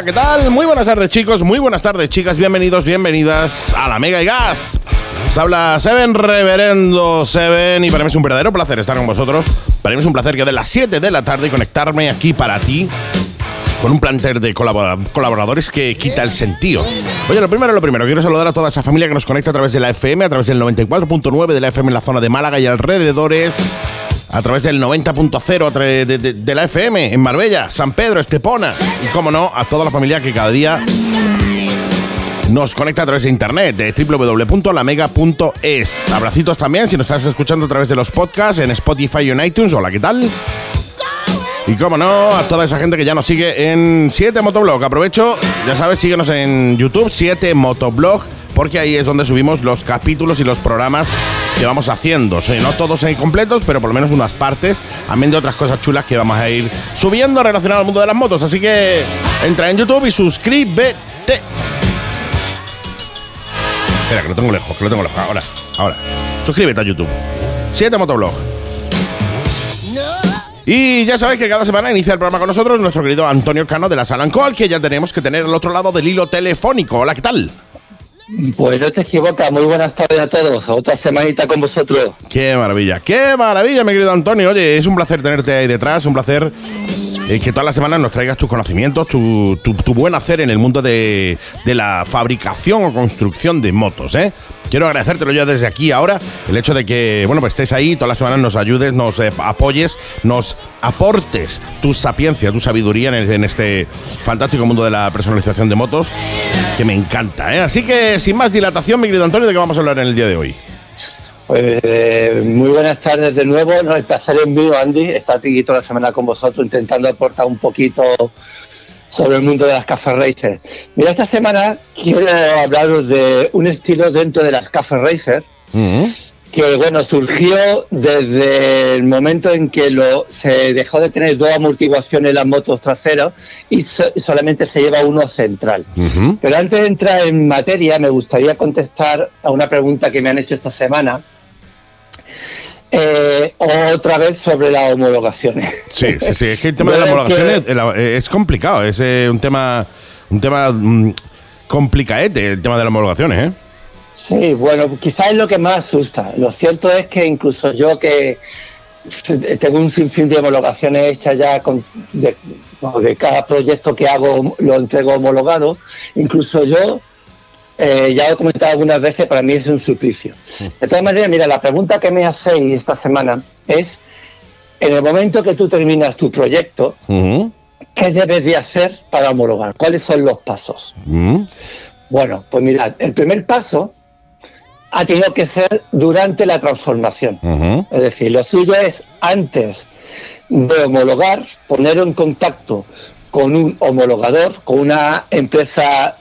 ¿qué tal? Muy buenas tardes chicos, muy buenas tardes chicas, bienvenidos, bienvenidas a la Mega y Gas. Os habla Seven Reverendo Seven y para mí es un verdadero placer estar con vosotros. Para mí es un placer que de las 7 de la tarde conectarme aquí para ti con un plantel de colaboradores que quita el sentido. Oye, lo primero, lo primero, quiero saludar a toda esa familia que nos conecta a través de la FM, a través del 94.9 de la FM en la zona de Málaga y alrededores, a través del 90.0 de, la FM en Marbella, San Pedro, Estepona y, como no, a toda la familia que cada día nos conecta a través de internet de www.lamega.es. Abracitos también si nos estás escuchando a través de los podcasts en Spotify y en iTunes. Hola, ¿qué tal? Y como no, a toda esa gente que ya nos sigue en 7 Motoblog. Aprovecho, ya sabes, síguenos en YouTube, 7 Motoblog, porque ahí es donde subimos los capítulos y los programas que vamos haciendo. no todos completos, pero por lo menos unas partes, amén de otras cosas chulas que vamos a ir subiendo relacionadas al mundo de las motos. Así que entra en YouTube y suscríbete. Espera, que lo tengo lejos, que lo tengo lejos. Ahora, ahora. Suscríbete a YouTube. 7 Motoblog. Y ya sabéis que cada semana inicia el programa con nosotros nuestro querido Antonio Cano de la Sala Ancol, que ya tenemos que tener al otro lado del hilo telefónico. Hola, ¿qué tal? Pues no te equivocas, muy buenas tardes a todos, otra semanita con vosotros. Qué maravilla, qué maravilla, mi querido Antonio. Oye, es un placer tenerte ahí detrás, un placer que todas las semanas nos traigas tus conocimientos, tu, buen hacer en el mundo de, la fabricación o construcción de motos, ¿eh? quiero agradecértelo yo desde aquí ahora, el hecho de que, bueno, pues estés ahí, todas las semanas nos ayudes, nos eh, apoyes, nos aportes tu sapiencia, tu sabiduría en, este fantástico mundo de la personalización de motos, que me encanta, ¿eh? Así que, sin más dilatación, mi querido Antonio, ¿de qué vamos a hablar en el día de hoy? Pues eh, muy buenas tardes de nuevo. No, el placer es mío, Andy, estar aquí toda la semana con vosotros intentando aportar un poquito sobre el mundo de las Café Racer. Mira, esta semana quiero hablaros de un estilo dentro de las Café Racer mm. que, bueno, surgió desde el momento en que lo, se dejó de tener dos amortiguaciones en las motos traseras y solamente se lleva uno central. Pero antes de entrar en materia, me gustaría contestar a una pregunta que me han hecho esta semana eh, otra vez sobre las homologaciones. Sí, sí, sí. Es que el tema de las homologaciones eh, es complicado. Es eh, un tema, un tema mm, complicaete, el tema de las homologaciones, ¿eh? Sí, bueno, quizás es lo que más asusta. Lo cierto es que incluso yo que tengo un sinfín de homologaciones hechas ya con, de, de cada proyecto que hago lo entrego homologado, incluso yo eh, ya lo he comentado algunas veces, para mí es un suplicio. De todas maneras, mira, la pregunta que me hacéis esta semana es, en el momento que tú terminas tu proyecto, ¿qué debes de hacer para homologar? ¿Cuáles son los pasos? Bueno, pues mirad, el primer paso ha tenido que ser durante la transformación. Es decir, lo suyo es antes de homologar, poner en contacto con un homologador, con una empresa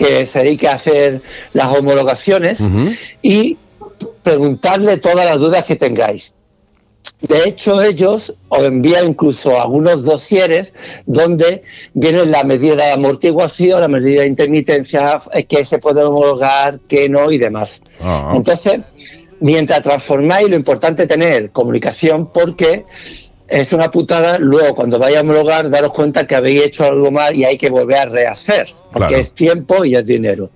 que se dedique a hacer las homologaciones y preguntarle todas las dudas que tengáis. De hecho, ellos os envían incluso algunos dosieres donde viene la medida de amortiguación, la medida de intermitencia, eh, qué se puede homologar, qué no y demás. Ah. Entonces, mientras transformáis, lo importante es tener comunicación porque es una putada luego cuando vayáis a homologar daros cuenta que habéis hecho algo mal y hay que volver a rehacer porque es tiempo y es dinero.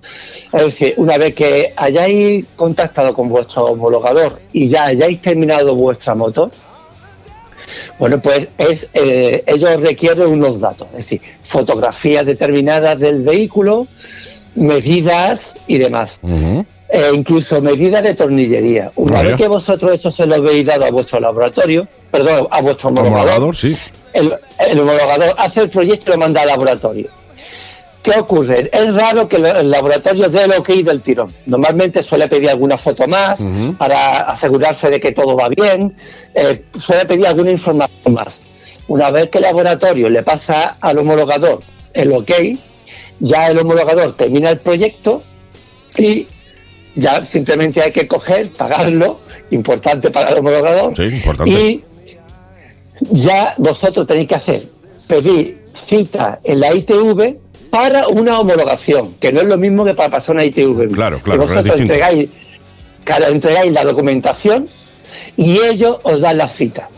Es decir, una vez que hayáis contactado con vuestro homologador y ya hayáis terminado vuestra moto, bueno, pues es, eh, ellos requieren unos datos, es decir, fotografías determinadas del vehículo, medidas y demás. e incluso medidas de tornillería. Una vez que vosotros eso se lo habéis dado a vuestro laboratorio, perdón, a vuestro homologador, sí. el, el, homologador hace el proyecto y lo manda al laboratorio. ¿Qué ocurre? Es raro que el laboratorio dé el ok del tirón. Normalmente suele pedir alguna foto más para asegurarse de que todo va bien, eh, suele pedir alguna información más. Una vez que el laboratorio le pasa al homologador el ok, ya el homologador termina el proyecto y ya simplemente hay que coger, pagarlo, importante para el homologador, y ya vosotros tenéis que hacer, pedir cita en la ITV para una homologación, que no es lo mismo que para pasar una ITV. Claro, claro. Que vosotros entregáis, entregáis la documentación y ellos os dan la cita.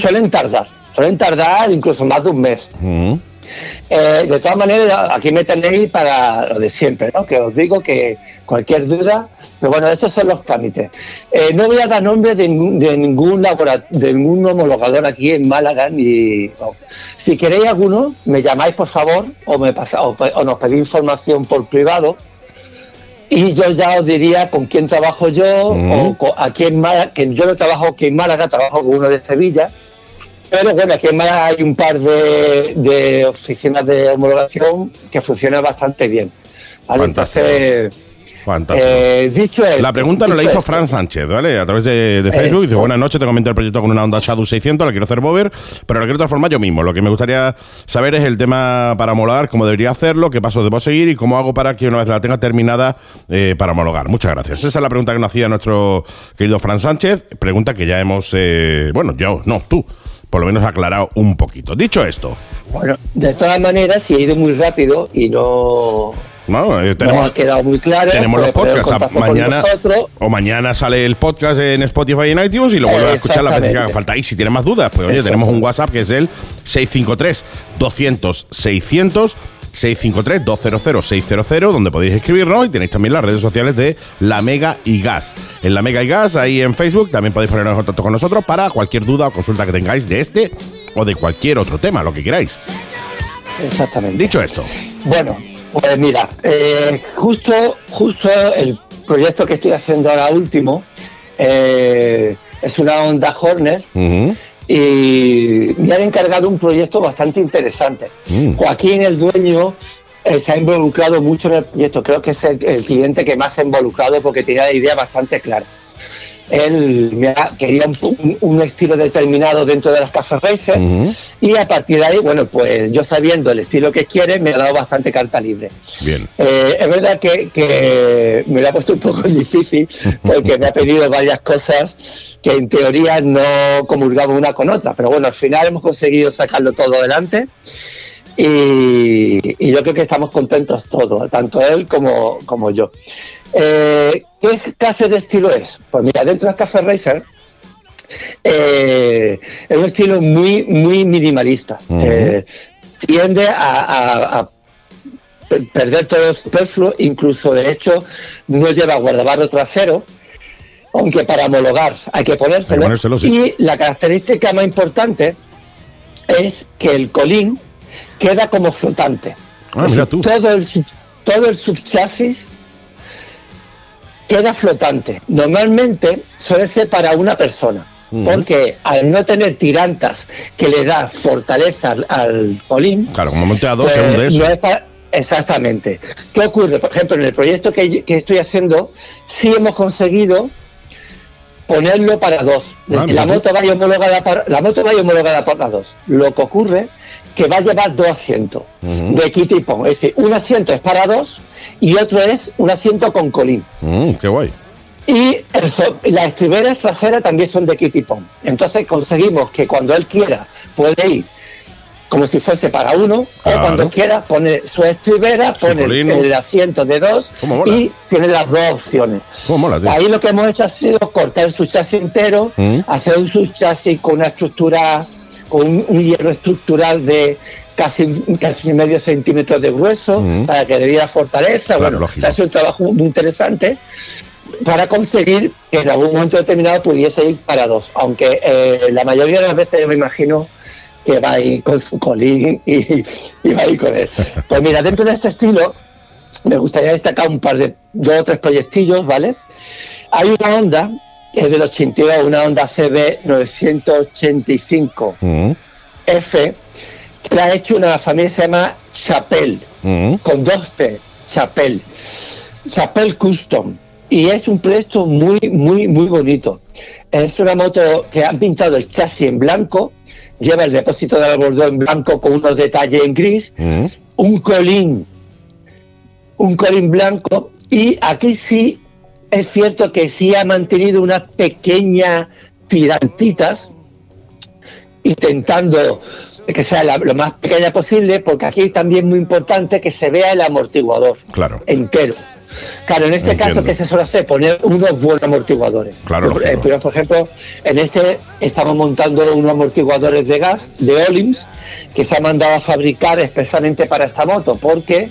Suelen tardar, suelen tardar incluso más de un mes. Eh, de todas maneras, aquí me tenéis para lo de siempre, ¿no? Que os digo que cualquier duda, pero bueno, esos son los trámites. Eh, no voy a dar nombre de, ningún de ningún homologador aquí en Málaga, ni si queréis alguno, me llamáis por favor, o me pasa, o, nos pedís información por privado. Y yo ya os diría con quién trabajo yo, o aquí en Málaga, que yo no trabajo aquí en Málaga, trabajo con uno de Sevilla, pero bueno, aquí en Málaga hay un par de, oficinas de homologación que funcionan bastante bien. Fantástico. Fantástico. Eh, dicho la pregunta nos la hizo Fran Sánchez, ¿vale? A través de, Facebook. Dice, buenas noches, te comento el proyecto con una Honda Shadow 600, la quiero hacer Bover, pero la quiero transformar yo mismo. Lo que me gustaría saber es el tema para homologar, cómo debería hacerlo, qué pasos debo seguir y cómo hago para que una vez la tenga terminada eh, para homologar. Muchas gracias. Esa es la pregunta que nos hacía nuestro querido Fran Sánchez. Pregunta que ya hemos, eh, bueno, yo, no, tú por lo menos aclarado un poquito. Dicho esto. Bueno, de todas maneras, si he ido muy rápido y no. No, eh, tenemos, ha quedado muy claro. Tenemos los podcasts. Mañana, o mañana sale el podcast en Spotify y en iTunes y lo vuelves a escuchar la vez que haga falta. Y si tienes más dudas, pues oye, tenemos un WhatsApp que es el 653 200 600 653-200-600, donde podéis escribirnos y tenéis también las redes sociales de La Mega y Gas. En La Mega y Gas, ahí en Facebook, también podéis ponernos en contacto con nosotros para cualquier duda o consulta que tengáis de este o de cualquier otro tema, lo que queráis. Exactamente. Dicho esto. Bueno, pues mira, eh, justo, justo el proyecto que estoy haciendo ahora último eh, es una onda Horner y me han encargado un proyecto bastante interesante. Mm. Joaquín, el dueño, eh, se ha involucrado mucho en el proyecto. Creo que es el, cliente que más se ha involucrado porque tenía la idea bastante clara. Él quería un, estilo determinado dentro de las Café Racer y a partir de ahí, bueno, pues yo sabiendo el estilo que quiere, me ha dado bastante carta libre. Bien. Eh, es verdad que, me lo ha puesto un poco difícil porque me ha pedido varias cosas que en teoría no comulgaban una con otra, pero bueno, al final hemos conseguido sacarlo todo adelante. Y, yo creo que estamos contentos todos, tanto él como, como yo. Eh, ¿Qué clase de estilo es? Pues mira, dentro del Café Racer eh, es un estilo muy, muy minimalista. Eh, tiende a, perder todo el superfluo, incluso de hecho no lleva guardabarro trasero, aunque para homologar hay que ponérselo. Y la característica más importante es que el colín queda como flotante. Ah, todo el, todo el subchasis queda flotante. Normalmente suele ser para una persona, porque al no tener tirantas que le da fortaleza al, colín. Claro, como monte a dos, pues, eso. exactamente. ¿Qué ocurre? Por ejemplo, en el proyecto que, estoy haciendo, sí hemos conseguido ponerlo para dos. Ah, la, moto vaya homologada para, la moto vaya homologada para dos. Lo que ocurre que va a llevar dos asientos de kit y Es decir, un asiento es para dos y otro es un asiento con colín. Mm, ¡Qué guay! Y las estriberas traseras también son de Kitty Pong. Entonces conseguimos que cuando él quiera puede ir como si fuese para uno, o cuando quiera pone su estribera, pone el asiento de dos y tiene las dos opciones. Ahí lo que hemos hecho ha sido cortar su chasis entero, mm. hacer un subchasis con una estructura, con un hierro estructural de casi, casi medio centímetro de grueso para que le diera fortaleza. bueno, se hace un trabajo muy interesante para conseguir que en algún momento determinado pudiese ir para dos, aunque eh, la mayoría de las veces yo me imagino que va a ir con su colín y, va a ir con él. Pues mira, dentro de este estilo me gustaría destacar un par de dos o tres proyectillos, ¿vale? Hay una onda que es del 82, una onda CB 985 F, que ha hecho una familia que se llama Chapel, mm. con dos P, Chapel, Chapel Custom. Y es un proyecto muy, muy, muy bonito. Es una moto que han pintado el chasis en blanco, lleva el depósito del bordón en blanco con unos detalles en gris, mm. un colín, un colín blanco, y aquí sí es cierto que sí ha mantenido unas pequeñas tirantitas, intentando que sea lo más pequeña posible, porque aquí también es muy importante que se vea el amortiguador claro. entero. Claro, en este caso, ¿qué se suele hacer? Poner unos buenos amortiguadores. Claro, Pero, por ejemplo, en este estamos montando unos amortiguadores de gas de Olims que se ha mandado a fabricar expresamente para esta moto, porque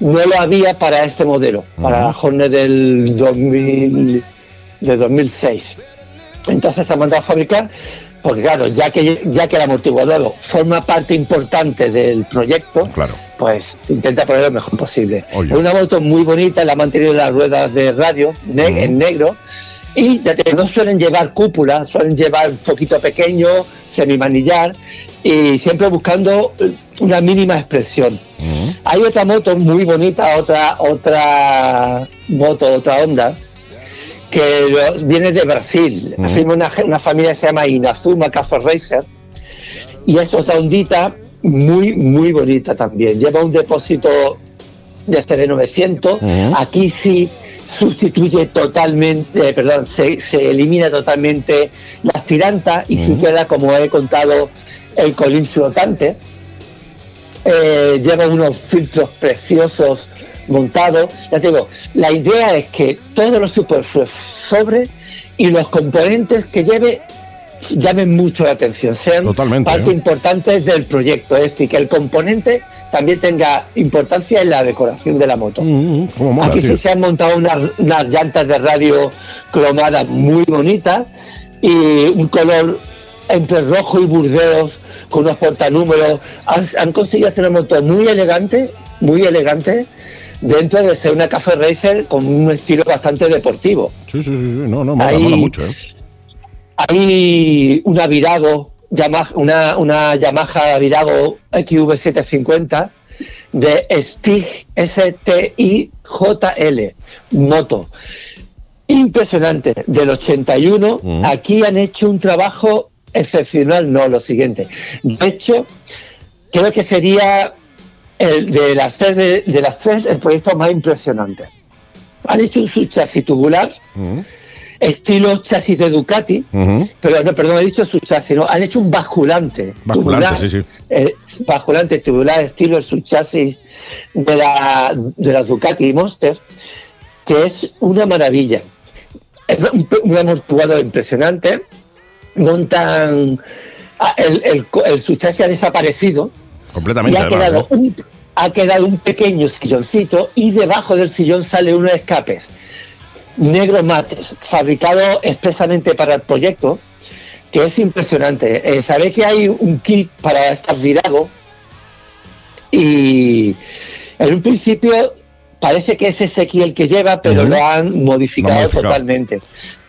no lo había para este modelo, para la Hornet del 2000, de 2006. Entonces se ha mandado a fabricar porque claro, ya que ya que el amortiguador forma parte importante del proyecto, claro. pues intenta poner lo mejor posible. Es una moto muy bonita, la ha mantenido las ruedas de radio en negro y ya te, no suelen llevar cúpula, suelen llevar un poquito pequeño, semimanillar y siempre buscando una mínima expresión. Hay otra moto muy bonita, otra otra moto, otra onda que viene de Brasil. una, una, familia que se llama Inazuma Cafe Racer y es otra ondita muy, muy bonita también. Lleva un depósito de este 900. Aquí sí sustituye totalmente, eh, perdón, se, elimina totalmente la aspiranta y sí queda, como he contado, el colín flotante. Eh, lleva unos filtros preciosos montado. Ya te digo, la idea es que todos los superfluos sobre y los componentes que lleve llamen mucho la atención, sean parte ¿eh? importante del proyecto, es decir, que el componente también tenga importancia en la decoración de la moto. Mm, mm, Aquí se han montado unas, llantas de radio cromadas muy bonitas y un color entre rojo y burdeos con unos portanúmeros. Han, han conseguido hacer una moto muy elegante, muy elegante, dentro de ser una Café Racer con un estilo bastante deportivo. Sí, sí, sí, no, no, mola, hay, mucho. ¿eh? Hay una Virago, una, una Yamaha Virago XV750 de Stig STIJL moto. Impresionante, del 81. Aquí han hecho un trabajo excepcional, no lo siguiente. De hecho, creo que sería el, de, las tres, de, las tres el proyecto más impresionante. Han hecho un subchasis tubular, estilo chasis de Ducati, pero no, perdón, he dicho subchasis, no, han hecho un basculante. Basculante, sí, sí. Eh, basculante tubular, estilo el subchasis de la, de la Ducati Monster, que es una maravilla. Es un, un amortiguador impresionante. Montan. Ah, el, el, el subchasis ha desaparecido Completamente. Y ha, quedado ¿eh? un, ha quedado un pequeño silloncito y debajo del sillón sale unos escapes negros mates, fabricado expresamente para el proyecto, que es impresionante. Eh, Sabéis que hay un kit para estar virado y en un principio parece que es ese kit el que lleva, pero lo han modificado, totalmente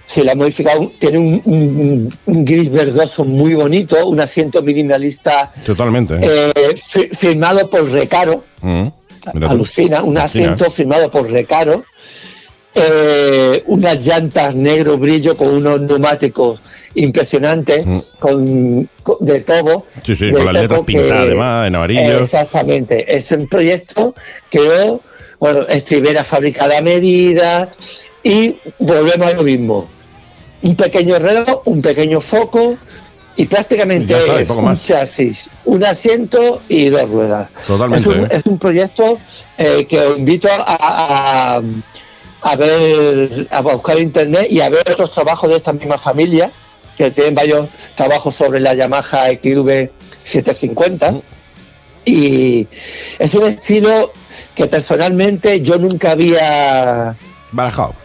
se le ha modificado, tiene un, gris verdoso muy bonito, un asiento minimalista. Totalmente. Eh, firmado por Recaro. Mm, alucina, un asiento firmado por Recaro. Eh, unas llantas negro brillo con unos neumáticos impresionantes mm. con, de todo. Sí, sí, con las letras pintadas además en amarillo. exactamente, es un proyecto que, bueno, estribera fabricada a medida y volvemos a lo mismo un pequeño reloj, un pequeño foco y prácticamente un chasis, un asiento y dos ruedas. Totalmente. Es un, es un proyecto eh, que os invito a, a, ver, a buscar internet y a ver otros trabajos de esta misma familia, que tienen varios trabajos sobre la Yamaha XV 750. Mm. Y es un estilo que personalmente yo nunca había barajado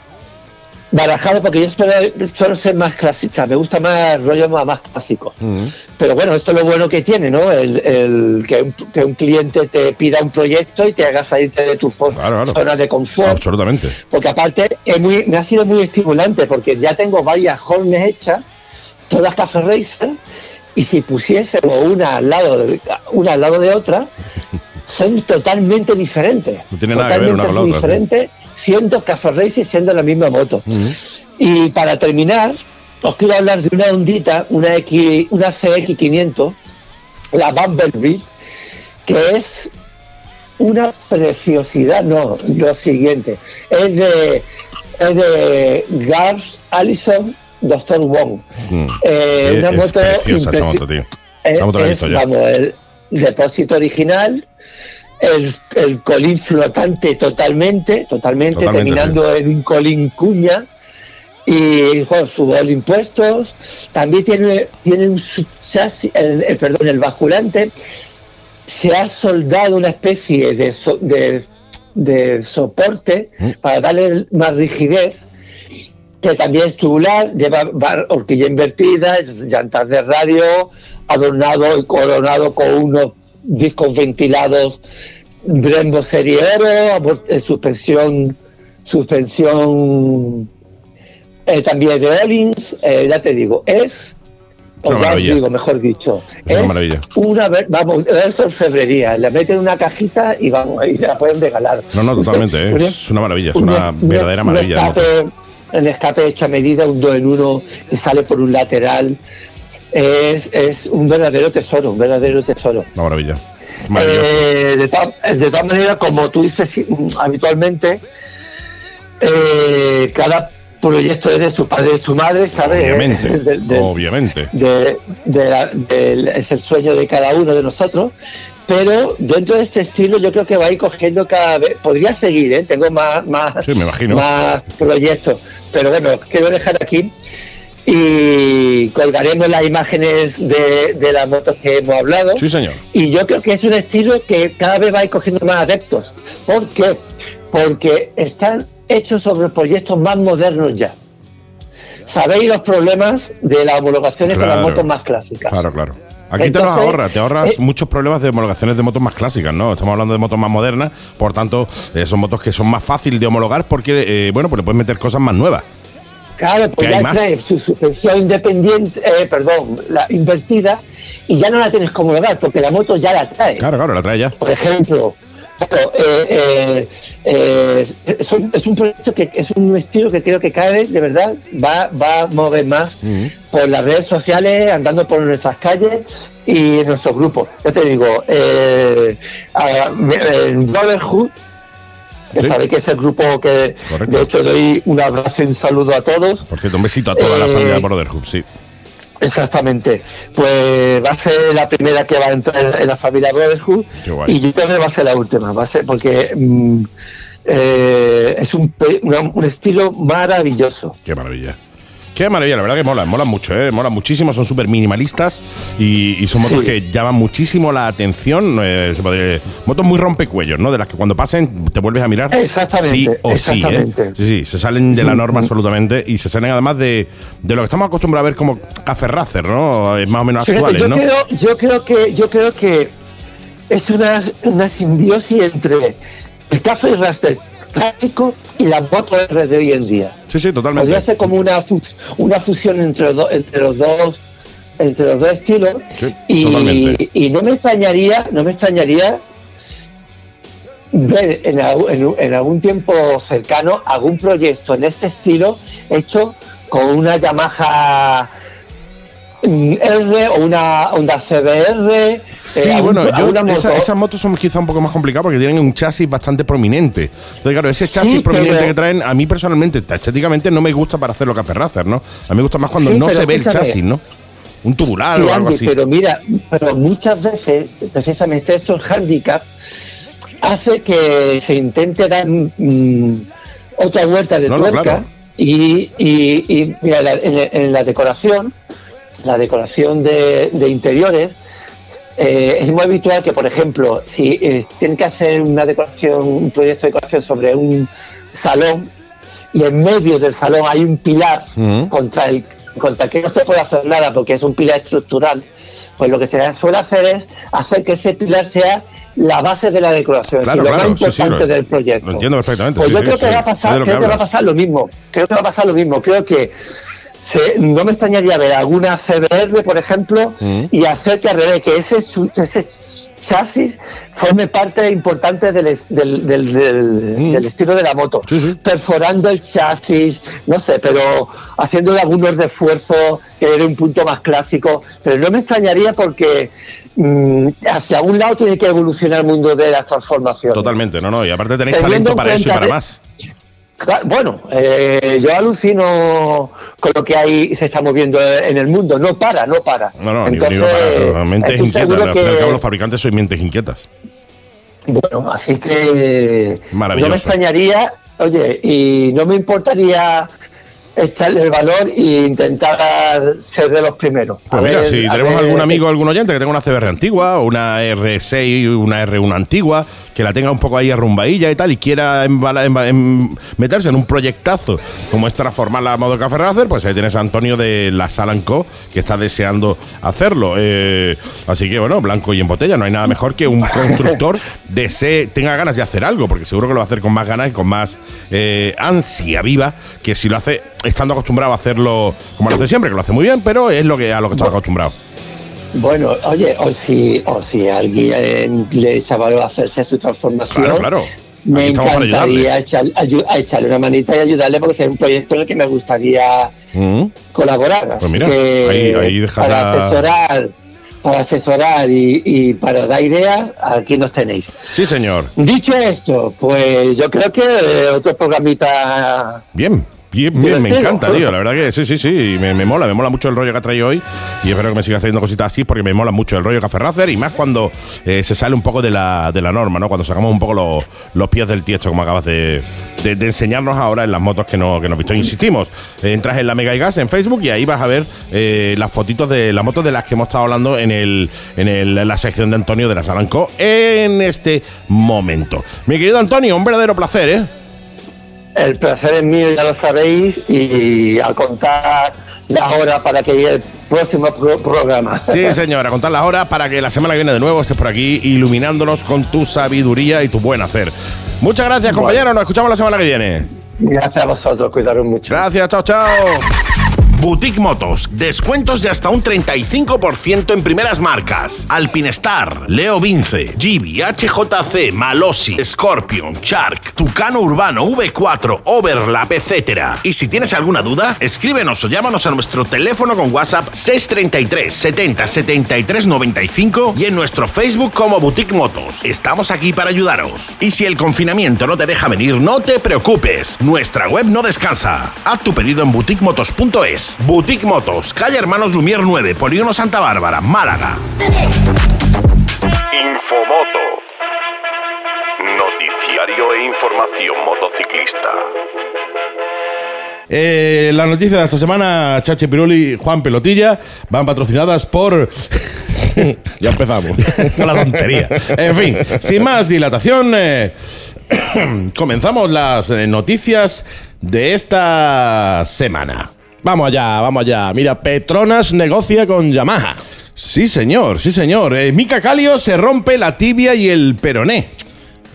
barajado porque yo suelo, ser más clasista, me gusta más el rollo más, clásico. Mm. Pero bueno, esto es lo bueno que tiene, ¿no? El, que, un, cliente te pida un proyecto y te haga salirte de tu zona de confort. Absolutamente. Porque aparte es muy, me ha sido muy estimulante porque ya tengo varias hornes hechas, todas Café Racer, y si pusiésemos una al lado de, una al lado de otra, son totalmente diferentes. No tiene nada que ver una con la otra siendo Café Racing siendo la misma moto. Y para terminar, os quiero hablar de una ondita, una, X, una CX500, la Bumblebee, que es una preciosidad, no, lo siguiente, es de, es de Gars Allison Dr. Wong. Eh, una moto preciosa esa moto, tío. Esa moto la he visto ya. Vamos, el depósito original, el, el colín flotante totalmente, totalmente, Totalmente, terminando en un colín cuña y bueno, su impuestos. También tiene, tiene un subchasis, el, el- perdón, el basculante. Se ha soldado una especie de, so- de, de soporte Mm. para darle más rigidez, que también es tubular, lleva bar- horquilla invertida, llantas de radio, adornado y coronado con unos discos ventilados Brembo Serie Oro, eh, suspensión, suspensión eh, también de Ollins, eh, ya te digo, es, Una o ya maravilla. digo, mejor dicho, Es una maravilla. una vamos, es orfebrería, la meten en una cajita y vamos, y la pueden regalar. No, no, totalmente. ¿eh? Es una maravilla, es un- una un- verdadera maravilla. escape, un escape hecho a medida, un 2 en 1 que sale por un lateral. Es, es un verdadero tesoro, un verdadero tesoro. Una maravilla. Eh, de, ta- de todas maneras, como tú dices mm, habitualmente, eh, cada proyecto es de su padre y de su madre, ¿sabes? obviamente. De- de- obviamente. la- es el sueño de cada uno de nosotros. Pero dentro de este estilo yo creo que va a ir cogiendo cada vez, podría seguir, ¿eh? tengo más, más, Sí, me imagino. más proyectos, pero bueno, quiero dejar aquí y colgaremos las imágenes de, de las motos que hemos hablado. Sí, señor. Y yo creo que es un estilo que cada vez va a ir cogiendo más adeptos. ¿Por qué? Porque están hechos sobre proyectos más modernos ya. Sabéis los problemas de las homologaciones con Claro. las motos más clásicas. Claro, claro. Aquí te los ahorras, te ahorras eh, muchos problemas de homologaciones de motos más clásicas, ¿no? Estamos hablando de motos más modernas, por tanto, eh, son motos que son más fáciles de homologar porque, eh, bueno, pues le puedes meter cosas más nuevas. Claro, pues ¿Qué hay ya trae su suspensión independiente, eh, perdón, la invertida, y ya no la tienes como homologar, porque la moto ya la trae. Claro, claro, la trae ya. Por ejemplo, claro, eh, eh, eh, es, un, es un proyecto que es un estilo que creo que cada vez de verdad va, va a mover más por las redes sociales, andando por nuestras calles y en nuestros grupos. Yo te digo, eh, a- Brotherhood, que Sí. sabéis que es el grupo que Correcto. de hecho doy un abrazo y un saludo a todos. Por cierto, un besito a toda la Eh, familia de Brotherhood, sí. Exactamente. Pues va a ser la primera que va a entrar en la familia Brotherhood y yo creo que va a ser la última. Va a ser porque mm, eh, es un, una- un estilo maravilloso. Qué maravilla. Qué maravilla, la verdad que molan, molan mucho, ¿eh? molan muchísimo, son súper minimalistas y, y son motos Sí. que llaman muchísimo la atención. eh, se podría- motos muy rompecuellos, ¿no? De las que cuando pasen te vuelves a mirar. Exactamente, Sí o sí, ¿eh? Sí, sí, se salen de la norma absolutamente y se salen además de, de lo que estamos acostumbrados a ver como café racer, ¿no? Eh, Más o menos Fíjate, actuales, yo, ¿no? creo, yo creo que yo creo que es una, una simbiosis entre el café raster clásico y la moto R de hoy en día. Sí, sí, totalmente. Podría ser como una, una fusión entre los, dos- entre los dos entre los dos estilos Sí, y, y no me extrañaría no me extrañaría ver en, algún- en- en algún tiempo cercano algún proyecto en este estilo hecho con una Yamaha R o una Honda CBR Sí, eh, algún- bueno, yo- esa- esas motos son quizá un poco más complicadas porque tienen un chasis bastante prominente. Entonces, claro, ese chasis Sí, prominente pero- que traen, a mí personalmente, estéticamente, no me gusta para hacer lo que hace Racer, ¿no? A mí me gusta más cuando Sí, no se ve el chasis, ¿no? Un tubular Sí, o algo Andy, así. Pero mira, pero muchas veces, precisamente estos handicaps, hace que se intente dar mm, otra vuelta de No, no, tuerca claro. y, y- y, mira, la- en la decoración, la decoración de, de interiores, eh, es muy habitual que, por ejemplo, si eh, tienen que hacer una decoración, un proyecto de decoración sobre un salón y en medio del salón hay un pilar contra el contra el que no se puede hacer nada porque es un pilar estructural, pues lo que se suele hacer es hacer que ese pilar sea la base de la decoración, Claro, lo claro, más sí, sí, importante lo- del proyecto. lo entiendo perfectamente, Pues sí, yo creo que va a pasar, que creo que va a pasar lo mismo. Creo que va a pasar lo mismo. Creo que se- no me extrañaría ver alguna CBR, por ejemplo, Mm. y hacer que al revés, que ese, ese chasis forme parte importante del, del, del- del- Mm. del estilo de la moto. Sí, sí. Perforando el chasis, no sé, pero haciéndole algunos refuerzos que dé un punto más clásico. Pero no me extrañaría porque mm, hacia un lado tiene que evolucionar el mundo de las transformaciones. Totalmente, no, no. Y aparte tenéis Teniendo talento en para eso y para que- más. Bueno, eh, yo alucino con lo que hay se está moviendo en el mundo. No para, no para. No, no, ni- Entonces, ni no para. Mentes inquietas. Al fin y al que- cabo, los fabricantes sois mentes inquietas. Bueno, así que no Maravilloso. me extrañaría, oye, y no me importaría echarle el valor e intentar ser de los primeros. A Pues mira, ver- si tenemos ver- algún amigo, algún oyente que tenga una CBR antigua, una R6, una R1 antigua, que la tenga un poco ahí arrumbadilla y tal, y quiera embala- emba- em- meterse en un proyectazo como es transformar la modo Café Racer, pues ahí tienes a Antonio de la Salanco que está deseando hacerlo. Eh, así que bueno, blanco y en botella, no hay nada mejor que un constructor desee, tenga ganas de hacer algo, porque seguro que lo va a hacer con más ganas y con más eh, ansia viva que si lo hace estando acostumbrado a hacerlo como lo hace siempre, que lo hace muy bien, pero es lo que a lo que está acostumbrado. Bueno, oye, o si, o si alguien le echa valor a hacerse su transformación, Claro, claro. me estamos encantaría echar- ayu- a echarle una manita y ayudarle porque es un proyecto en el que me gustaría Mm. colaborar. Pues mira, que ahí- ahí para asesorar, para asesorar y, y para dar ideas, aquí nos tenéis. Sí, señor. Dicho esto, pues yo creo que otro programita Bien. Bien, bien, me Divertido. encanta, tío. La verdad que sí, sí, sí. Me, me mola, me mola mucho el rollo que ha traído hoy. Y espero que me sigas trayendo cositas así porque me mola mucho el rollo Café Racer y más cuando eh, se sale un poco de la, de la norma, ¿no? Cuando sacamos un poco los, los pies del tiesto, como acabas de, de- de enseñarnos ahora en las motos que nos que nos visto. Insistimos, entras en la Mega y Gas en Facebook y ahí vas a ver eh, las fotitos de las motos de las que hemos estado hablando en, el, en, el- la sección de Antonio de la Salanco en este momento. Mi querido Antonio, un verdadero placer, ¿eh? El placer es mío, ya lo sabéis, y a contar las horas para que llegue el próximo pro- programa. Sí, señora, contar las horas para que la semana que viene de nuevo estés por aquí iluminándonos con tu sabiduría y tu buen hacer. Muchas gracias, compañero. Nos escuchamos la semana que viene. Gracias a vosotros, cuidaros mucho. Gracias, chao, chao. Boutique Motos, descuentos de hasta un 35% en primeras marcas. Alpinestar, Leo Vince, Gibi, HJC, Malossi, Scorpion, Shark, Tucano Urbano, V4, Overlap, etc. Y si tienes alguna duda, escríbenos o llámanos a nuestro teléfono con WhatsApp 633 70 73 95 y en nuestro Facebook como Boutique Motos. Estamos aquí para ayudaros. Y si el confinamiento no te deja venir, no te preocupes. Nuestra web no descansa. Haz tu pedido en boutiquemotos.es. Boutique Motos, calle Hermanos Lumier 9, Polígono Santa Bárbara, Málaga. Infomoto. Noticiario e información motociclista. Eh, las noticias de esta semana, Chache Piruli y Juan Pelotilla, van patrocinadas por. ya empezamos. Con la tontería. En fin, sin más dilatación, eh, comenzamos las eh, noticias de esta semana. Vamos allá, vamos allá. Mira, Petronas negocia con Yamaha. Sí, señor, sí, señor. Eh, Mika Calio se rompe la tibia y el peroné.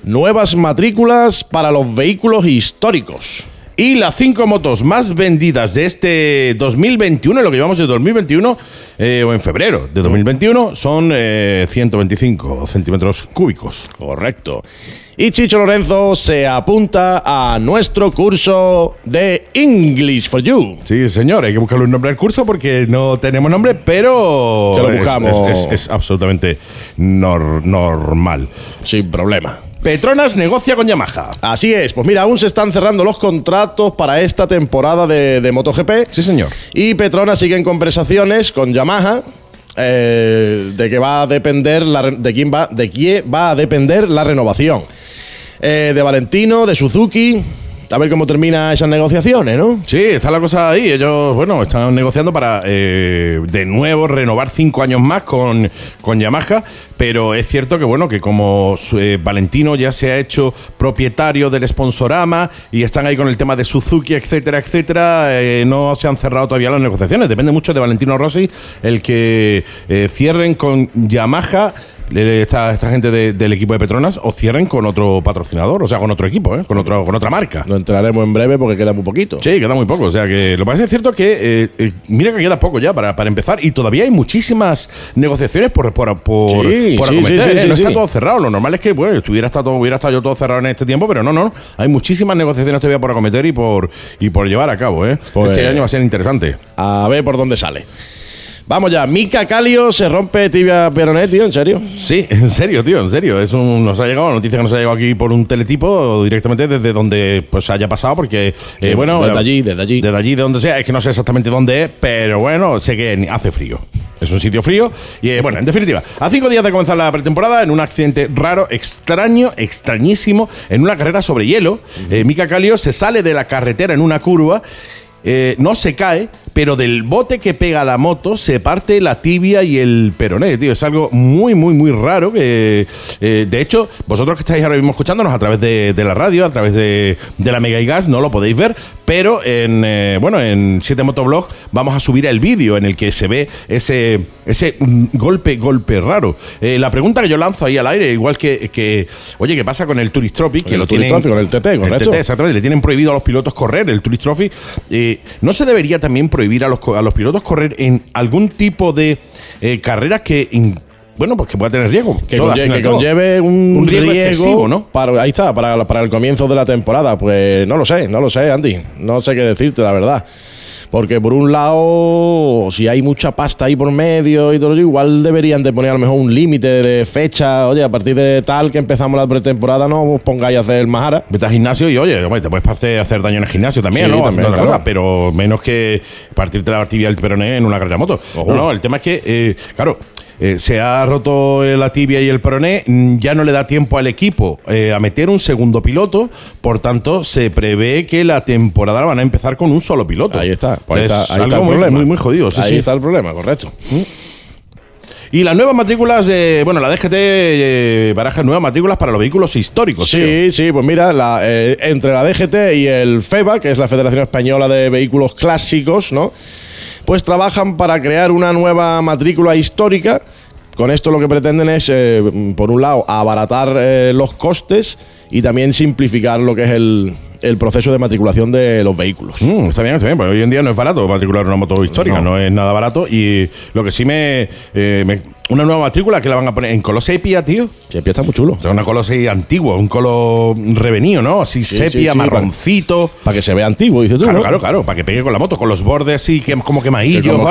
Nuevas matrículas para los vehículos históricos. Y las cinco motos más vendidas de este 2021, lo que llevamos de 2021, eh, o en febrero de 2021, son eh, 125 centímetros cúbicos. Correcto. Y Chicho Lorenzo se apunta a nuestro curso de English for You. Sí, señor, hay que buscarle un nombre al curso porque no tenemos nombre, pero Te lo es- buscamos. Es, es- es absolutamente nor- normal. Sin problema. Petronas negocia con Yamaha. Así es, pues mira, aún se están cerrando los contratos para esta temporada de, de MotoGP. Sí, señor. Y Petronas sigue en conversaciones con Yamaha. eh, de que va a depender la de quién va de quién va a depender la renovación Eh, de Valentino de Suzuki a ver cómo termina esas negociaciones no Sí, está la cosa ahí. Ellos, bueno, están negociando para eh, de nuevo renovar cinco años más con, con Yamaha. Pero es cierto que, bueno, que como eh, Valentino ya se ha hecho propietario del sponsorama y están ahí con el tema de Suzuki, etcétera, etcétera, eh, no se han cerrado todavía las negociaciones. Depende mucho de Valentino Rossi el que cierren con Yamaha. Esta, esta gente de- del equipo de Petronas o cierren con otro patrocinador, o sea, con otro equipo, ¿eh? con, otro, con otra marca. lo entraremos en breve porque queda muy poquito Sí, queda muy poco. O sea que lo que pasa es cierto que eh, eh, mira que queda poco ya para, para empezar y todavía hay muchísimas negociaciones por, por, por, Sí, por sí, acometer, sí, sí, ¿eh? sí, no está todo cerrado. Lo normal es que bueno, estuviera estado, hubiera estado yo todo cerrado en este tiempo, pero no, no. Hay muchísimas negociaciones todavía por acometer y por, y por llevar a cabo. ¿eh? Pues- este año va a ser interesante. a ver por dónde sale Vamos ya, Mika Calio se rompe tibia peroné, tío, ¿en serio? Sí, en serio, tío, en serio. Es un- nos ha llegado noticia que nos ha llegado aquí por un teletipo directamente desde donde pues haya pasado, porque, eh, Sí, bueno. desde allí, desde allí. Desde allí, de donde sea. Es que no sé exactamente dónde es, pero bueno, sé que hace frío. Es un sitio frío. Y eh, bueno, en definitiva, a cinco días de comenzar la pretemporada, en un accidente raro, extraño, extrañísimo, en una carrera sobre hielo, eh, Mika Calio se sale de la carretera en una curva. eh, no se cae, pero del bote que pega la moto se parte la tibia y el peroné, tío. Es algo muy, muy, muy raro. Que, eh, de hecho, vosotros que estáis ahora mismo escuchándonos a través de, de la radio, a través de, de la Mega y Gas, no lo podéis ver, pero en, eh, bueno, en 7 Motoblog vamos a subir el vídeo en el que se ve ese, ese golpe, golpe raro. Eh, la pregunta que yo lanzo ahí al aire, igual que, que oye, ¿qué pasa con el Tourist Trophy? Que El lo tienen, Trophy, con el TT, correcto. TT, exactamente, le tienen prohibido a los pilotos correr el Tourist Trophy. ¿No se debería también prohibir a los, a los pilotos correr en algún tipo de eh, carreras que, in- bueno, pues que pueda tener riesgo? Que, Todas, conlleve un, Un riesgo riesgo, excesivo, ¿no? Para, ahí está, para, para el comienzo de la temporada. Pues no lo sé, no lo sé, Andy. No sé qué decirte, la verdad. Porque por un lado, si hay mucha pasta ahí por medio y todo ello, igual deberían de poner a lo mejor un límite de fecha. Oye, a partir de tal que empezamos la pretemporada, no os pongáis a hacer el Mahara. Vete al gimnasio y oye, te puedes hacer, hacer daño en el gimnasio también, Sí, ¿no? también, claro. cosa, pero menos que partirte la tibia del peroné en una carrera de moto. Ojo. No, no, el tema es que, eh, claro. Eh, se ha roto la tibia y el peroné, mm, ya no le da tiempo al equipo eh, a meter un segundo piloto, por tanto se prevé que la temporada la van a empezar con un solo piloto. Ahí está, pues ahí Es está, ahí algo está el muy, problema. Muy, muy jodido, sí, ahí sí. está el problema, correcto. Y las nuevas matrículas, de, bueno, la DGT eh, baraja nuevas matrículas para los vehículos históricos. Sí, sí, pues mira, la, eh, entre la DGT y el FEBA, que es la Federación Española de Vehículos Clásicos, ¿no? Pues trabajan para crear una nueva matrícula histórica. Con esto lo que pretenden es, eh, por un lado, abaratar eh, los costes y también simplificar lo que es el, el proceso de matriculación de los vehículos. Mm, está bien, está bien, porque hoy en día no es barato matricular una moto histórica, no, No. es nada barato. Y lo que sí me, eh, me- Una nueva matrícula que la van a poner en color sepia, tío. Sepia está muy chulo. O sea, una color así antiguo, un color revenido, ¿no? Así Sí, sepia, sí, sí, marroncito. Para que se vea antiguo, dices tú. Claro, ¿no? claro, claro, para que pegue con la moto, con los bordes así, que, como Que quemadillos como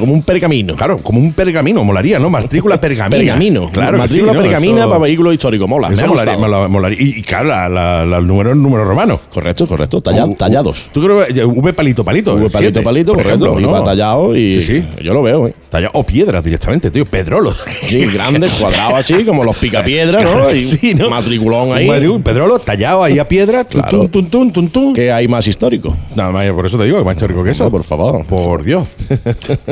como un pergamino. Claro, como un pergamino, molaría, ¿no? Matrícula pergamina. Pergamino. Claro, que Matrícula pergamina Eso- para vehículos históricos. Mola. Eso me molaría, molaría. Y, y claro, la, la- la- el número es número romano. Correcto, correcto. Talla- U- tallados. ¿Tú crees que V palito palito? V palito, siete, palito, por correcto. ejemplo, ¿no? tallado y Sí, sí. yo lo veo, ¿eh? Tallado- o piedras directamente, tío. Pedrolo. Sí, grande, cuadrado así, como los picapiedras, ¿no? Claro, Y sí, ¿no? matriculón ahí. Un madri- un pedrolo tallado ahí a piedra. Claro. tun, tun, tun, tun. ¿Qué hay más histórico? Nada más, por eso te digo que más histórico que eso. No, por favor. Por Dios.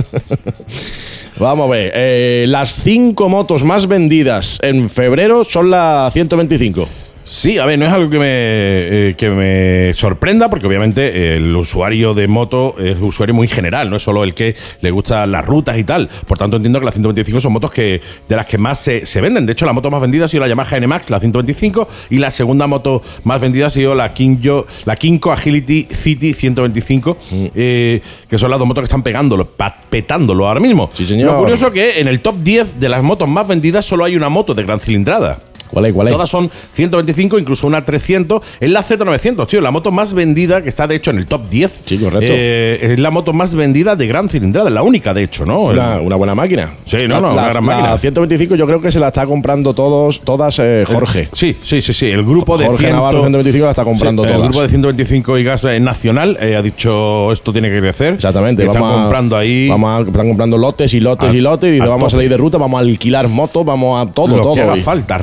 Vamos a ver. eh, las cinco motos más vendidas en febrero son las 125. Sí, a ver, no es algo que me, eh, que me sorprenda, porque obviamente eh, el usuario de moto es un usuario muy general, no es solo el que le gustan las rutas y tal. Por tanto, entiendo que las 125 son motos que de las que más se, se venden. De hecho, la moto más vendida ha sido la Yamaha NMAX, la 125, y la segunda moto más vendida ha sido la Kinjo, la Kinko Agility City 125, eh, que son las dos motos que están pegándolo, petándolo ahora mismo. Sí, señor. Lo curioso que en el top 10 de las motos más vendidas solo hay una moto de gran cilindrada. ¿Cuál es? ¿Cuál es? Todas son 125, incluso una 300. Es la Z900, tío, la moto más vendida, que está de hecho en el top 10. Sí, correcto. Eh, es la moto más vendida de gran cilindrada, la única de hecho, ¿no? Una, una buena máquina. Sí, no, no, la, una gran la máquina. 125 yo creo que se la está comprando todos, todas eh, Jorge. Sí, sí, sí, sí. El grupo de Jorge 100 Navarro 125 la está comprando Sí, todas. El grupo de 125 y gas eh, nacional eh, ha dicho esto tiene que crecer. Exactamente. Están vamos a- comprando ahí Vamos a, están comprando lotes y lotes A- y lotes. Y dice, vamos a salir de ruta, vamos a alquilar motos, vamos a todo, lo todo. que haga Y- falta,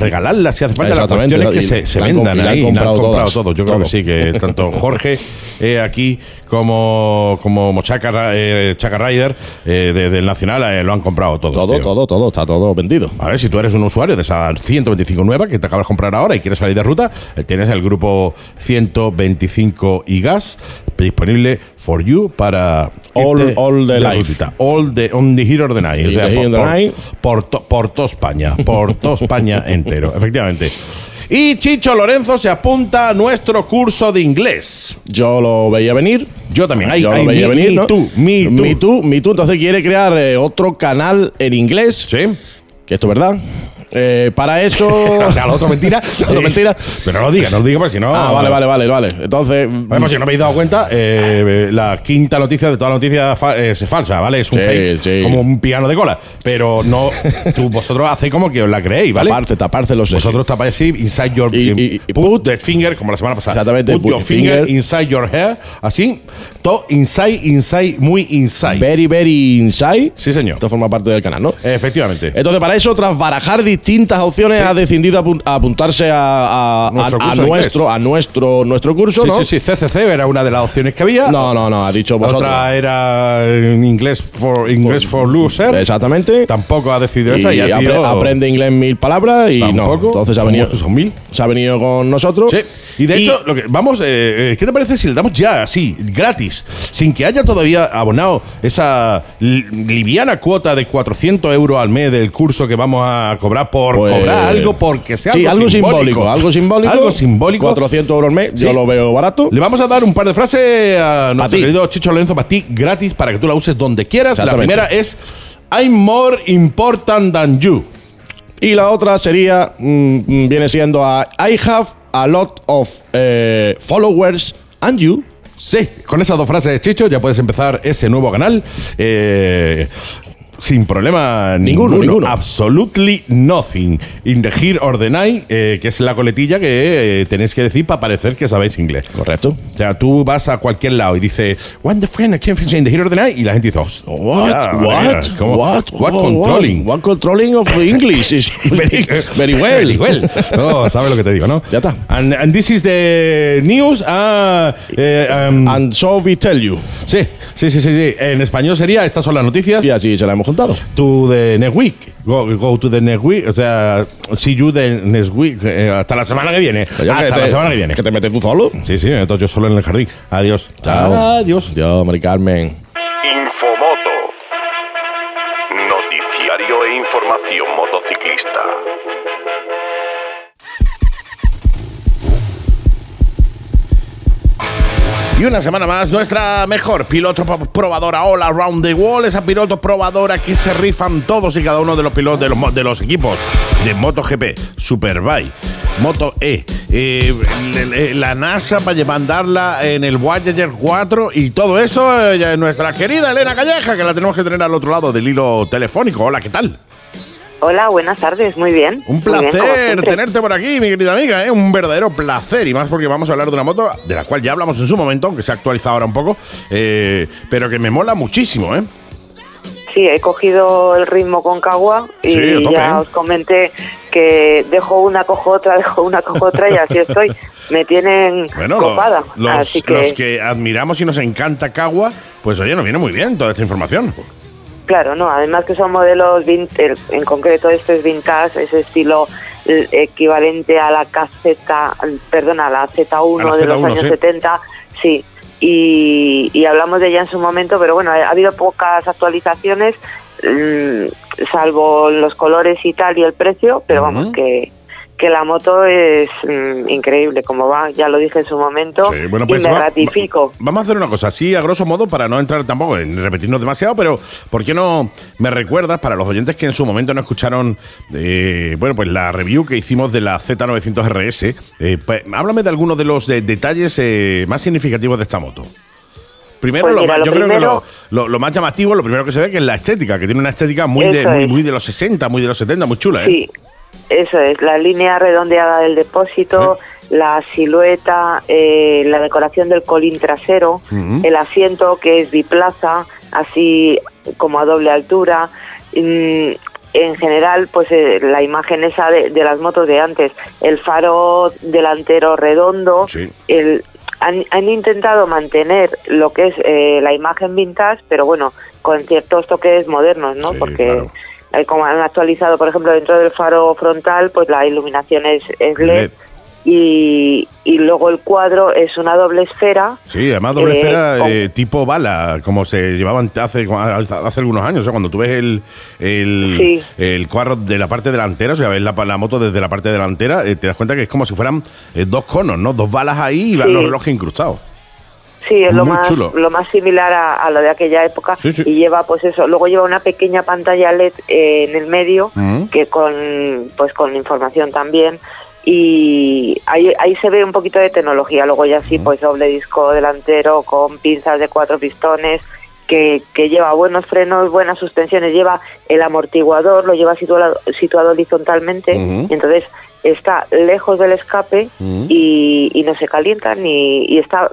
si hace falta. La Exactamente, cuestión es que y se, han vendan han ahí. han comprado comprado todas. todos. Yo creo Todo. que sí, que tanto Jorge eh, aquí como, como Chaca, eh, Chaca Rider eh, de- del Nacional eh, lo han comprado todos. Todo, tío. todo, todo, está todo vendido. A ver, si tú eres un usuario de esa 125 nueva que te acabas de comprar ahora y quieres salir de ruta, tienes el grupo 125 y gas disponible for you para All- irte all the life. All the on the hero of the night. O sea, the por, por- night. por to- por toda España, por toda España entero, efectivamente. Y Chicho Lorenzo se apunta a nuestro curso de inglés. Yo lo veía venir. Yo también. Ay, Yo ay, lo veía me- venir, me ¿no? too, me too. Me too. Entonces quiere crear eh, otro canal en inglés. Sí. Que esto es verdad. Eh, para eso. O sea, lo otro mentira. Lo otro mentira. Pero no lo digas, no lo digas porque si no. ah, vale, vale, vale, vale. Entonces. Bueno, si no me habéis dado cuenta, eh, la quinta noticia de toda la noticia fa- es falsa, ¿vale? Es un Sí, fake, sí. como un piano de cola. Pero no, tú, vosotros hacéis como que os la creéis, ¿vale? Taparse, taparse los Vosotros tapáis así, inside your. Y- y- y put the finger, como la semana pasada. Exactamente, Put put your your finger, finger. inside your hair, así. Todo inside, inside, muy inside. Very, very inside. Sí, señor. Esto forma parte del canal, ¿no? Efectivamente. Entonces, para eso, tras barajar distintas opciones, Sí. ha decidido apun- apuntarse a, a- Nuestro a- nuestro, a nuestro, nuestro curso, sí, ¿no? sí, sí, CCC era una de las opciones que había. No, no, no, ha dicho vosotros. otra era en inglés for, inglés for loser. Exactamente. Tampoco ha decidido esa y ha decidido- aprende inglés mil palabras y no. Tampoco. Entonces ha venido, son mil. se ha venido con nosotros. Sí. Y de hecho, lo que, vamos, eh, eh, ¿qué te parece si le damos ya así, gratis, sin que haya todavía abonado esa li- liviana cuota de 400 euros al mes del curso que vamos a cobrar por Pues- cobrar algo porque sea Sí, algo, algo simbólico. Algo simbólico. Algo simbólico. 400 euros al mes, yo lo veo barato. Le vamos a dar un par de frases a nuestro querido Chicho Lorenzo para ti, gratis, para que tú la uses donde quieras. La primera es I'm more important than you. Y la otra sería, mm, mm, viene siendo a I have a lot of eh, followers and you. Sí, con esas dos frases, Chicho, ya puedes empezar ese nuevo canal. eh, sin problema ninguno, Ninguno, ninguno. Absolutely nothing. In the here or the night, eh, que es la coletilla que eh, tenéis que decir para parecer que sabéis inglés. Correcto. O sea, tú vas a cualquier lado y dices, When the friend can't find in the here or the night, y la gente dice, "Oh, What? ya, what? ya, ¿cómo? What? What Oh, controlling? What, controlling of English is very, very well. Very well. No, sabes lo que te digo, ¿no? Ya está. And, and this is the news. ah, eh, um, And so we tell you. Sí, sí, sí, sí, sí. En español sería, estas son las noticias. Y así se la hemos juntado. To the next week. Go, go to the next week. O sea, see you the next week. Eh, hasta la semana que viene. Hasta que la semana que viene. Que te metes tú solo. Sí, sí, entonces yo solo en el jardín. Adiós. Adiós. Yo, Mari Carmen. Y una semana más, nuestra mejor piloto pro- probadora all around the world, esa piloto probadora que se rifan todos y cada uno de los pilotos de los, equipos de MotoGP, Superbike, Moto E, eh, la NASA para llevar andarla en el Voyager 4 y todo eso, eh, nuestra querida Elena Calleja, que la tenemos que tener al otro lado del hilo telefónico. Hola, ¿qué tal? Hola, buenas tardes, muy bien. Un bien, placer siempre. tenerte por aquí, mi querida amiga, ¿eh? un verdadero placer. Y más porque vamos a hablar de una moto de la cual ya hablamos en su momento, aunque se ha actualizado ahora un poco, eh, pero que me mola muchísimo. ¿eh? Sí, he cogido el ritmo con Cagua y Sí, a tope, ya ¿eh? os comenté que dejo una, cojo otra, dejo una, cojo otra y así estoy. Me tienen Bueno, copada. los, así que, los que admiramos y nos encanta Cagua, pues oye, nos viene muy bien toda esta información. Claro, no, además que son modelos, en concreto este es vintage, ese estilo equivalente a la KZ, perdona, a la Z1 A la de los Z1, años sí. 70, sí. Y, y hablamos de ella en su momento, pero bueno, ha habido pocas actualizaciones, mm, salvo los colores y tal y el precio, pero vamos, que, que la moto es mm, increíble como va, ya lo dije en su momento, Sí, bueno, pues y me va- ratifico. va- vamos a hacer una cosa, así a grosso modo, para no entrar tampoco en repetirnos demasiado, pero ¿por qué no me recuerdas para los oyentes que en su momento no escucharon, eh, bueno, pues la review que hicimos de la Z900 RS? eh, pues, háblame de algunos de los de- detalles eh, más significativos de esta moto. Primero, Pues lo más- yo creo que lo, lo- lo más llamativo, lo primero que se ve que es la estética, que tiene una estética muy de, muy, es. muy de los 60, muy de los 70, muy chula, ¿eh? Sí, eso es, la línea redondeada del depósito, la silueta, eh, la decoración del colín trasero, el asiento que es biplaza, así como a doble altura. Mm, en general, pues eh, la imagen esa de, de las motos de antes, el faro delantero redondo, Sí. el, han, han intentado mantener lo que es eh, la imagen vintage, pero bueno, con ciertos toques modernos, ¿no? Sí, Porque claro. Eh, como han actualizado, por ejemplo, dentro del faro frontal, pues la iluminación es, es LED, LED. Y, y luego el cuadro es una doble esfera. Sí, además doble Eh, esfera eh, tipo bala, como se llevaban hace, hace algunos años. O sea, cuando tú ves el, el, Sí. el cuadro de la parte delantera, o sea, ves la, la moto desde la parte delantera, eh, te das cuenta que es como si fueran dos conos, ¿no? Dos balas ahí y van Sí. los relojes incrustados. Sí, es lo más, chulo. lo más similar a, a lo de aquella época Sí, sí. y lleva pues eso, luego lleva una pequeña pantalla LED eh, en el medio Mm. que con pues con información también y ahí, ahí se ve un poquito de tecnología, luego ya Mm. sí pues doble disco delantero con pinzas de cuatro pistones que, que lleva buenos frenos, buenas suspensiones, lleva el amortiguador, lo lleva situado, situado horizontalmente, Ujú. entonces está lejos del escape y, y no se calienta ni y está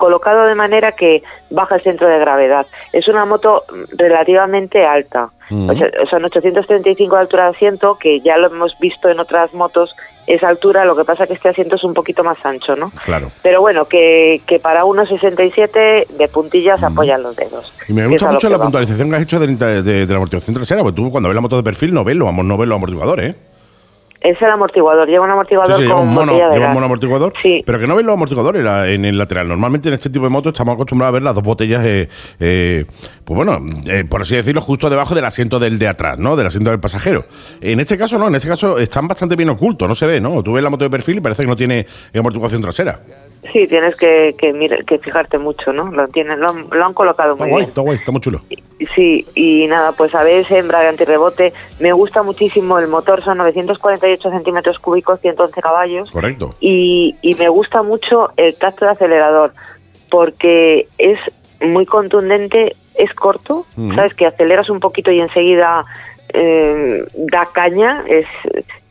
colocado de manera que baja el centro de gravedad. Es una moto relativamente alta. Ujú. O sea, son 835 de altura de asiento, que ya lo hemos visto en otras motos, esa altura, lo que pasa que este asiento es un poquito más ancho, ¿no? Claro. Pero bueno, que, que para 1,67 de puntillas apoyan los dedos. Y me gusta mucho la puntualización que has hecho de, de- de la amortiguación trasera, porque tú cuando ves la moto de perfil no ves los, no ves los amortiguadores, ¿eh? Es el amortiguador, lleva un amortiguador Sí, sí, lleva con un mono, de lleva un mono amortiguador, Sí. pero que no ves los amortiguadores en el lateral. Normalmente en este tipo de motos estamos acostumbrados a ver las dos botellas, eh, eh, pues bueno, eh, por así decirlo, justo debajo del asiento del de atrás, ¿no? Del asiento del pasajero. En este caso no, en este caso están bastante bien ocultos, no se ve, ¿no? Tú ves la moto de perfil y parece que no tiene amortiguación trasera. Sí, tienes que, que, mira- que fijarte mucho, ¿no? Lo, tienen, lo, han, lo han colocado Está muy guay, bien. está guay, está muy chulo. Sí, y nada, pues a ver, embrague antirrebote. Me gusta muchísimo el motor, son 948 centímetros cúbicos, 111 caballos. Correcto. Y, y me gusta mucho el tacto de acelerador, porque es muy contundente, es corto. ¿sabes? Que aceleras un poquito y enseguida eh, da caña. Es,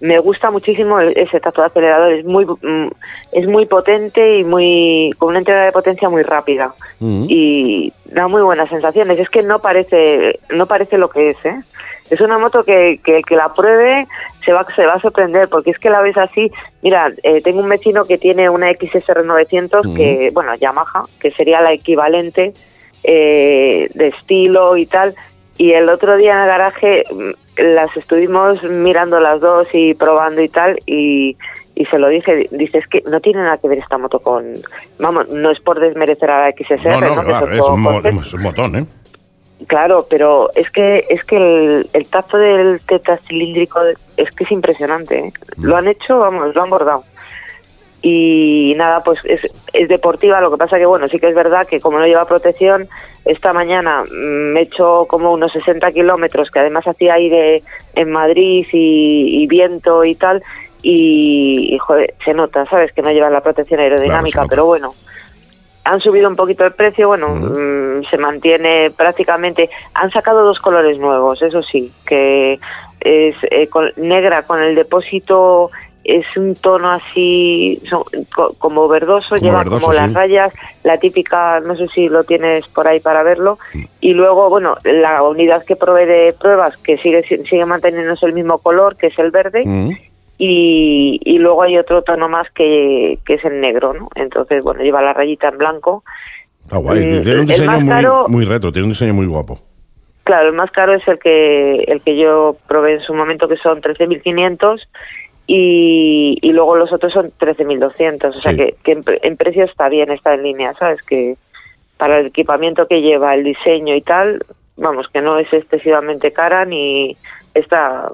me gusta muchísimo ese tacto de acelerador, es muy, mm, es muy potente y muy con una entrega de potencia muy rápida Ujú. y da muy buenas sensaciones. Es que no parece, no parece lo que es, ¿eh? Es una moto que, que el que la pruebe se va, se va a sorprender, porque es que la ves así. Mira, eh, tengo un vecino que tiene una XSR 900, que, bueno, Yamaha, que sería la equivalente eh, de estilo y tal. Y el otro día en el garaje mm, las estuvimos mirando las dos y probando y tal, y, y se lo dije, dice, es que no tiene nada que ver esta moto con... Vamos, no es por desmerecer a la XSR, No, ¿no? no, claro, es un, mo- conceptos. es un botón, ¿eh? Claro, pero es que es que el, el tacto del tetacilíndrico es que es impresionante. ¿eh? Lo han hecho, vamos, lo han bordado. Y nada, pues es, es deportiva, lo que pasa que bueno, sí que es verdad que como no lleva protección, esta mañana mm, me he hecho como unos 60 kilómetros, que además hacía aire en Madrid y, y viento y tal, y, y, joder, se nota, ¿sabes? Que no lleva la protección aerodinámica, pero bueno, han subido un poquito el precio, bueno, mm, se mantiene prácticamente. Han sacado dos colores nuevos, eso sí, que es eh, con- negra con el depósito, es un tono así son- como verdoso, Como lleva verdoso, como las rayas, la típica, no sé si lo tienes por ahí para verlo. Y luego, bueno, la unidad que provee de pruebas, que sigue si- sigue manteniéndose el mismo color, que es el verde Ujú. y, y luego hay otro tono más que, que es el negro, ¿no? Entonces, bueno, lleva la rayita en blanco. Está guay. Mm, tiene un diseño muy, caro- muy retro, tiene un diseño muy guapo. Claro, el más caro es el que el que yo probé en su momento, que son 13.500 y, y luego los otros son 13.200. O sea que, que en, en precio está bien, está en línea, ¿sabes? Que para el equipamiento que lleva, el diseño y tal, vamos, que no es excesivamente cara ni está.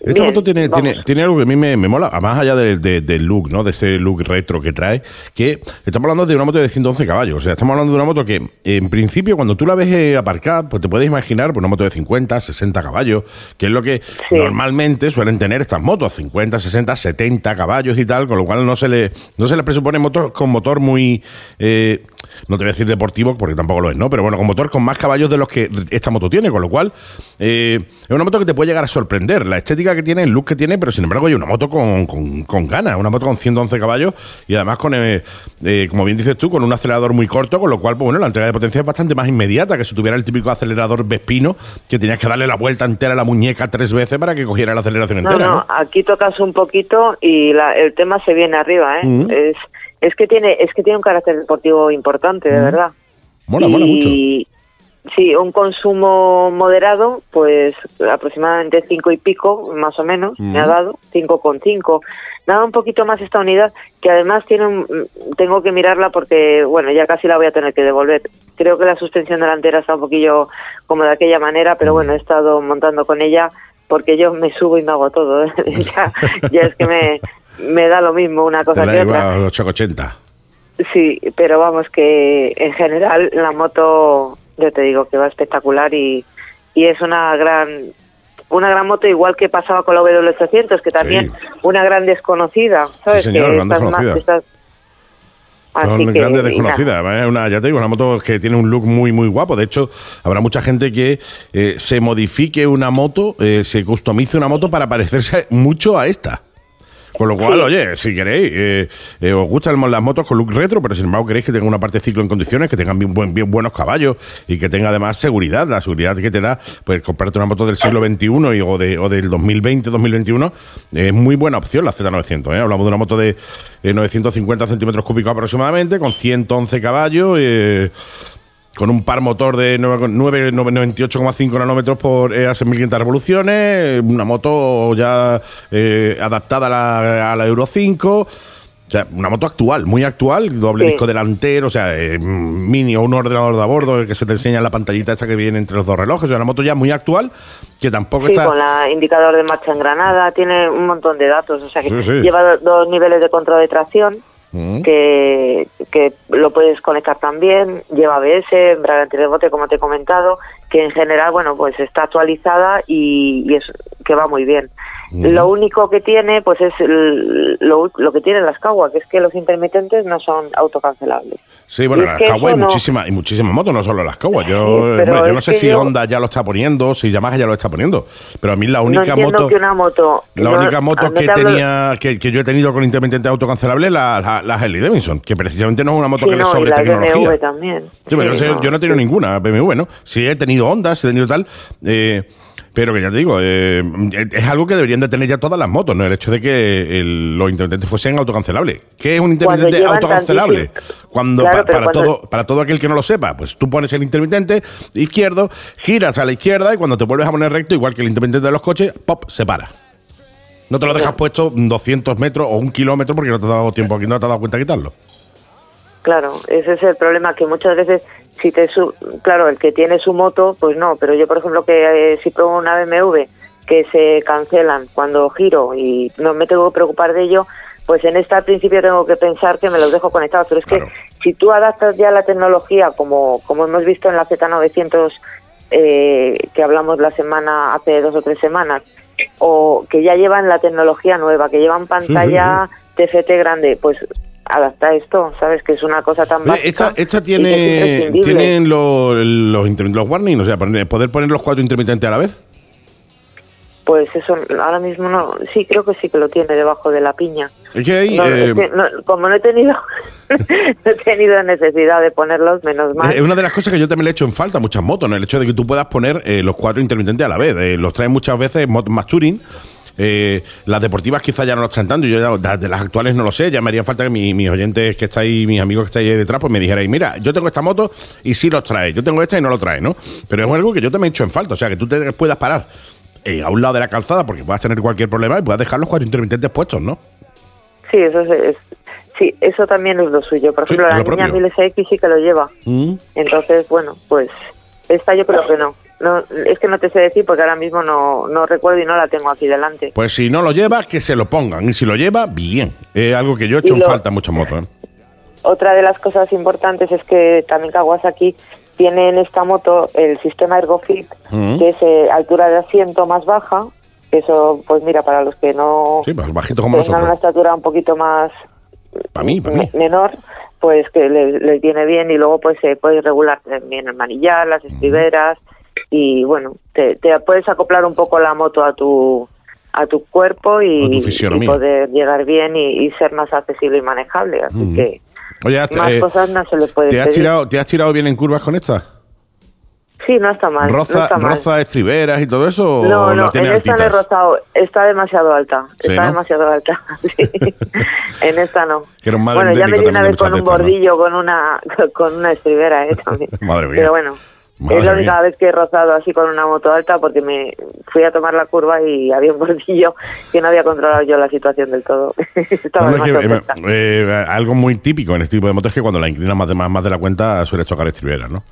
Esta bien, moto tiene, tiene, tiene algo que a mí me, me mola, más allá del, de- del look, ¿no? De ese look retro que trae, que estamos hablando de una moto de 111 caballos. O sea, estamos hablando de una moto que, en principio, cuando tú la ves eh, aparcada, pues te puedes imaginar pues, una moto de 50, 60 caballos, que es lo que Sí. normalmente suelen tener estas motos, 50, 60, 70 caballos y tal, con lo cual no se le, no se les presupone motos con motor muy, eh, no te voy a decir deportivo, porque tampoco lo es, ¿no? Pero bueno, con motor con más caballos de los que esta moto tiene, con lo cual eh, es una moto que te puede llegar a sorprender. La estética que tiene, el look que tiene, pero sin embargo hay una moto con, con, con ganas, una moto con 111 caballos y además con, eh, eh, como bien dices tú, con un acelerador muy corto, con lo cual, pues bueno, la entrega de potencia es bastante más inmediata que si tuviera el típico acelerador Vespino, que tenías que darle la vuelta entera a la muñeca tres veces para que cogiera la aceleración No, entera, no, ¿no? aquí tocas un poquito y la- el tema se viene arriba, ¿eh? Es es que tiene es que tiene un carácter deportivo importante, de verdad. Mola, mola mucho. Y sí, un consumo moderado, pues aproximadamente cinco y pico, más o menos, me ha dado, cinco con cinco. Nada, un poquito más esta unidad, que además tiene un, tengo que mirarla porque, bueno, ya casi la voy a tener que devolver. Creo que la suspensión delantera está un poquillo como de aquella manera, pero bueno, he estado montando con ella porque yo me subo y me hago todo. ¿eh? ya, ya es que me, me da lo mismo una Te cosa da que igual otra. a 880. Sí, pero vamos que en general la moto, yo te digo que va espectacular y, y es una gran una gran moto igual que pasaba con la W800, que también una gran desconocida, ¿sabes? señor, que gran estás más- desconocida. estás- Son Así que, grandes y nada. desconocidas. ¿eh? Una, ya te digo, una moto que tiene un look muy, muy guapo. De hecho, habrá mucha gente que eh, se modifique una moto, eh, se customice una moto para parecerse mucho a esta. Con lo cual, oye, si queréis, eh, eh, os gustan las motos con look retro, pero sin embargo queréis que tenga una parte ciclo en condiciones, que tengan bien, buen- buenos caballos y que tenga además seguridad, la seguridad que te da, pues comprarte una moto del siglo XXI y, o, de, o del 2020-2021 es muy buena opción la Z900. ¿eh? Hablamos de una moto de eh, 950 centímetros cúbicos aproximadamente, con 111 caballos. Con un par motor de 9 9 98,5 nanómetros por eh, hace 1500 revoluciones, una moto ya eh, adaptada a la, a la Euro 5. O sea, una moto actual, muy actual, doble Sí. disco delantero, o sea, eh, mini o un ordenador de a bordo que se te enseña en la pantallita esta que viene entre los dos relojes. O sea, una moto ya muy actual que tampoco Sí, está. con la indicador de marcha en granada, tiene un montón de datos, o sea que Sí, lleva do- dos niveles de control de tracción, Que, que lo puedes conectar también, lleva ABS, embrague antirrebote, como te he comentado, que en general, bueno, pues está actualizada y, y es que va muy bien. Lo único que tiene, pues es el- lo, lo que tienen las Kawa, que es que los intermitentes no son autocancelables. Sí, bueno, las Kawa hay no- muchísimas, y muchísimas motos, no solo las Kawa. Yo, yo no sé si yo- Honda ya lo está poniendo, si Yamaha ya lo está poniendo, pero a mí la no única entiendo moto... que una moto... La no- única moto no que tenía que, que yo he tenido con intermitente autocancelable es la, la, la Harley Davidson, que precisamente no es una moto Sí, que le no, sobre las tecnología. BMW también. Sí, yo, no Sí, sé- no, yo no he tenido ninguna BMW, ¿no? Sí he tenido Honda, sí he tenido tal, eh, pero que ya te digo, eh, es algo que deberían de tener ya todas las motos, ¿no? El hecho de que el- los intermitentes fuesen autocancelables. ¿Qué es un intermitente autocancelable? tantísimo- Cuando, Claro, pa- pero para, cuando- todo, para todo aquel que no lo sepa, pues tú pones el intermitente izquierdo, giras a la izquierda y cuando te vuelves a poner recto, igual que el intermitente de los coches, pop, se para. No te lo dejas puesto 200 metros o un kilómetro porque no te has dado tiempo aquí, no te has dado cuenta de quitarlo. Claro, ese es el problema, que muchas veces, si te su claro, el que tiene su moto, pues no, pero yo, por ejemplo, que eh, si pruebo una BMW que se cancelan cuando giro y no me tengo que preocupar de ello, pues en esta al principio tengo que pensar que me los dejo conectados, pero es Claro. que si tú adaptas ya la tecnología, como, como hemos visto en la Z900 eh, que hablamos la semana, hace dos o tres semanas, o que ya llevan la tecnología nueva, que llevan pantalla TFT grande, pues adapta esto, ¿sabes? Que es una cosa tan básica. esta, esta es tiene, tienen los, los, los warnings, o sea, poder poner los cuatro intermitentes a la vez. Pues eso, ahora mismo no, sí, creo que sí que lo tiene debajo de la piña. Es que No, eh, es que no, como no he tenido no he tenido necesidad de ponerlos, menos mal. Es una de las cosas que yo también le he hecho en falta a muchas motos, ¿no? el hecho de que tú puedas poner eh, los cuatro intermitentes a la vez. Eh, los traen muchas veces motos más touring. Eh, las deportivas quizás ya no los traen tanto. Yo ya, de- las actuales no lo sé. Ya me haría falta que mi- mis oyentes que estáis, mis amigos que estáis ahí detrás, pues me dijerais, mira, yo tengo esta moto y sí los trae. Yo tengo esta y no lo trae, ¿no? Pero es algo que yo también he hecho en falta. O sea, que tú te puedas parar eh, a un lado de la calzada porque puedas tener cualquier problema y puedas dejar los cuatro intermitentes puestos, ¿no? Sí, eso es, es- sí, eso también es lo suyo. Por Sí, ejemplo, es la lo niña propio. 1000SX sí que lo lleva. Mm. Entonces, bueno, pues esta yo creo que no. No. Es que no te sé decir porque ahora mismo no, no recuerdo y no la tengo aquí delante. Pues si no lo lleva, que se lo pongan. Y si lo lleva, bien. Es algo que yo he hecho en falta en muchas motos. ¿eh? Otra de las cosas importantes es que también Kawasaki tiene en esta moto el sistema ErgoFit, Mm. que es eh, altura de asiento más baja. Eso, pues mira, para los que no Sí, pues bajito como tengan una estatura un poquito más Para mí, para mí. me- menor, pues que les, les viene bien y luego pues se puede regular también el manillar, las estriberas y bueno, te, te puedes acoplar un poco la moto a tu a tu cuerpo y, tu y fisionomía. poder llegar bien y, y ser más accesible y manejable. Así Mm. que Oye, más eh, cosas no se le puede ¿te, has pedir. tirado, ¿te has tirado bien en curvas con esta? Sí, no está mal. no ¿Roza, está mal. roza estriberas y todo eso? ¿O No, no, en esta no he rozado, está demasiado alta, Sí, está ¿no? demasiado alta, sí. en esta no. Bueno, ya me di una vez con un ¿no? bordillo, con una con una estribera, eh, también. Madre mía. Pero bueno, Madre es la única mía. vez que he rozado así con una moto alta porque me fui a tomar la curva y había un bordillo que no había controlado yo la situación del todo. Estaba No, no, es que, demasiado eh, eh, algo muy típico en este tipo de motos es que cuando la inclinas más de, más, más de la cuenta sueles tocar estriberas, ¿no?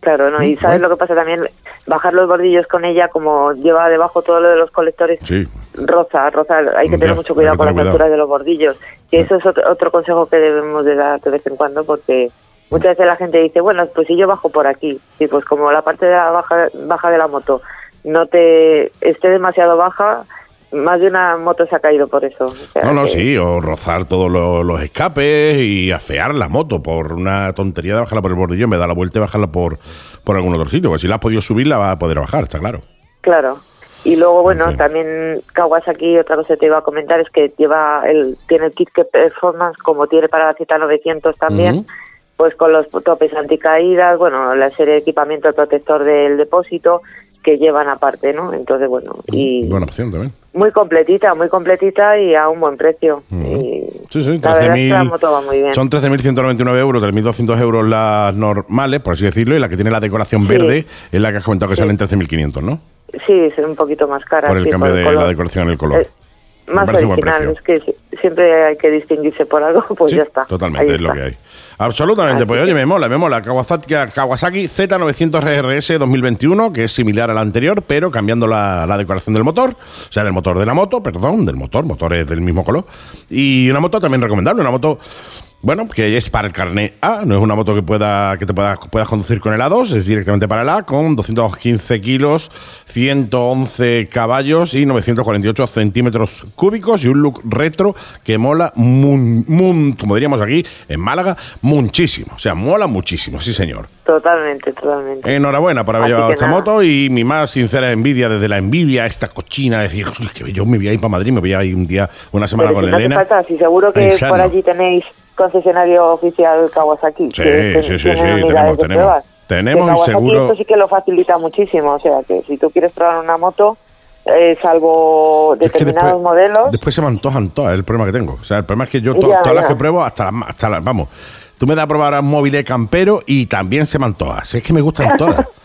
Claro, ¿no? Y sabes lo que pasa también, bajar los bordillos con ella, como lleva debajo todo lo de los colectores, Sí. roza, roza, hay que Ya, tener mucho cuidado con las alturas de los bordillos. Que eso es otro, otro consejo que debemos de dar de vez en cuando, porque muchas veces la gente dice, bueno, pues si yo bajo por aquí, y pues como la parte de la baja, baja de la moto no te esté demasiado baja, más de una moto se ha caído por eso. O sea No, no, que- sí, o rozar todos los, los escapes y afear la moto por una tontería de bajarla por el bordillo de dar la vuelta y bajarla por, por algún otro sitio. Porque si la has podido subir, la vas a poder bajar, está claro. Claro. Y luego, bueno, Sí. también Kawasaki, otra cosa que te iba a comentar es que lleva el, tiene el kit que performance, como tiene para la Z900 también, Ujú. Pues con los topes anticaídas, bueno, la serie de equipamiento, protector del depósito que llevan aparte, ¿no? Entonces, bueno, y Buena opción también. muy completita, muy completita y a un buen precio. Y Sí, sí, la verdad es que la 13.000. moto va muy bien. Son 13.199 euros, 3.200 euros las normales, por así decirlo, y la que tiene la decoración Sí. verde es la que has comentado que Sí. salen 13.500, ¿no? Sí, es un poquito más cara. Por el sí, cambio de color. la decoración en el color. Eh, más original, es que si- siempre hay que distinguirse por algo, pues Sí, ya está. Totalmente, ahí es lo que hay. Absolutamente, pues oye, me mola, me mola. Kawasaki, Kawasaki Z900 RS 2021, que es similar al anterior, pero cambiando la, la decoración del motor, o sea, del motor de la moto, perdón, del motor, motores del mismo color. Y una moto también recomendable, una moto. Bueno, que es para el carnet A, no es una moto que pueda que te pueda, puedas conducir con el A2, es directamente para el A, con 215 kilos, 111 caballos y 948 centímetros cúbicos y un look retro que mola, mun- mun- como diríamos aquí en Málaga, muchísimo. O sea, mola muchísimo, sí señor. Totalmente, totalmente. Enhorabuena por haber Así llevado esta nada. moto y mi más sincera envidia desde la envidia, esta cochina, decir, "Uy, que yo me voy a ir para Madrid, me voy a ir un día, una semana Pero con si no hace Elena. falta, si seguro que por allí tenéis concesionario oficial Kawasaki. Sí, que sí, sí, sí, tenemos, tenemos. Tenemos y seguro- Esto sí que lo facilita muchísimo. O sea, que si tú quieres probar una moto, eh, salvo determinados después, modelos, después se me antojan todas, es el problema que tengo. O sea, el problema es que yo to- Ya, todas las que pruebo, hasta las, hasta las, vamos, tú me das a probar un móvil de campero y también se me antoja. Si es que me gustan todas.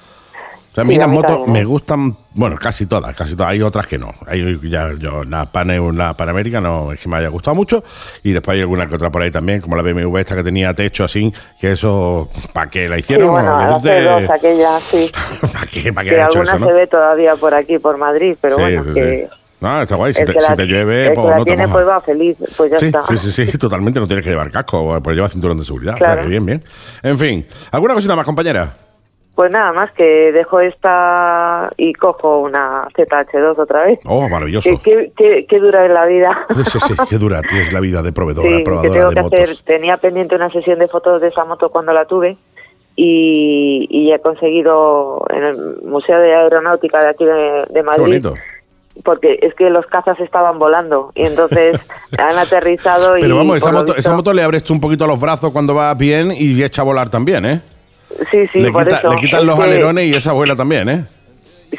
O sea, a mí Sí, las motos también, ¿eh? me gustan, bueno, casi todas, casi todas. Hay otras que no. Hay ya, yo, la, Pane, la Panamérica no es que me haya gustado mucho. Y después hay alguna que otra por ahí también, como la BMW esta que tenía techo así, que eso, ¿para qué la sí, hicieron? bueno, Que la decirte- C2, aquella, sí. ¿Para qué, para qué que hecho alguna eso, no? se ve todavía por aquí, por Madrid, pero Sí, bueno, sí, que... sí. No, está guay. Si te, que si la- te llueve, el pues que la no te tiene pues va feliz, pues ya Sí, está. sí, sí, sí, totalmente. No tienes que llevar casco, pues lleva cinturón de seguridad. Claro. Claro. bien, bien. En fin, ¿alguna cosita más, compañera? Pues nada más que dejo esta y cojo una ZH2 otra vez. Oh, maravilloso. ¿Qué, qué, qué- qué dura es la vida? Sí, sí, qué dura tienes la vida de proveedora, Sí, que probadora tengo de que motos. hacer, tenía pendiente una sesión de fotos de esa moto cuando la tuve y, y he conseguido en el Museo de Aeronáutica de aquí de, de Qué Madrid, bonito. porque es que los cazas estaban volando y entonces han aterrizado y... Pero vamos, esa moto le abres tú un poquito los brazos cuando vas bien y echa a volar también, ¿eh? Sí, sí, le, por quita- eso. le quitan los alerones y esa vuela también, ¿eh?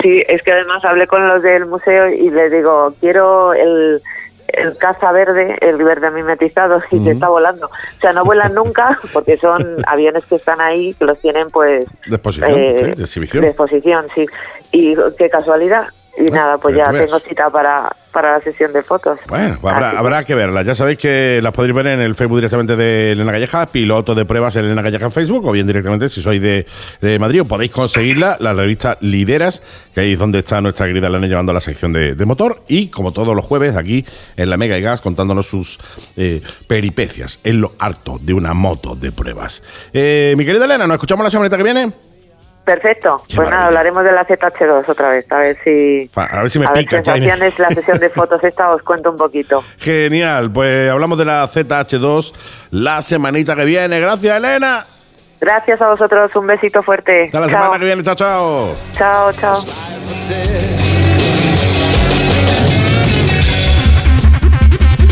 Sí, es que además hablé con los del museo y les digo, quiero el, el caza verde, el verde mimetizado, y que está volando. O sea, no vuelan nunca porque son aviones que están ahí, que los tienen pues... De exposición, eh, sí, de exhibición. de exposición, sí. Y qué casualidad. Y Bueno, nada, pues ya ya tengo cita para, para la sesión de fotos. Bueno, pues habrá, habrá que verlas. Ya sabéis que las podéis ver en el Facebook directamente de Elena Galleja, piloto de pruebas en Elena Galleja en Facebook, o bien directamente si sois de, de Madrid, o podéis conseguirla, la revista Lideras, que ahí es donde está nuestra querida Elena llevando la sección de, de motor, y como todos los jueves, aquí en la Mega y Gas, contándonos sus eh, peripecias en lo harto de una moto de pruebas. Eh, mi querida Elena, ¿nos escuchamos la semanita que viene? Perfecto. Qué pues nada, hablaremos de la ZH2 otra vez, a ver si... A ver si me a ver, sensaciones, la sesión de fotos esta os cuento un poquito. Genial, pues hablamos de la ZH2 la semanita que viene. Gracias, Elena. Gracias a vosotros, un besito fuerte. Hasta la Chao. semana que viene, chao, chao. Chao, chao.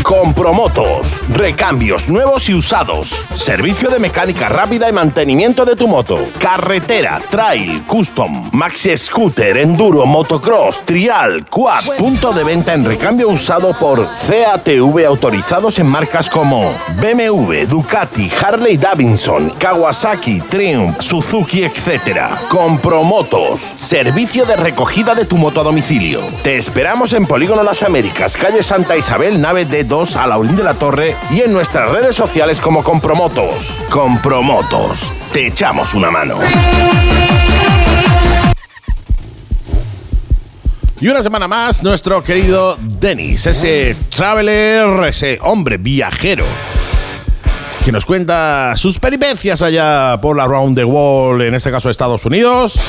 Compromotos. Recambios nuevos y usados. Servicio de mecánica rápida y mantenimiento de tu moto. Carretera, trail, custom, maxi scooter, enduro, motocross, trial, quad. Punto de venta en recambio usado por CATV autorizados en marcas como BMW, Ducati, Harley Davidson, Kawasaki, Triumph, Suzuki, etc. Compromotos. Servicio de recogida de tu moto a domicilio. Te esperamos en Polígono Las Américas, calle Santa Isabel, nave D2 a la Orín de la Torre y en nuestras redes sociales como Compromotos. Compromotos. Te echamos una mano. Y una semana más, nuestro querido Denis, ese traveler, ese hombre viajero, que nos cuenta sus peripecias allá por la Round the Wall, en este caso Estados Unidos.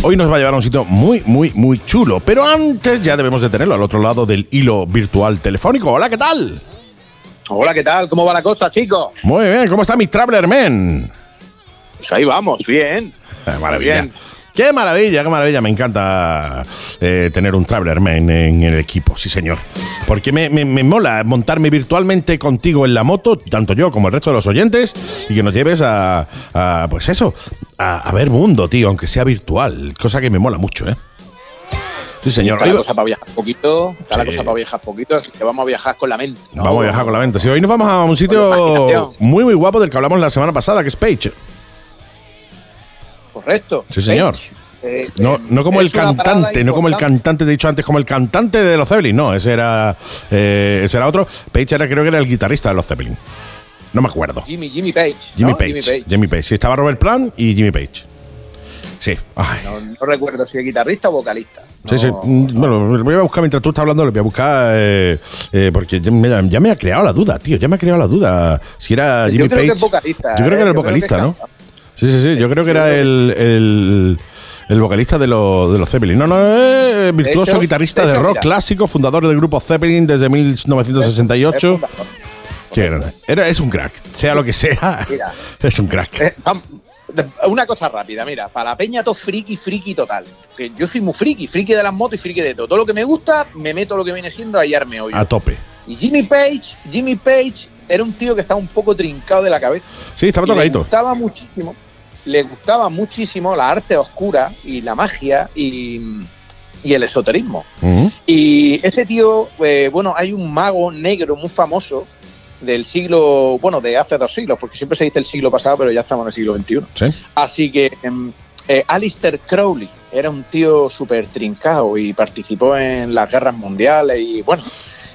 Hoy nos va a llevar a un sitio muy, muy, muy chulo. Pero antes ya debemos de tenerlo al otro lado del hilo virtual telefónico. Hola, ¿qué tal? Hola, ¿qué tal? ¿Cómo va la cosa, chicos? Muy bien, ¿cómo está mi Traveler Man? Pues ahí vamos, bien. maravilla. Bien. Qué maravilla, qué maravilla. Me encanta eh, tener un Traveler Man en, el equipo, sí, señor. Porque me, me, me, mola montarme virtualmente contigo en la moto, tanto yo como el resto de los oyentes, y que nos lleves a, a pues eso, a, a, ver mundo, tío, aunque sea virtual. Cosa que me mola mucho, ¿eh? Sí, señor. Está la cosa para viajar poquito, está sí. la cosa para viajar poquito, así que vamos a viajar con la mente. ¿no? Vamos a viajar con la mente. Sí, hoy nos vamos a un sitio muy, muy guapo del que hablamos la semana pasada, que es Page. Correcto. Sí, señor. Eh, no, no como el cantante, no como el cantante, te he dicho antes, como el cantante de los Zeppelin, no, ese era, eh, ese era otro. Page era, creo que era el guitarrista de los Zeppelin. No me acuerdo. Jimmy, Jimmy Page. Jimmy, ¿no? Page, Jimmy Page. Jimmy Page. Sí, estaba Robert Plant y Jimmy Page. Sí. Ay. No, no, recuerdo si es guitarrista o vocalista. No, sí, sí. Bueno, lo voy a buscar mientras tú estás hablando, lo voy a buscar eh, eh, porque ya me, ya me, ha creado la duda, tío. Ya me ha creado la duda. Si era Jimmy yo creo Page. Que es vocalista, yo creo que eh, era el vocalista, ¿no? Sí, sí, sí. Yo creo que era el, el, el vocalista de, lo, de los Zeppelin. No, no, eh, virtuoso hecho, guitarrista de, rock mira. clásico, fundador del grupo Zeppelin desde 1968. Que era, era, es un crack, sea lo que sea, Mira. es un crack. Eh, una cosa rápida, mira, para la peña todo friki, friki total. Que yo soy muy friki, friki de las motos y friki de todo. Todo lo que me gusta, me meto lo que viene siendo a hallarme hoy. A tope. Y Jimmy Page, Jimmy Page era un tío que estaba un poco trincado de la cabeza. Sí, estaba tocadito. gustaba muchísimo, le gustaba muchísimo la arte oscura y la magia y, y el esoterismo. Y ese tío, eh, bueno, hay un mago negro muy famoso del siglo, bueno, de hace dos siglos, porque siempre se dice el siglo pasado, pero ya estamos en el siglo XXI. Sí. Así que em, eh, Alistair Crowley era un tío súper trincado y participó en las guerras mundiales y bueno,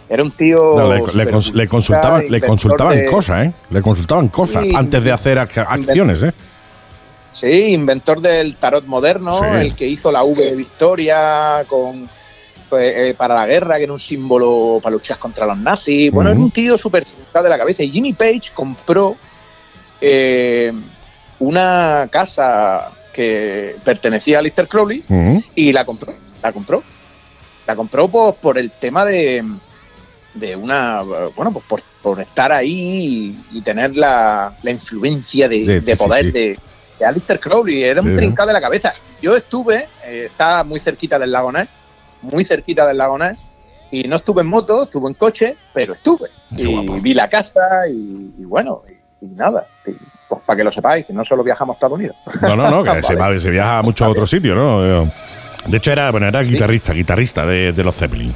era un tío... No, le, le súper cons- le culturista, consultaban, le consultaban de- cosas, ¿eh? Le consultaban cosas Sí, antes de hacer ac- acciones, ¿eh? Sí, inventor del tarot moderno, Sí. el que hizo la V de Victoria con pues, eh, para la guerra, que era un símbolo para luchar contra los nazis. Bueno, era un tío súper de la cabeza. Y Jimmy Page compró eh, una casa que pertenecía a Lister Crowley y la compró. La compró. La compró por, por el tema de, de una. Bueno, pues por, por estar ahí y, y tener la, la influencia de, De- de sí, poder sí. de, de Alistair Crowley. Era un Sí. trincado de la cabeza. Yo estuve, eh, está muy cerquita del lago Ness, muy cerquita del lago Ness, y no estuve en moto, estuve en coche, pero estuve. Qué y guapo. vi la casa y, y bueno, y, y nada. Y, pues para que lo sepáis, que no solo viajamos a Estados Unidos. No, no, no, que Vale. se, va- se viaja a muchos otros sitios, ¿no? De hecho, era, bueno, era guitarrista, guitarrista de, de los Zeppelin.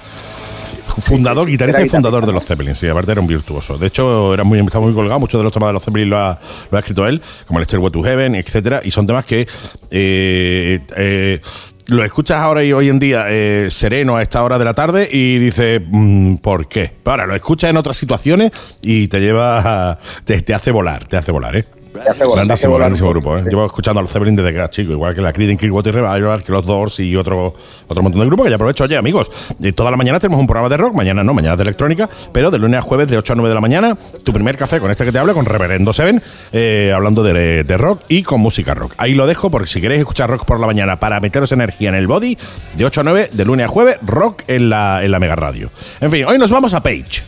Fundador, sí, guitarrista y fundador de los Zeppelin, sí, aparte era un virtuoso. De hecho, era muy, está muy colgado, muchos de los temas de los Zeppelin lo ha, lo ha escrito él, como el Stairway to Heaven, etcétera, y son temas que eh, eh, lo escuchas ahora y hoy en día eh, sereno a esta hora de la tarde y dices, mm, ¿por qué? Pero ahora lo escuchas en otras situaciones y te lleva, a- te, te hace volar, te hace volar, ¿eh? Grandísimo, grandísimo grupo. ¿eh? Llevo escuchando a los Zeppelin desde que era chico, igual que la Creed, Clearwater Revival, que los Doors y otro, otro montón de grupos que ya aprovecho. Oye, amigos, eh, toda la mañana tenemos un programa de rock, mañana no, mañana de electrónica, pero de lunes a jueves de 8 a 9 de la mañana, tu primer café con este que te habla, con Reverendo Seven, eh, hablando de, de rock y con música rock. Ahí lo dejo porque si queréis escuchar rock por la mañana para meteros energía en el body, de 8 a 9, de lunes a jueves, rock en la, en la Mega Radio. En fin, hoy nos vamos a Page.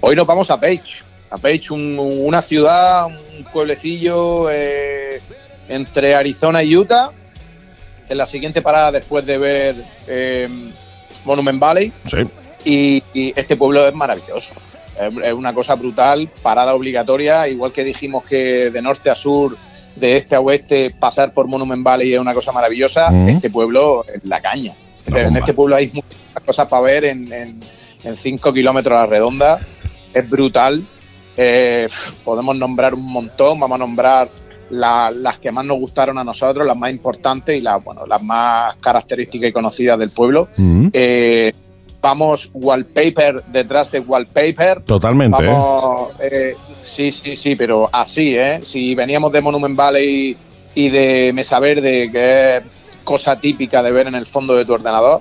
Hoy nos vamos a Page. A Page, un- una ciudad, un pueblecillo eh, entre Arizona y Utah. En la siguiente parada después de ver eh, Monument Valley. Sí. Y, y este pueblo es maravilloso. Es, es una cosa brutal, parada obligatoria, igual que dijimos que de norte a sur, de este a oeste, pasar por Monument Valley es una cosa maravillosa. Mm. Este pueblo es la caña. En este pueblo hay muchas cosas para ver en, en, en cinco kilómetros a la redonda. Es brutal. Eh, podemos nombrar un montón, vamos a nombrar la- las que más nos gustaron a nosotros, las más importantes y las, bueno, las más características y conocidas del pueblo. Mm, Eh, vamos wallpaper detrás de wallpaper. Totalmente. ¿eh? Vamos, eh, sí, sí, sí, pero así, ¿eh? Si veníamos de Monument Valley y de Mesa Verde, que es cosa típica de ver en el fondo de tu ordenador.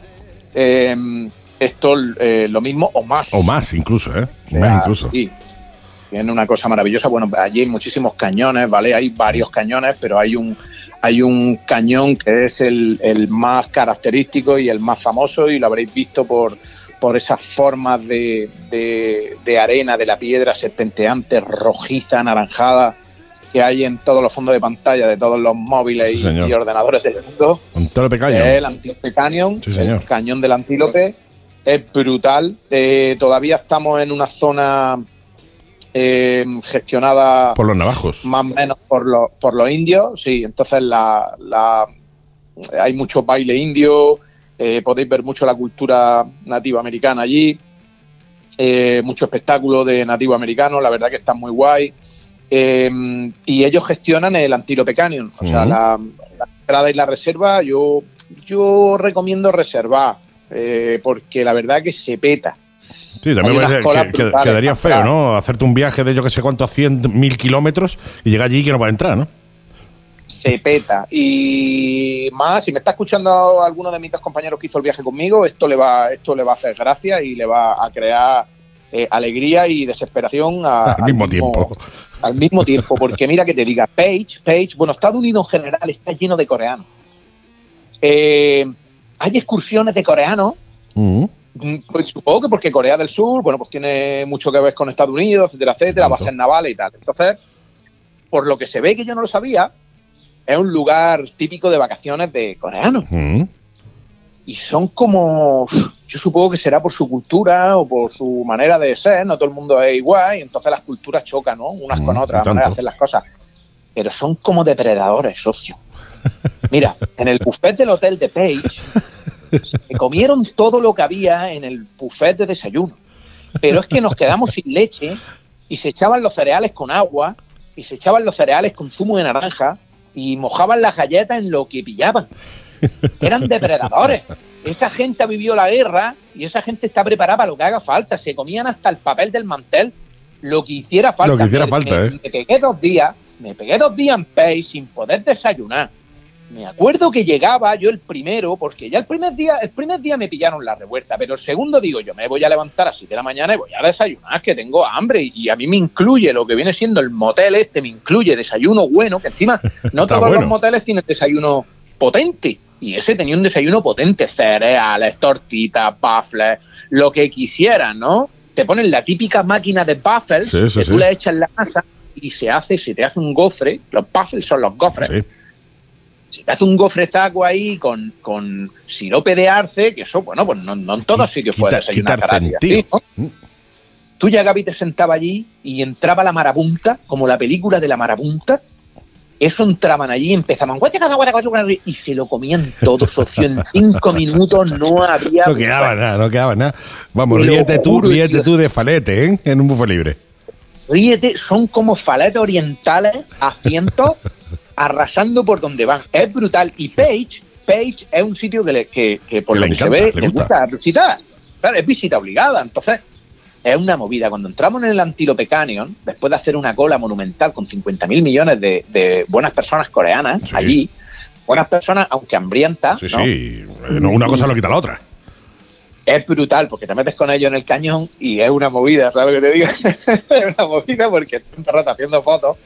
Eh, esto lo mismo o más. O más incluso, ¿eh? O más incluso. Sí. Tiene una cosa maravillosa. Bueno, allí hay muchísimos cañones, ¿vale? Hay varios cañones, pero hay un, hay un cañón que es el, el más característico y el más famoso y lo habréis visto por, por esas formas de, de, de arena de la piedra serpenteante, rojiza, anaranjada, que hay en todos los fondos de pantalla de todos los móviles Sí, y- ordenadores del mundo. Antílope Canyon. El Antílope Canyon, Sí, el cañón del Antílope. Es brutal. Eh, todavía estamos en una zona eh, gestionada Por los navajos. más o menos por los, por los indios, sí, entonces la, la- hay mucho baile indio, eh, podéis ver mucho la cultura nativa americana allí, eh, mucho espectáculo de nativo americano, la verdad que está muy guay. Eh, y ellos gestionan el Antílope Canyon, o sea, la, la entrada y la reserva, yo, yo recomiendo reservar, eh, porque la verdad que se peta. Sí, también parece que- que- quedaría feo. ¿no? Hacerte un viaje de yo que sé cuánto, a 100 mil kilómetros y llegar allí y que no va a entrar, ¿no? se peta. Y más, si me está escuchando alguno de mis dos compañeros que hizo el viaje conmigo, esto le va, esto le va a hacer gracia y le va a crear eh, alegría y desesperación a- Al mismo tiempo. Al mismo tiempo, porque mira que te diga, Page, Page, bueno, Estados Unidos en general está lleno de coreanos. Eh, hay excursiones de coreanos. Mm, Pues supongo que porque Corea del Sur, bueno, pues tiene mucho que ver con Estados Unidos, etcétera, etcétera, bases navales y tal. Entonces, por lo que se ve que yo no lo sabía, es un lugar típico de vacaciones de coreanos. Mm. Y son como, yo supongo que será por su cultura o por su manera de ser, no todo el mundo es igual, y entonces las culturas chocan, ¿no? Unas Mm, con otras, la manera de hacer las cosas. Pero son como depredadores, socio. Mira, en el buffet del hotel de Page se comieron todo lo que había en el buffet de desayuno. Pero es que nos quedamos sin leche y se echaban los cereales con agua y se echaban los cereales con zumo de naranja y mojaban las galletas en lo que pillaban. Eran depredadores. Esa gente ha vivido la guerra y esa gente está preparada para lo que haga falta. Se comían hasta el papel del mantel, lo que hiciera falta. Lo que hiciera Me- falta, me- ¿eh? Me pegué dos días, me pegué dos días en Pay sin poder desayunar. Me acuerdo que llegaba yo el primero, porque ya el primer día, el primer día me pillaron la revuelta, pero el segundo digo, yo me voy a levantar a 7 de la mañana y voy a desayunar, que tengo hambre, y, a mí me incluye lo que viene siendo el motel este, me incluye desayuno bueno, que encima no todos bueno. los moteles tienen desayuno potente. Y ese tenía un desayuno potente, cereales, tortitas, baffles, lo que quisieran, ¿no? Te ponen la típica máquina de baffles, Sí, sí, que sí. tú le echas la masa y se hace, se te hace un gofre. Los baffles son los gofres. Se te hace un gofretaco ahí con, con sirope de arce, que eso, bueno, pues no, no en todos sitios sentido. ¿sí, no? Mm. Tú ya, Gaby, te sentaba allí y entraba la marabunta, como la película de la marabunta. Eso entraban allí y empezaban y se lo comían todo, socio. En cinco minutos no había. No quedaba nada, no quedaba nada. Vamos, lo ríete tú, ríete tú de falete, ¿eh? En un bufo libre. Ríete, son como faletes orientales a cientos, arrasando por donde van. Es brutal. Y Page, Page es un sitio que, le- que, que por Que lo que se ve, le le gusta. gusta visitar. Claro, es visita obligada. Entonces, es una movida. Cuando entramos en el Antílope Canyon, después de hacer una cola monumental con 50.000 millones de, de buenas personas coreanas Sí. allí, buenas personas, aunque hambrientas, Sí, ¿no? sí. Una cosa no quita la otra. es brutal porque te metes con ellos en el cañón y es una movida, ¿sabes lo que te digo? es una movida porque están rato haciendo fotos,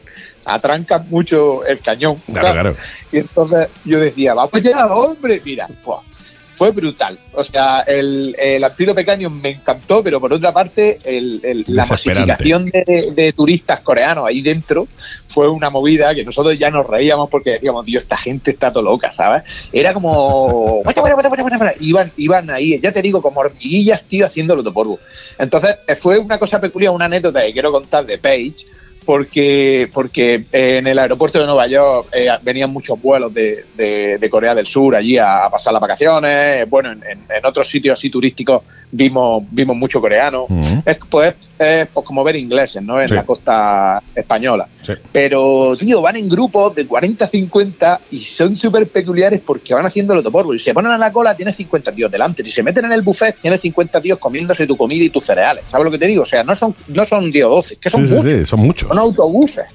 atrancan mucho el cañón. Claro, claro. Y entonces yo decía, vamos ya, hombre, mira, fue brutal. O sea, el, el Antílope Canyon me encantó, pero por otra parte, el- el- la masificación de, de turistas coreanos ahí dentro fue una movida que nosotros ya nos reíamos porque decíamos, Dios, esta gente está todo loca, ¿sabes? Era como... iban, iban ahí, ya te digo, como hormiguillas, tío, haciéndolo de polvo. Entonces, eh, fue una cosa peculiar, una anécdota que quiero contar de Page, porque, porque eh, en el aeropuerto de Nueva York eh, venían muchos vuelos de, de- de Corea del Sur allí a, a pasar las vacaciones. Bueno, en, otros sitios así turísticos vimos, vimos mucho coreano. Mm. Es, pues, es pues como ver ingleses, ¿no? En Sí. la costa española. Sí. Pero, tío, van en grupos de 40 a 50 y son súper peculiares porque van haciendo los toporbos. Y se ponen a la cola, tienes 50 tíos delante. Si se meten en el buffet, tienes 50 tíos comiéndose tu comida y tus cereales. ¿Sabes lo que te digo? O sea, no son, no son 10 o 12, que son Sí, sí, muchos sí, son muchos. Son autobuses.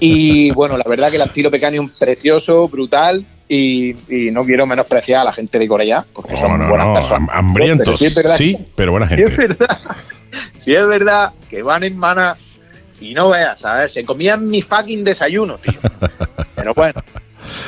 Y bueno, la verdad que el Antílope Canyon precioso, brutal. y, y no quiero menospreciar a la gente de Corea, porque son No, buenas no, personas. ham- hambrientos. Sí es verdad- Sí, pero buena sí gente. es verdad, sí es verdad que van en mana y no veas, ¿sabes? Se comían mi fucking desayuno, tío. Pero bueno,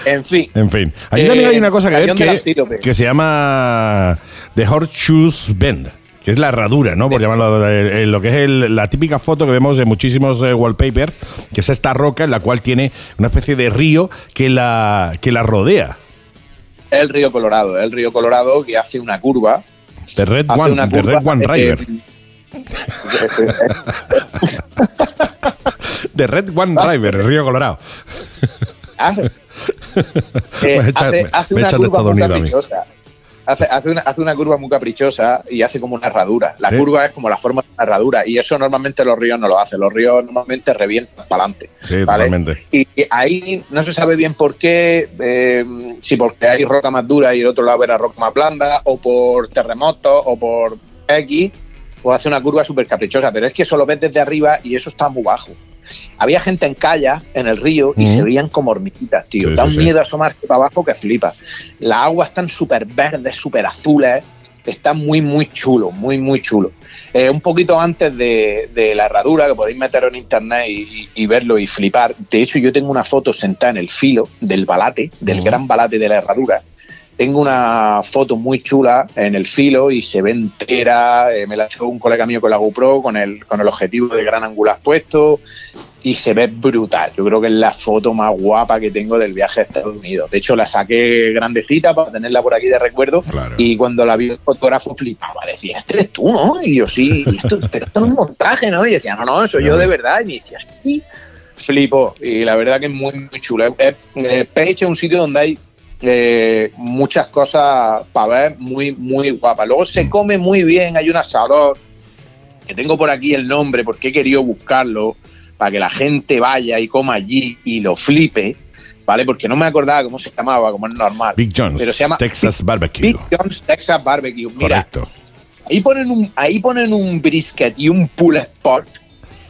en fin. En fin, allí Eh, también hay una cosa que ver que, que se llama The Horseshoes Bend, que es la herradura, ¿no? Por llamarlo de- eh, lo que es el- la típica foto que vemos de muchísimos eh, wallpaper, que es esta roca en la cual tiene una especie de río que la, que la rodea. El río Colorado, el río Colorado que hace una curva. The Red One, una The curva Red One eh, River. The Red One River, el río Colorado. Claro. Eh, Me echa- hace me- hace me una echan de Estados Unidos a mí. Hace, hace una, hace una curva muy caprichosa y hace como una herradura. La Sí. curva es como la forma de una herradura y eso normalmente los ríos no lo hacen. Los ríos normalmente revientan para adelante. Sí, totalmente. Y, y ahí no se sabe bien por qué, eh, si porque hay roca más dura y el otro lado era roca más blanda, o por terremotos, o por X, pues hace una curva súper caprichosa. Pero es que eso lo ves desde arriba y eso está muy bajo. Había gente en callas en el río y se veían como hormiguitas, tío. Sí, da sí, un sí. miedo asomarse para abajo que flipa. Las aguas están súper verdes, súper azules. Está muy, muy chulo, muy, muy chulo. Eh, un poquito antes de, de la herradura, que podéis meteros en internet y, y- y verlo y flipar. De hecho, yo tengo una foto sentada en el filo del balate, del gran balate de la herradura. Tengo una foto muy chula en el filo y se ve entera. eh, me la echó un colega mío con la GoPro, con el, con el objetivo de gran angular puesto y se ve brutal. Yo creo que es la foto más guapa que tengo del viaje a Estados Unidos. De hecho, la saqué grandecita para tenerla por aquí de recuerdo. Claro. Y cuando la vi el fotógrafo flipaba, decía, este eres tú, ¿no? Y yo, sí, esto, pero esto es un montaje, ¿no? Y decía, no, no, soy yo de verdad. Y me decía, sí, flipo. Y la verdad que es muy, muy chulo. Eh, eh, Page es un sitio donde hay eh, muchas cosas para ver muy, muy guapas. Luego se come muy bien, hay un asador, que tengo por aquí el nombre porque he querido buscarlo para que la gente vaya y coma allí y lo flipe, ¿vale? Porque no me acordaba cómo se llamaba, como es normal. Big John's, Pero se llama Texas Barbecue. Big John's Texas Barbecue. Mira, Correcto. ahí ponen un, ahí ponen un brisket y un pulled pork.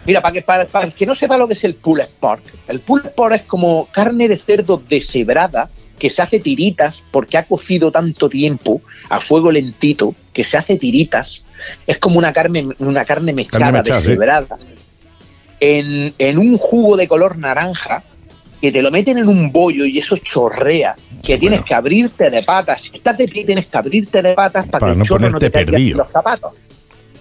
Mira, para que, para, para el que no sepa lo que es el pulled pork, el pulled pork es como carne de cerdo deshebrada que se hace tiritas porque ha cocido tanto tiempo a fuego lentito que se hace tiritas. Es como una carne, una carne mezclada, mechada, sí. deshebrada, en, en un jugo de color naranja que te lo meten en un bollo y eso chorrea, que tienes bueno. que abrirte de patas. Si estás de pie tienes que abrirte de patas para, Para que no el chorro no te caiga los zapatos.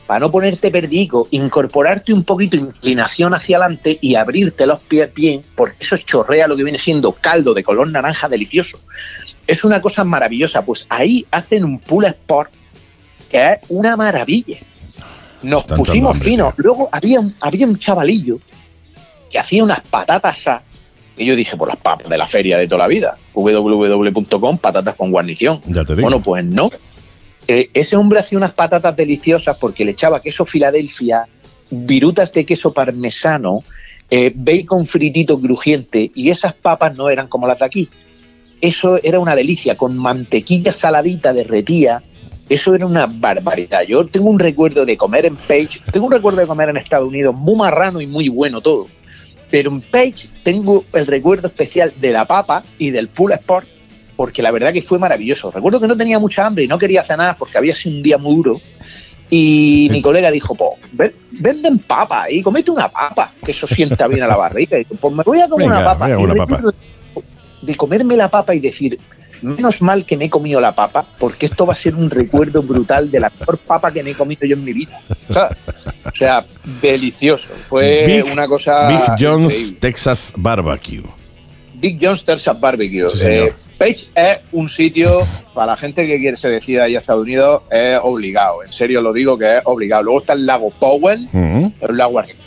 Para no ponerte perdido, incorporarte un poquito de inclinación hacia adelante y abrirte los pies bien, porque eso chorrea lo que viene siendo caldo de color naranja delicioso. Es una cosa maravillosa. Pues ahí hacen un pull sport que es una maravilla. Nos pusimos finos. Luego había un, había un chavalillo que hacía unas patatas. Y yo dije, por las papas de la feria de toda la vida. www.com, patatas con guarnición. Ya te digo. Bueno, pues no. Eh, ese hombre hacía unas patatas deliciosas porque le echaba queso Filadelfia, virutas de queso parmesano, eh, bacon fritito crujiente y esas papas no eran como las de aquí. Eso era una delicia, con mantequilla saladita derretía. Eso era una barbaridad. Yo tengo un recuerdo de comer en Page, tengo un recuerdo de comer en Estados Unidos muy marrano y muy bueno todo. Pero en Page tengo el recuerdo especial de la papa y del pull sport porque la verdad que fue maravilloso. Recuerdo que no tenía mucha hambre y no quería cenar porque había sido un día muy duro. Y mi colega dijo, pues, ven- venden papa y comete una papa, que eso sienta bien a la barriga. Y pues me voy a comer Venga, una papa. venga, Y una recuerdo De comerme la papa y decir, menos mal que me he comido la papa, porque esto va a ser un recuerdo brutal de la mejor papa que me he comido yo en mi vida. O sea, delicioso. Fue Big- una cosa. Big John's increíble. Texas Barbecue. Big John's Texas Barbecue. Sí. Eh, Page es un sitio para la gente que quiere se decida ir a Estados Unidos, es obligado. En serio lo digo que es obligado. Luego está el lago Powell, es un lago artificial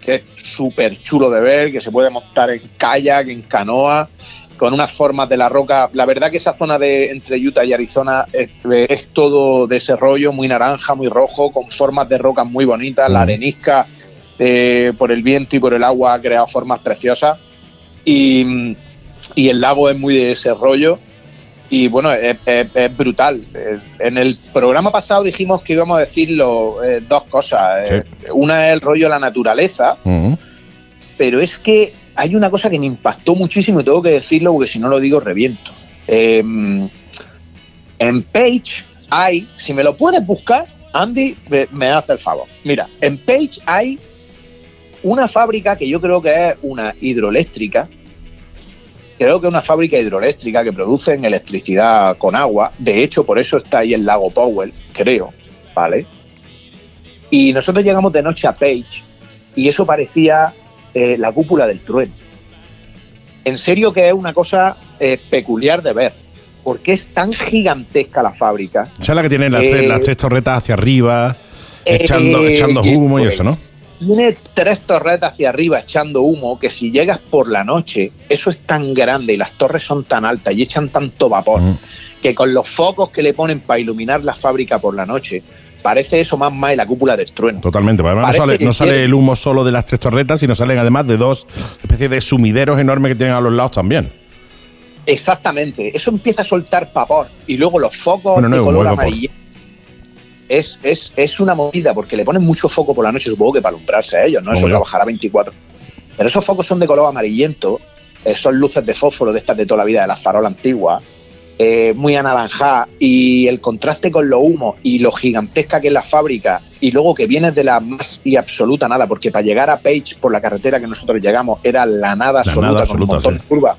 que es súper chulo de ver, que se puede montar en kayak, en canoa, con unas formas de la roca. La verdad que esa zona de entre Utah y Arizona es, es todo de ese rollo, muy naranja, muy rojo, con formas de rocas muy bonitas. La arenisca, eh, por el viento y por el agua, ha creado formas preciosas. Y, y el lago es muy de ese rollo. Y bueno, es, es- es brutal. En el programa pasado dijimos que íbamos a decir lo- eh, dos cosas. Eh, Una es el rollo de la naturaleza, pero es que hay una cosa que me impactó muchísimo y tengo que decirlo porque si no lo digo reviento. Em, en Page hay, si me lo puedes buscar, Andy me, me hace el favor. Mira, en Page hay una fábrica que yo creo que es una hidroeléctrica. Creo que es una fábrica hidroeléctrica que produce electricidad con agua. De hecho, por eso está ahí el lago Powell, creo, ¿vale? Y nosotros llegamos de noche a Page y eso parecía eh, la cúpula del trueno. En serio que es una cosa eh, peculiar de ver, porque es tan gigantesca la fábrica. Esa es la que tiene las, Eh, tres, las tres torretas hacia arriba, Eh, echando, echando humo y eso, ¿no? Tiene tres torretas hacia arriba echando humo que si llegas por la noche, eso es tan grande y las torres son tan altas y echan tanto vapor Mm. que con los focos que le ponen para iluminar la fábrica por la noche, parece eso más más la cúpula del trueno. Totalmente, porque además no sale, no sale el humo solo de las tres torretas, sino salen además de dos especies de sumideros enormes que tienen a los lados también. Exactamente, eso empieza a soltar vapor y luego los focos Bueno, no de color vapor. Es, es, es una movida porque le ponen mucho foco por la noche, supongo que para alumbrarse a ellos, ¿no? Eso trabajará 24. Pero esos focos son de color amarillento, eh, son luces de fósforo de estas de toda la vida, de las farolas antiguas, eh, muy anaranjadas, y el contraste con los humos y lo gigantesca que es la fábrica, y luego que vienes de la más y absoluta nada, porque para llegar a Page por la carretera que nosotros llegamos era la nada absoluta, nada con un montón sí. de curvas.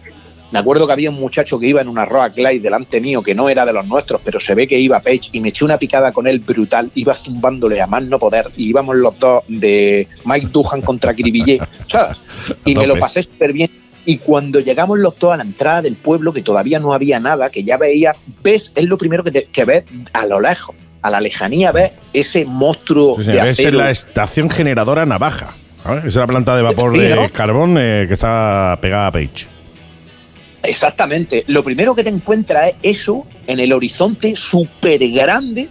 Me acuerdo que había un muchacho que iba en una Roa Glide delante mío, que no era de los nuestros, pero se ve que iba a Page y me eché una picada con él brutal, iba zumbándole a más no poder, y íbamos los dos de Mike Duhan contra Cribillé, ¿sabes? Y me lo pasé súper bien. Y cuando llegamos los dos a la entrada del pueblo, que todavía no había nada, que ya veía, ves, es lo primero que, te- que ves a lo lejos, a la lejanía, ves ese monstruo Sí, de ves acero. la estación generadora Navaja. ¿sabes? Es la planta de vapor de carbón eh, que está pegada a Page. Exactamente. Lo primero que te encuentras es eso en el horizonte súper grande,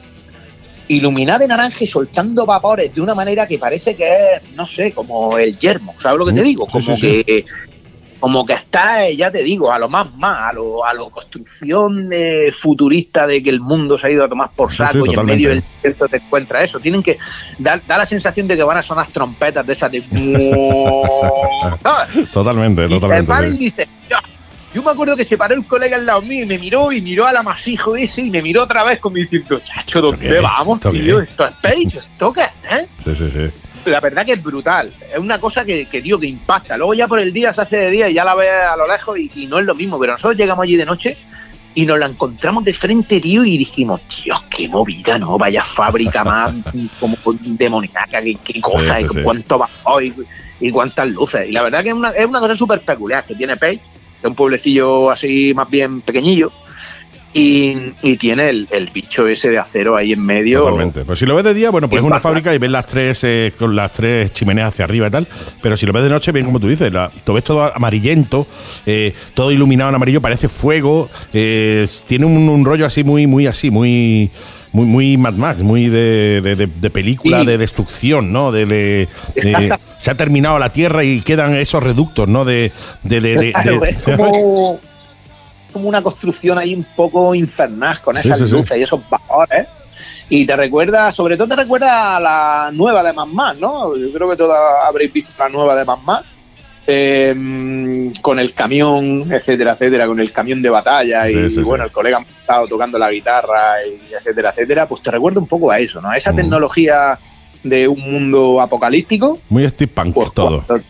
iluminada de naranja y soltando vapores de una manera que parece que es, no sé, como el yermo. ¿Sabes lo que te digo? sí, Como sí, que. Como que está, eh, ya te digo, a lo más más, a lo, a lo construcción eh, futurista de que el mundo se ha ido a tomar por Sí, saco sí, y en medio del desierto te encuentras eso. Tienen que. Da, da la sensación de que van a sonar trompetas de esas de. Totalmente, Y te totalmente. para y sí. dices. Yo me acuerdo que se paró el colega al lado mío y me miró y miró al amasijo ese y me miró otra vez como diciendo, chacho, ¿Esto ¿dónde vamos, ¿Esto qué tío? es?". Esto es Page, ¿esto qué eh?". Sí, sí, sí. La verdad que es brutal. Es una cosa que, que tío, que impacta. Luego ya por el día se hace de día y ya la ves a lo lejos y, y no es lo mismo. Pero nosotros llegamos allí de noche y nos la encontramos de frente, tío, y dijimos, tío, qué movida, ¿no? Vaya fábrica más como demoníaca, qué, qué cosa, sí, y sí. cuánto y, y cuántas luces. Y la verdad que es una, es una cosa súper peculiar que tiene Page, un pueblecillo así más bien pequeñillo. Y, y tiene el, el bicho ese de acero ahí en medio. Totalmente. Pues si lo ves de día, bueno, pues es una fábrica y ves las tres eh, con las tres chimeneas hacia arriba y tal. Pero si lo ves de noche, bien como tú dices, la, lo ves todo amarillento, eh, todo iluminado en amarillo, parece fuego. eh, tiene un, un rollo así muy, muy así, muy. Muy, muy Mad Max, muy de, de- de- de película Sí. de destrucción, ¿no? De. Se ha terminado la Tierra y quedan esos reductos, ¿no? De, de, de- de- Claro, de- es como, como una construcción ahí un poco infernal con esas sí, sí. luces y esos vapores. Y te recuerda, sobre todo te recuerda a la nueva de Mad Max, ¿no? Yo creo que todos habréis visto la nueva de Mad Max. eh, con el camión, etcétera, etcétera, con el camión de batalla Sí, y, sí, bueno, sí. el colega ha estado tocando la guitarra y etcétera, etcétera, pues te recuerda un poco a eso, ¿no? A esa Mm. tecnología de un mundo apocalíptico, muy steampunk pues, todo. cuando-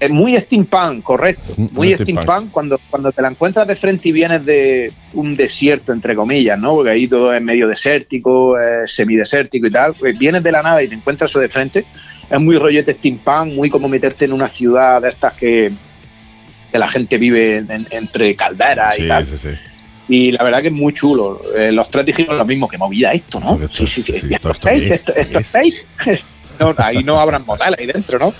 es muy steampunk, correcto. Muy Muy steampunk. steampunk, cuando, cuando te la encuentras de frente y vienes de un desierto, entre comillas, ¿no? Porque ahí todo es medio desértico, semidesértico y tal. Pues vienes de la nada y te encuentras eso de frente. Es muy rollete steampunk, muy como meterte en una ciudad de estas que, que la gente vive en- entre calderas Sí, y tal. sí, sí. Y la verdad que es muy chulo. Eh, los tres dijimos lo mismo, que movida esto, ¿no? Esto- Sí, sí, sí. sí, ¿Y esto- es es? esto ¿Qué es? No, ahí no habrán motel ahí dentro, ¿no?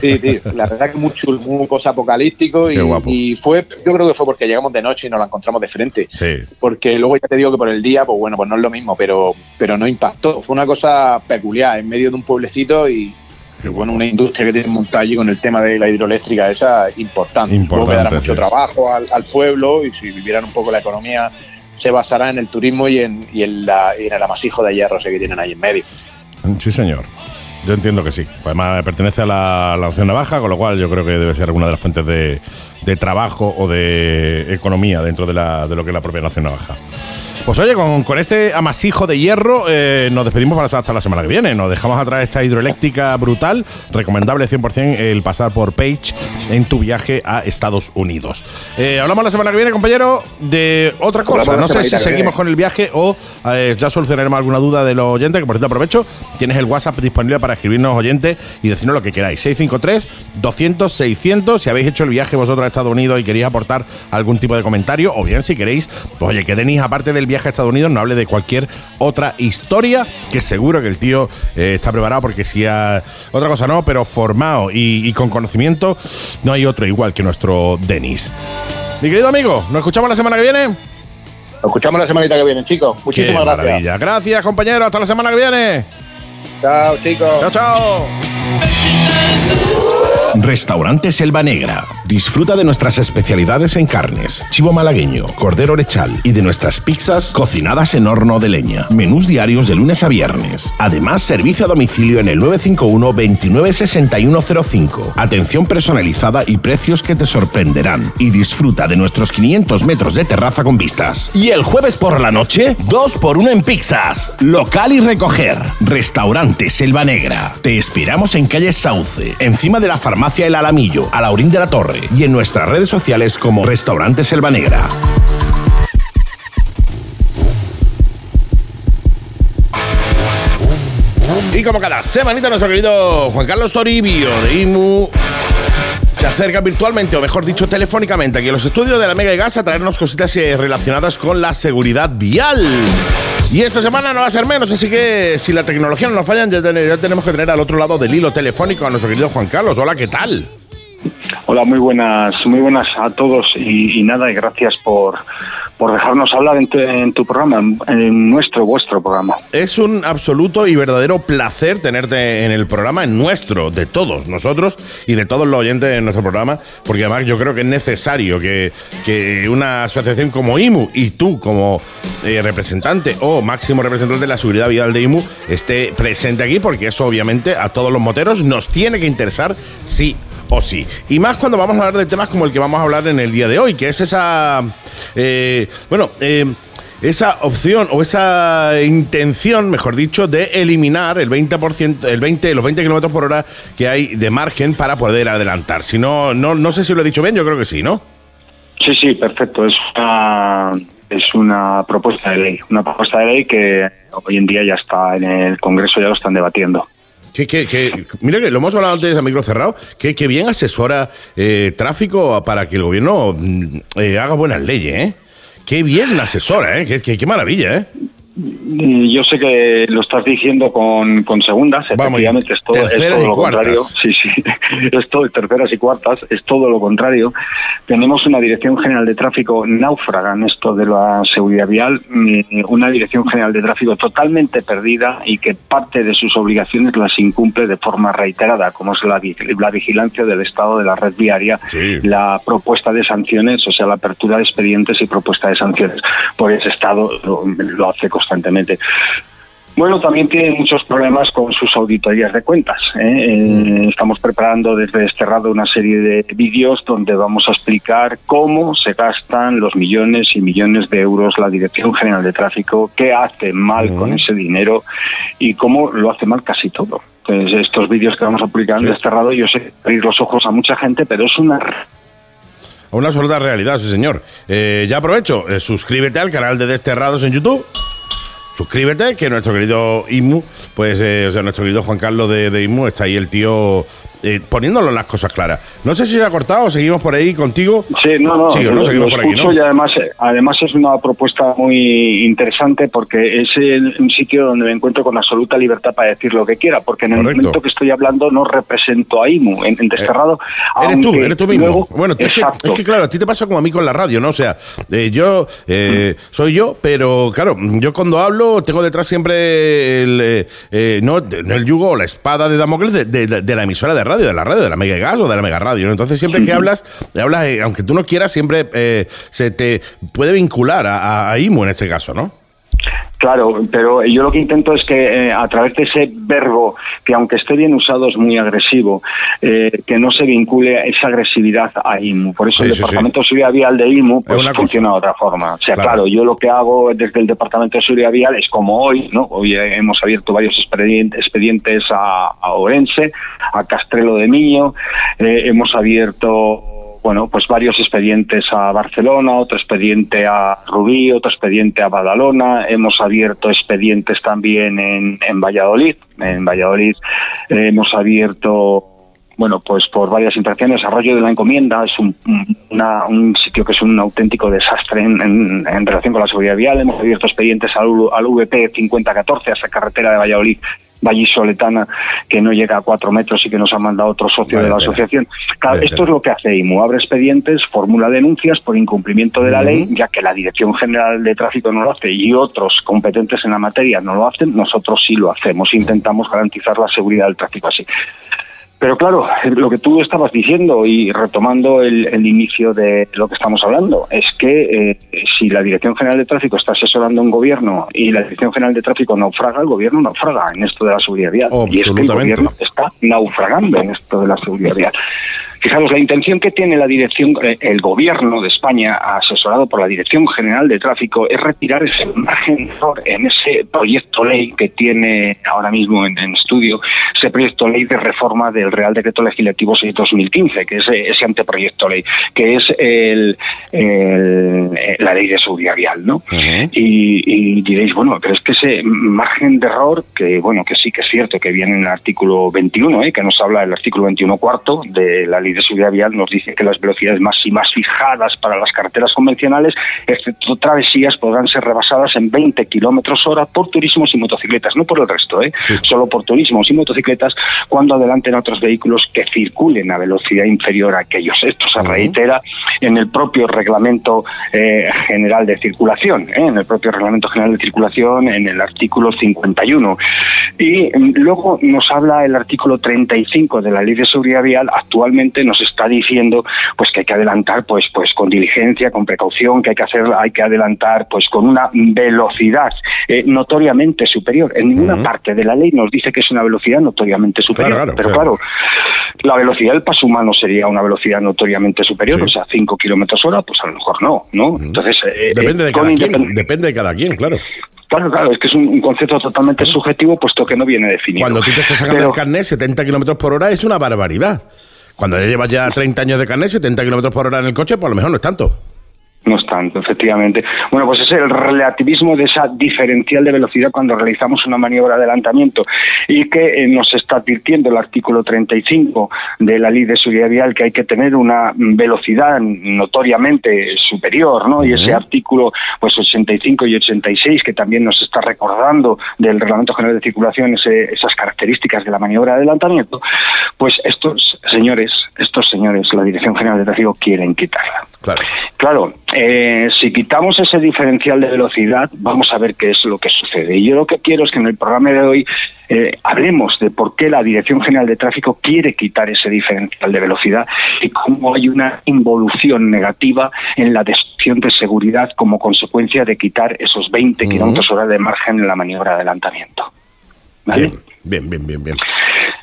Sí, tío. La verdad que muy chulo, muy apocalíptico. Y, y fue, yo creo que fue porque llegamos de noche y nos la encontramos de frente. Sí. Porque luego ya te digo que por el día, pues bueno, pues no es lo mismo, pero, pero no impactó. Fue una cosa peculiar en medio de un pueblecito y, bueno, una industria que tiene allí con el tema de la hidroeléctrica, esa importante. Supongo que dará Importante, mucho sí. trabajo al, al pueblo y si vivieran un poco la economía, se basará en el turismo y en, y en, la, y en el amasijo de hierro que tienen ahí en medio. Sí, señor. Yo entiendo que sí. Además, pertenece a la, la opción navaja, con lo cual yo creo que debe ser una de las fuentes de, de trabajo o de economía dentro de, la, de lo que es la propia nación navaja. Pues oye, con, con este amasijo de hierro eh, nos despedimos para hasta la semana que viene. Nos dejamos atrás esta hidroeléctrica brutal. Recomendable 100% el pasar por Page en tu viaje a Estados Unidos. Eh, hablamos la semana que viene, compañero, de otra cosa. Hablamos No sé si seguimos con el viaje o eh, ya solucionaremos alguna duda de los oyentes, que por cierto aprovecho. Tienes el WhatsApp disponible para escribirnos oyentes y decirnos lo que queráis. 653-200-600. Si habéis hecho el viaje vosotros a Estados Unidos y queréis aportar algún tipo de comentario, o bien si queréis, pues oye, que Denis, aparte del viaje a Estados Unidos, no hable de cualquier otra historia, que seguro que el tío eh, está preparado, porque si ha, otra cosa no, pero formado y, y con conocimiento, no hay otro igual que nuestro Denis. Mi querido amigo, ¿nos escuchamos la semana que viene? Nos escuchamos la semanita que viene, chicos. Muchísimas Qué gracias. maravilla. Gracias, compañero. Hasta la semana que viene. Chao, chicos. Chao, chao. Restaurante Selva Negra. Disfruta de nuestras especialidades en carnes, chivo malagueño, cordero lechal y de nuestras pizzas cocinadas en horno de leña. Menús diarios de lunes a viernes. Además, servicio a domicilio en el 951 296105. Atención personalizada y precios que te sorprenderán. Y disfruta de nuestros 500 metros de terraza con vistas. Y el jueves por la noche, dos por uno en pizzas. Local y recoger. Restaurante Selva Negra. Te esperamos en calle Sauce, encima de la farmacia El Alamillo, a la Orín de la Torre y en nuestras redes sociales como Restaurante Selva Negra. Y como cada semanita, nuestro querido Juan Carlos Toribio de IMU se acerca virtualmente, o mejor dicho, telefónicamente, aquí a los estudios de la Mega y Gas a traernos cositas eh, relacionadas con la seguridad vial. Y esta semana no va a ser menos, así que si la tecnología no nos falla, ya, ten- ya tenemos que tener al otro lado del hilo telefónico a nuestro querido Juan Carlos. Hola, ¿qué tal? Hola, muy buenas, muy buenas a todos y, nada, y gracias por, por dejarnos hablar en tu, en tu programa, en, nuestro, vuestro programa. Es un absoluto y verdadero placer tenerte en el programa, en nuestro, de todos nosotros y de todos los oyentes de nuestro programa, porque además yo creo que es necesario que, que una asociación como IMU y tú como eh, representante o máximo representante de la seguridad vial de IMU esté presente aquí, porque eso obviamente a todos los moteros nos tiene que interesar sí o sí. Y más cuando vamos a hablar de temas como el que vamos a hablar en el día de hoy, que es esa... eh, bueno, eh, esa opción o esa intención, mejor dicho, de eliminar el 20%, el 20, los 20 kilómetros por hora que hay de margen para poder adelantar. Si no, no, no sé si lo he dicho bien, yo creo que sí, ¿no? Sí, sí, perfecto. Es una, es una propuesta de ley, una propuesta de ley que hoy en día ya está en el Congreso, ya lo están debatiendo. Que, que, que, mira que lo hemos hablado antes a micro cerrado, que, que bien asesora eh, tráfico para que el gobierno mm, eh, haga buenas leyes, ¿eh? Qué bien asesora, ¿eh? Qué, qué- qué maravilla, ¿eh? Y Yo sé que lo estás diciendo con, con segundas, Vamos, efectivamente es todo, es lo contrario. Sí, sí, es todo, terceras y cuartas, es todo lo contrario. Tenemos una Dirección General de Tráfico náufraga en esto de la seguridad vial, mm, una Dirección General de Tráfico totalmente perdida y que parte de sus obligaciones las incumple de forma reiterada, como es la, vi- la vigilancia del estado de la red viaria, Sí. la propuesta de sanciones, o sea, la apertura de expedientes y propuesta de sanciones. Por ese estado lo, lo hace constantemente. Bueno, también tiene muchos problemas con sus auditorías de cuentas. ¿eh? Eh, estamos preparando desde Desterrado una serie de vídeos donde vamos a explicar cómo se gastan los millones y millones de euros la Dirección General de Tráfico, qué hace mal con ese dinero y cómo lo hace mal casi todo. Entonces, estos vídeos que vamos a publicar en Sí. Desterrado, yo sé abrir los ojos a mucha gente, pero es una Una absoluta realidad, sí, señor. Eh, ya aprovecho, eh, suscríbete al canal de Desterrados en YouTube. Suscríbete, que nuestro querido Imu, pues, eh, o sea, nuestro querido Juan Carlos de, de Imu, está ahí el tío eh, poniéndolo las cosas claras. No sé si se ha cortado o seguimos por ahí contigo. Sí, no, no, Sí, ¿no? Seguimos por aquí, ¿no? y además, eh, además es una propuesta muy interesante porque es el- un sitio donde me encuentro con absoluta libertad para decir lo que quiera, porque en el Correcto. momento que estoy hablando no represento a IMU en, en Desterrado. Eres tú, eres tú mismo. luego- bueno, es que, exacto. es que, claro, a ti te pasa como a mí con la radio, ¿no? O sea, eh, yo eh, soy yo, pero claro, yo cuando hablo tengo detrás siempre el, eh, eh, no, el yugo o la espada de Damocles de, de- de la emisora de radio, de la radio, de la Mega Gas o de la Mega Radio. ¿no? Entonces, siempre que hablas, hablas eh, aunque tú no quieras, siempre eh, se te puede vincular a, a- a IMU en este caso, ¿no? Claro, pero yo lo que intento es que eh, a través de ese verbo, que aunque esté bien usado es muy agresivo, eh, que no se vincule esa agresividad a IMU. Por eso Sí, el sí, Departamento de Seguridad Vial de IMU pues, funciona de otra forma. O sea, Claro. claro. yo lo que hago desde el Departamento de Seguridad Vial es como hoy, ¿no? Hoy eh, hemos abierto varios expedien- expedientes a, a Orense, a Castrelo de Miño, eh, hemos abierto bueno, pues varios expedientes a Barcelona, otro expediente a Rubí, otro expediente a Badalona, hemos abierto expedientes también en, Valladolid, en Valladolid eh, hemos abierto bueno, pues por varias interacciones, Arroyo de la Encomienda es un, una- un sitio que es un auténtico desastre en, en- relación con la seguridad vial. Hemos abierto expedientes al, al VP 5014, a esa carretera de Valladolid, Vallisoletana, que no llega a cuatro metros y que nos ha mandado otro socio de la tela. asociación. Claro, esto tela. es lo que hace IMU, abre expedientes, formula denuncias por incumplimiento de la ley, ya que la Dirección General de Tráfico no lo hace y otros competentes en la materia no lo hacen, nosotros sí lo hacemos, intentamos garantizar la seguridad del tráfico así. Pero claro, lo que tú estabas diciendo y retomando el, el inicio de lo que estamos hablando, es que eh, si la Dirección General de Tráfico está asesorando a un gobierno y la Dirección General de Tráfico naufraga, el gobierno naufraga en esto de la seguridad. Y es que el gobierno está naufragando en esto de la seguridad. Fijaros, la intención que tiene la dirección, eh, el gobierno de España, asesorado por la Dirección General de Tráfico, es retirar ese margen de error en ese proyecto ley que tiene ahora mismo en, en estudio, ese proyecto ley de reforma del Real Decreto Legislativo 6 2015, que es eh, ese anteproyecto ley, que es el, el- eh, la ley de seguridad vial, ¿no? y, y diréis, bueno, pero es que ese margen de error, que bueno, que sí que es cierto que viene en el artículo 21, ¿eh? que nos habla del artículo 21 cuarto de la ley de seguridad vial, nos dice que las velocidades máximas fijadas para las carreteras convencionales, excepto travesías, podrán ser rebasadas en 20 kilómetros hora por turismos y motocicletas, no por el resto, ¿eh? solo por turismos y motocicletas, cuando adelanten a otros vehículos que circulen a velocidad inferior a aquellos. Esto se reitera en el propio reglamento eh, general de circulación, ¿eh? en el propio reglamento general de circulación, en el artículo 51. Y mm, luego nos habla el artículo 35 de la Ley de Seguridad Vial. Actualmente nos está diciendo pues que hay que adelantar pues pues con diligencia, con precaución, que hay que hacer, hay que adelantar pues con una velocidad eh, notoriamente superior. En ninguna parte de la ley nos dice que es una velocidad notoriamente superior. claro, pero claro. claro, la velocidad del paso humano sería una velocidad notoriamente superior, Sí. o sea, 5 kilómetros hora, pues a lo mejor no, ¿no? Entonces, eh, Depende eh, de con cada quien. Depende de cada quien, claro. Claro, claro, es que es un, un concepto totalmente subjetivo, puesto que no viene definido. Cuando tú te estás sacando Pero- el carnet, 70 kilómetros por hora es una barbaridad. Cuando ya llevas ya 30 años de carnet, 70 kilómetros por hora en el coche, pues a lo mejor no es tanto. No es tanto, efectivamente. Bueno, pues es el relativismo de esa diferencial de velocidad cuando realizamos una maniobra de adelantamiento y que eh, nos está advirtiendo el artículo 35 de la Ley de Seguridad Vial que hay que tener una velocidad notoriamente superior, ¿no? Y ese artículo pues 85 y 86 que también nos está recordando del Reglamento General de Circulación ese- esas características de la maniobra de adelantamiento, pues estos señores, estos señores, la Dirección General de Tráfico quieren quitarla. Claro. Claro, eh, si quitamos ese diferencial de velocidad, vamos a ver qué es lo que sucede. Y yo lo que quiero es que en el programa de hoy eh, hablemos de por qué la Dirección General de Tráfico quiere quitar ese diferencial de velocidad y cómo hay una involución negativa en la destrucción de seguridad como consecuencia de quitar esos 20 Ujú. kilómetros hora de margen en la maniobra de adelantamiento. ¿Vale? Bien, bien, bien, bien, bien.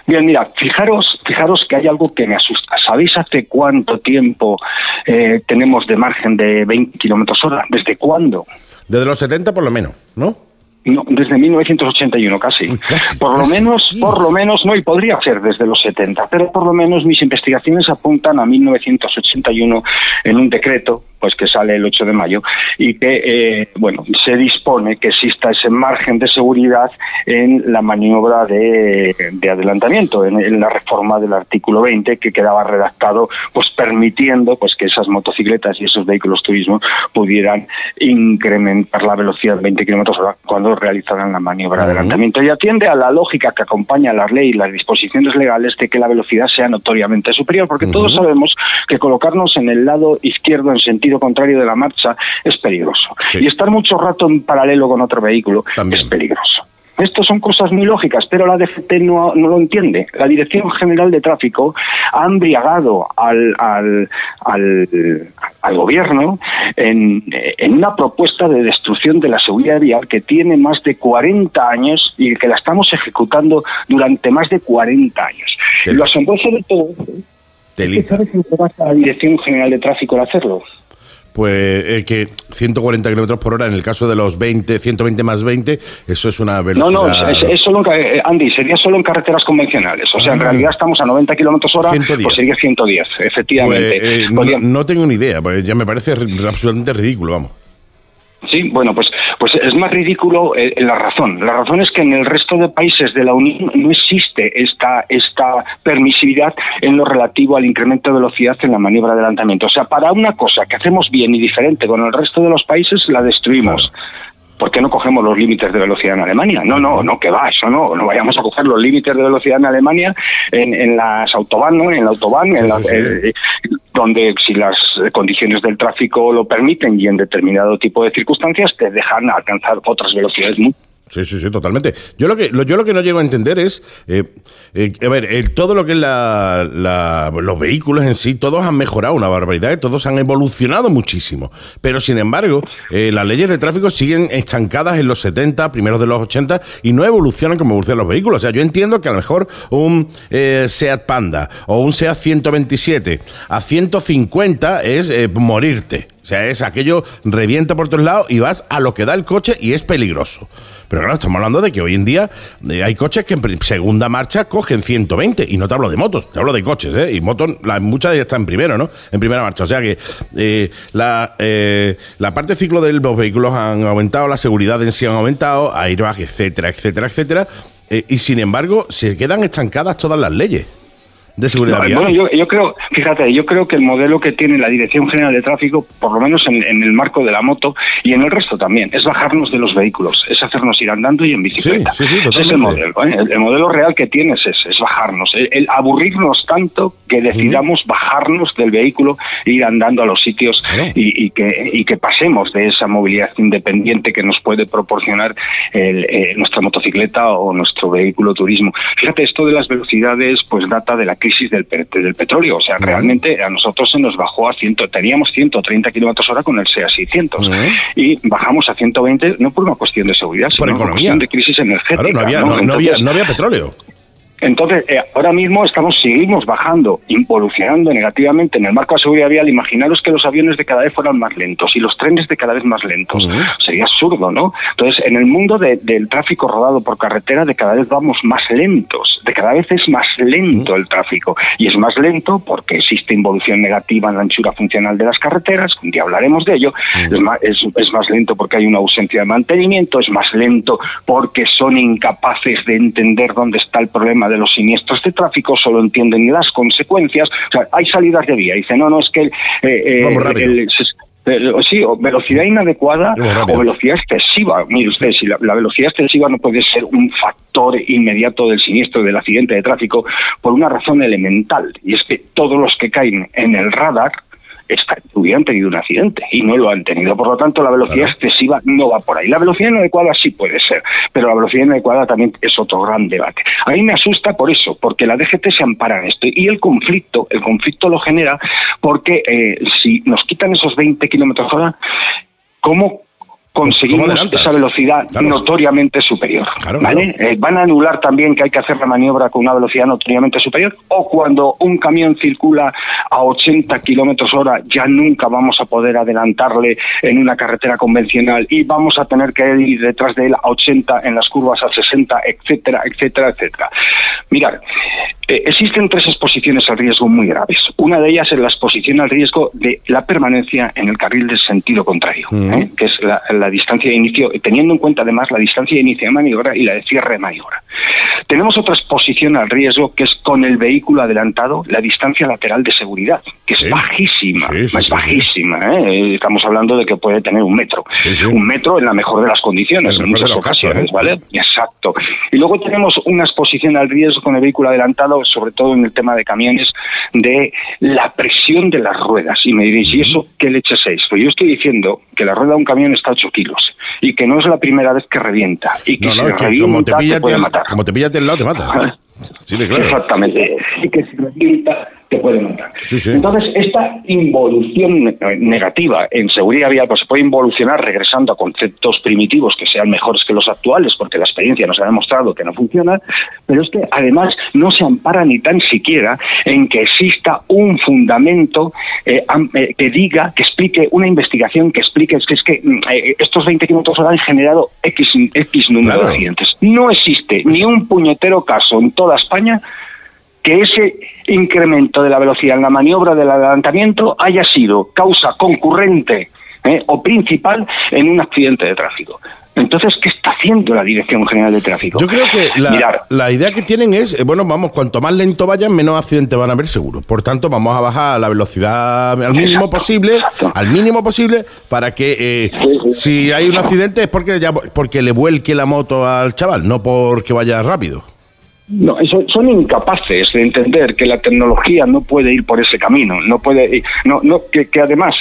Bien, mira, fijaros, fijaros que hay algo que me asusta. ¿Sabéis hace cuánto tiempo eh, tenemos de margen de 20 kilómetros hora? ¿Desde cuándo? Desde los 70 por lo menos, ¿no? No, desde 1981 casi. Casi, por lo menos, por lo menos, no, y podría ser desde los 70, pero por lo menos mis investigaciones apuntan a 1981 en un decreto, pues que sale el 8 de mayo, y que, eh, bueno, se dispone que exista ese margen de seguridad en la maniobra de, de adelantamiento, en, en la reforma del artículo 20, que quedaba redactado, pues permitiendo pues que esas motocicletas y esos vehículos turismo pudieran incrementar la velocidad en 20 kilómetros hora cuando realizaran la maniobra de adelantamiento. Y atiende a la lógica que acompaña la ley y las disposiciones legales de que la velocidad sea notoriamente superior, porque todos sabemos que colocarnos en el lado izquierdo en sentido contrario de la marcha es peligroso. Sí. Y estar mucho rato en paralelo con otro vehículo También. es peligroso. Esto son cosas muy lógicas, pero la DGT no, no lo entiende. La Dirección General de Tráfico ha embriagado al, al, al, al gobierno en, en, una propuesta de destrucción de la seguridad vial que tiene más de 40 años y que la estamos ejecutando durante más de 40 años. Lo asombroso de todo es que ¿sabes la Dirección General de Tráfico al hacerlo? Pues eh, que 140 kilómetros por hora en el caso de los 20, 120 más 20, eso es una velocidad. No, no, es, solo en, eh, Andy, sería solo en carreteras convencionales. O sea, en ah. realidad estamos a 90 kilómetros hora, 110. pues sería 110, efectivamente. Pues, eh, no, tengo ni idea, pues ya me parece absolutamente ridículo, vamos. Sí, bueno, pues, pues es más ridículo eh, la razón. La razón es que en el resto de países de la Unión no existe esta, esta permisividad en lo relativo al incremento de velocidad en la maniobra de adelantamiento. O sea, para una cosa que hacemos bien y diferente con el resto de los países, la destruimos. ¿Por qué no cogemos los límites de velocidad en Alemania? No, no, no, que va, eso no, no vayamos a coger los límites de velocidad en Alemania en, en las autobahn, ¿no? En la autobahn, en la, eh, donde si las condiciones del tráfico lo permiten y en determinado tipo de circunstancias te dejan alcanzar otras velocidades muy Sí, sí, sí, totalmente. Yo lo que, yo lo que no llego a entender es, eh, eh, a ver, todo lo que es la, los vehículos en sí, todos han mejorado una barbaridad, ¿eh? todos han evolucionado muchísimo. Pero sin embargo, las leyes de tráfico siguen estancadas en los 70, primeros de los 80, y no evolucionan como evolucionan los vehículos. O sea, yo entiendo que a lo mejor un Seat Panda o un Seat 127 a 150 es morirte. O sea, es aquello revienta por todos lados y vas a lo que da el coche y es peligroso. Pero claro, estamos hablando de que hoy en día eh, hay coches que en segunda marcha cogen 120 y no te hablo de motos, te hablo de coches, ¿eh? Y motos, muchas de ellas están en primero, ¿no? En primera marcha. O sea que eh, la, eh, la parte ciclo de los vehículos han aumentado, la seguridad en sí han aumentado, airbag, etcétera, etcétera, etcétera. y sin embargo, se quedan estancadas todas las leyes de seguridad Bueno, yo, creo, fíjate, yo creo que el modelo que tiene la Dirección General de Tráfico, por lo menos en, el marco de la moto y en el resto también, es bajarnos de los vehículos, es hacernos ir andando y en bicicleta. Sí, sí, es el modelo. ¿eh? El, modelo real que tienes es, es bajarnos, el, aburrirnos tanto que decidamos bajarnos del vehículo e ir andando a los sitios y, que, y que pasemos de esa movilidad independiente que nos puede proporcionar eh, nuestra motocicleta o nuestro vehículo turismo. Fíjate, esto de las velocidades pues data de la crisis del, del petróleo. O sea, realmente a nosotros se nos bajó a 100, teníamos 130 kilómetros hora con el SEA 600 y bajamos a 120 no por una cuestión de seguridad, por sino por cuestión de crisis energética. no había, no había, no había petróleo. Entonces, eh, ahora mismo estamos, seguimos bajando, involucionando negativamente en el marco de seguridad vial. Imaginaros que los aviones de cada vez fueran más lentos y los trenes de cada vez más lentos. Sería absurdo, ¿no? Entonces, en el mundo del tráfico rodado por carretera, de cada vez vamos más lentos, de cada vez es más lento el tráfico. Y es más lento porque existe involución negativa en la anchura funcional de las carreteras, un día hablaremos de ello. es, más, es más lento porque hay una ausencia de mantenimiento, es más lento porque son incapaces de entender dónde está el problema de los siniestros de tráfico, solo entienden las consecuencias. O sea, hay salidas de vía. Dice, no, no, es que el, eh, eh, sí, o velocidad inadecuada o velocidad excesiva. Mire usted, si la, velocidad excesiva no puede ser un factor inmediato del siniestro, del accidente de tráfico, por una razón elemental, y es que todos los que caen en el radar hubieran tenido un accidente y no lo han tenido. Por lo tanto, la velocidad excesiva no va por ahí. La velocidad inadecuada sí puede ser, pero la velocidad inadecuada también es otro gran debate. A mí me asusta por eso, porque la DGT se ampara en esto y el conflicto, el conflicto lo genera porque eh, si nos quitan esos 20 kilómetros hora, ¿cómo conseguimos esa velocidad notoriamente superior. ¿vale? Eh, van a anular también que hay que hacer la maniobra con una velocidad notoriamente superior o cuando un camión circula a 80 kilómetros hora ya nunca vamos a poder adelantarle en una carretera convencional y vamos a tener que ir detrás de él a 80 en las curvas a 60, etcétera, etcétera, etcétera. Mirad, eh, existen tres exposiciones al riesgo muy graves. Una de ellas es la exposición al riesgo de la permanencia en el carril del sentido contrario, ¿eh? que es la distancia de inicio, teniendo en cuenta además la distancia de inicio de maniobra y la de cierre de maniobra. Tenemos otra exposición al riesgo que es con el vehículo adelantado, la distancia lateral de seguridad, que es bajísima, es bajísima. ¿eh? Estamos hablando de que puede tener un metro. Un metro en la mejor de las condiciones, en, muchas ocasiones, ¿eh? ¿vale? Exacto. Y luego tenemos una exposición al riesgo con el vehículo adelantado sobre todo en el tema de camiones de la presión de las ruedas. Y me diréis, ¿y eso qué leche es? Pues yo estoy diciendo que la rueda de un camión está 8 kilos y que no es la primera vez que revienta y que No, si no, es que revienta como te te pillas puede del- matar. como te pillas del lado, te mata. Sí, de claro. Exactamente. Y que si revienta te puede. Sí, sí. Entonces, esta involución ne- negativa en seguridad vial pues, se puede involucionar regresando a conceptos primitivos que sean mejores que los actuales, porque la experiencia nos ha demostrado que no funciona, pero es que además no se ampara ni tan siquiera en que exista un fundamento eh, eh, que diga, que explique una investigación que explique es que, es que mm, eh, estos 20 kilómetros hora han generado X, X número Claro. de accidentes. No existe ni un puñetero caso en toda España que ese incremento de la velocidad en la maniobra del adelantamiento haya sido causa concurrente ¿eh? o principal en un accidente de tráfico. Entonces, ¿qué está haciendo la Dirección General de Tráfico? Yo creo que la, Mirar, la idea que tienen es, eh, bueno, vamos, cuanto más lento vayan, menos accidentes van a haber seguro. Por tanto, vamos a bajar la velocidad al mínimo Exacto, posible, exacto. al mínimo posible, para que eh, Sí, sí. si hay un accidente es porque ya porque le vuelque la moto al chaval, no porque vaya rápido. No, eso- son incapaces de entender que la tecnología no puede ir por ese camino, no puede, no, no, que, que además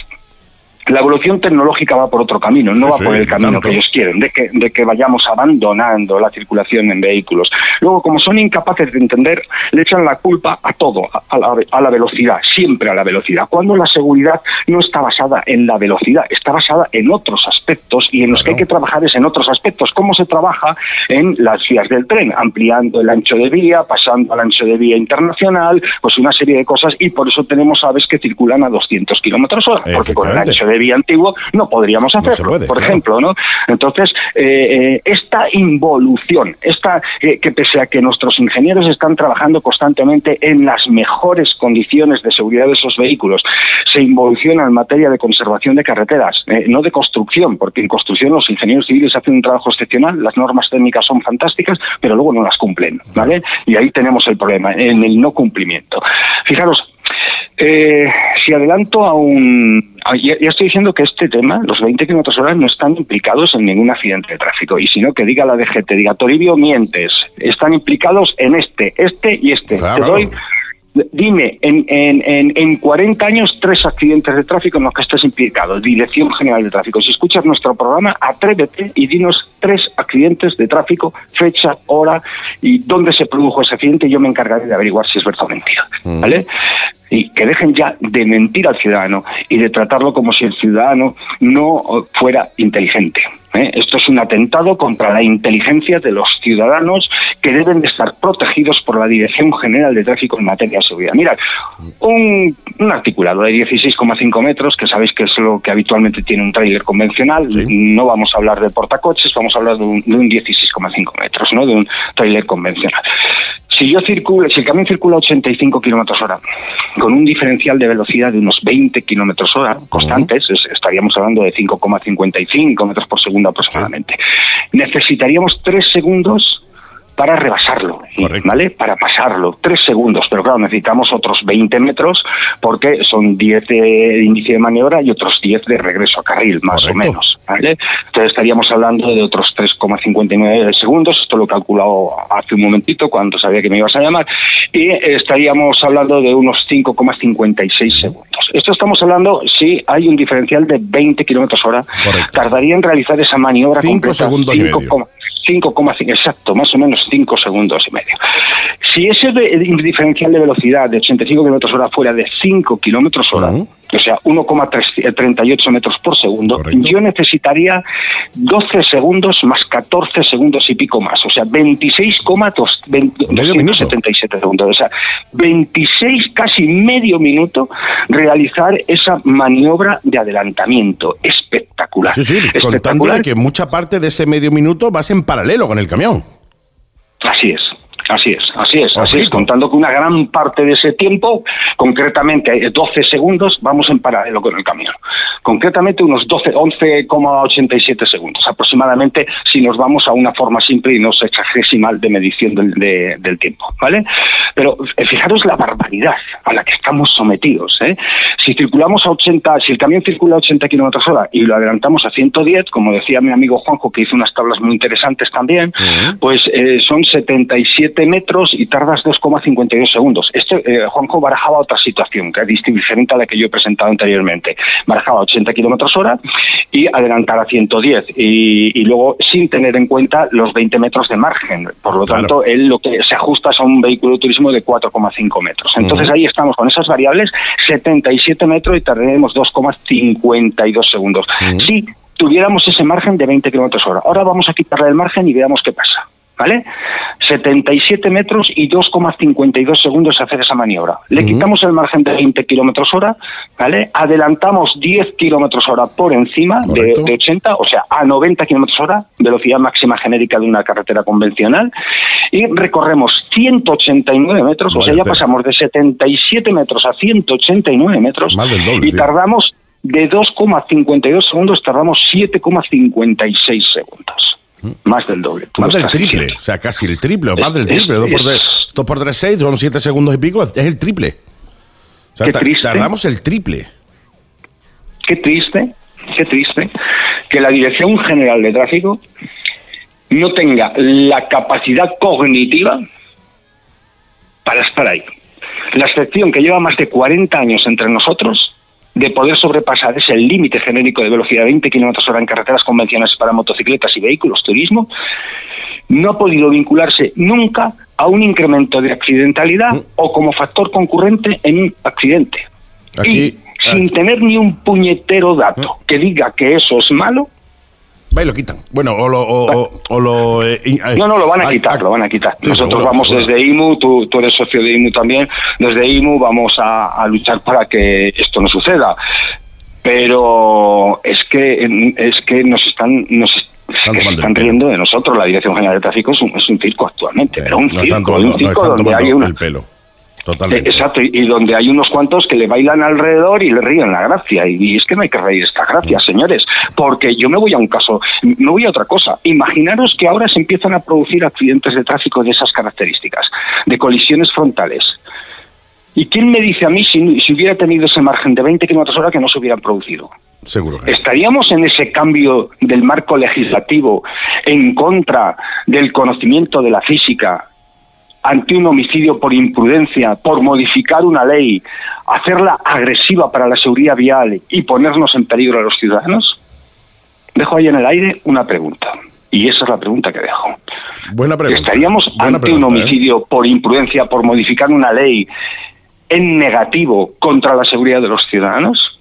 la evolución tecnológica va por otro camino, no Sí, va sí, por el camino tanto. que ellos quieren, de que, de que vayamos abandonando la circulación en vehículos. Luego, como son incapaces de entender, le echan la culpa a todo, a, la, a la velocidad, siempre a la velocidad, cuando la seguridad no está basada en la velocidad, está basada en otros aspectos y en los que hay que trabajar es en otros aspectos. ¿Cómo se trabaja en las vías del tren? Ampliando el ancho de vía, pasando al ancho de vía internacional, pues una serie de cosas y por eso tenemos aves que circulan a 200 kilómetros hora, porque con el ancho de vía antiguo no podríamos No hacerlo, puede, por claro. ejemplo, ¿no? Entonces, eh, eh, esta involución, esta eh, que pese a que nuestros ingenieros están trabajando constantemente en las mejores condiciones de seguridad de esos vehículos, se involuciona en materia de conservación de carreteras, eh, no de construcción, porque en construcción los ingenieros civiles hacen un trabajo excepcional, las normas técnicas son fantásticas, pero luego no las cumplen, ¿vale? Y ahí tenemos el problema, en el no cumplimiento. Fijaros, eh, si adelanto a un... a- Ya, ya estoy diciendo que este tema, los 20 kilómetros hora, no están implicados en ningún accidente de tráfico. Y si no, que diga la DGT, diga, Toribio, mientes. Están implicados en este, este y este. Claro, Te doy... Dime, en, en, en, en 40 años, tres accidentes de tráfico en los que estés implicado. Dirección General de Tráfico. Si escuchas nuestro programa, atrévete y dinos tres accidentes de tráfico, fecha, hora y dónde se produjo ese accidente. y Yo me encargaré de averiguar si es verdad o mentira. ¿Vale? Y que dejen ya de mentir al ciudadano y de tratarlo como si el ciudadano no eh, fuera inteligente. ¿Eh? Esto es un atentado contra la inteligencia de los ciudadanos que deben de estar protegidos por la Dirección General de Tráfico en materia de seguridad. Mirad, un, un articulado de 16,5 metros, que sabéis que es lo que habitualmente tiene un tráiler convencional, Sí. no vamos a hablar de portacoches, vamos a hablar de un, de un 16,5 metros, ¿no? de un tráiler convencional. Si yo circulo, si el camión circula a 85 kilómetros hora, con un diferencial de velocidad de unos 20 kilómetros hora constantes, es- estaríamos hablando de 5,55 metros por segundo aproximadamente, necesitaríamos tres segundos para rebasarlo, ¿y- Correcto. ¿vale? Para pasarlo, tres segundos, pero claro, necesitamos otros 20 metros porque son 10 de inicio de maniobra y otros 10 de regreso a carril, más Correcto. o menos, ¿vale? Entonces estaríamos hablando de otros 3,59 segundos, esto lo he calculado hace un momentito cuando sabía que me ibas a llamar, y estaríamos hablando de unos 5,56 segundos. Esto estamos hablando si hay un diferencial de 20 kilómetros hora, tardaría en realizar esa maniobra Cinco completa segundos y medio. 5,5 5,5, exacto, más o menos 5 segundos y medio. Si ese diferencial de velocidad de 85 kilómetros hora fuera de 5 kilómetros hora, Ujú. O sea, 1,38 metros por segundo, Correcto. yo necesitaría 12 segundos más 14 segundos y pico más, o sea, 26,277 Medio minuto. segundos, o sea, 26, casi medio minuto realizar esa maniobra de adelantamiento. Espectacular. Sí, sí, Espectacular. que mucha parte de ese medio minuto vas en paralelo con el camión. Así es. Así es, así es, así es, contando que una gran parte de ese tiempo, concretamente eh, 12 segundos, vamos en paralelo con el camión. concretamente unos 12, 11,87 segundos aproximadamente si nos vamos a una forma simple y no sexagesimal de medición del, del tiempo, ¿vale? Pero eh, fijaros la barbaridad a la que estamos sometidos. ¿eh? Si circulamos a 80, si el camión circula a 80 kilómetros hora y lo adelantamos a 110, como decía mi amigo Juanjo, que hizo unas tablas muy interesantes también, pues eh, son 77 metros y tardas 2,52 segundos. Este, eh, Juanjo barajaba otra situación, que es diferente a la que yo he presentado anteriormente. Barajaba 80 kilómetros hora y adelantar a 110, y, luego sin tener en cuenta los 20 metros de margen. Por lo tanto, él lo que se ajusta es a un vehículo de turismo de 4,5 metros. Entonces ahí estamos con esas variables, 77 metros y tardaremos 2,52 segundos. Si tuviéramos ese margen de 20 kilómetros hora. Ahora vamos a quitarle el margen y veamos qué pasa. ¿Vale? 77 metros y 2,52 segundos hacer esa maniobra. Le quitamos el margen de 20 kilómetros hora, ¿vale? Adelantamos 10 kilómetros hora por encima de, 80, o sea, a 90 kilómetros hora, velocidad máxima genérica de una carretera convencional, y recorremos 189 metros, o sea, ya pasamos de 77 metros a 189 metros, y tardamos de 2,52 segundos, tardamos 7,56 segundos. Más del doble. Más del triple, o sea, casi el triple, más del triple. 2 por 3, 2 por 3, 6, son 7 segundos y pico, es el triple. O sea, tardamos el triple. Qué triste, qué triste que la Dirección General de Tráfico no tenga la capacidad cognitiva para estar ahí. La excepción que lleva más de 40 años entre nosotros de poder sobrepasar ese límite genérico de velocidad de 20 km hora en carreteras convencionales para motocicletas y vehículos turismo, no ha podido vincularse nunca a un incremento de accidentalidad mm. o como factor concurrente en un accidente. y sin tener ni un puñetero dato mm. que diga que eso es malo, Va y lo quitan. Bueno, o lo. O, lo eh, no, no, lo van a quitar, lo van a quitar. Nosotros vamos desde IMU, tú, tú, eres socio de IMU también, desde IMU vamos a, luchar para que esto no suceda. Pero es que es que nos están nos están riendo de nosotros. La Dirección General de Tráfico es un, es un circo actualmente, pero un circo, un circo donde hay un el pelo Totalmente. Exacto, y, donde hay unos cuantos que le bailan alrededor y le ríen la gracia. Y, es que no hay que reír esta gracia, señores, porque yo me voy a un caso, me voy a otra cosa. Imaginaros que ahora se empiezan a producir accidentes de tráfico de esas características, de colisiones frontales. ¿Y quién me dice a mí si, hubiera tenido ese margen de 20 kilómetros hora que no se hubieran producido? Seguro. ¿Estaríamos en ese cambio del marco legislativo en contra del conocimiento de la física ante un homicidio por imprudencia, por modificar una ley, hacerla agresiva para la seguridad vial y ponernos en peligro a los ciudadanos? Dejo ahí en el aire una pregunta. Y esa es la pregunta que dejo. Buena pregunta. ¿Estaríamos ante un ¿eh? homicidio por imprudencia, por modificar una ley en negativo contra la seguridad de los ciudadanos?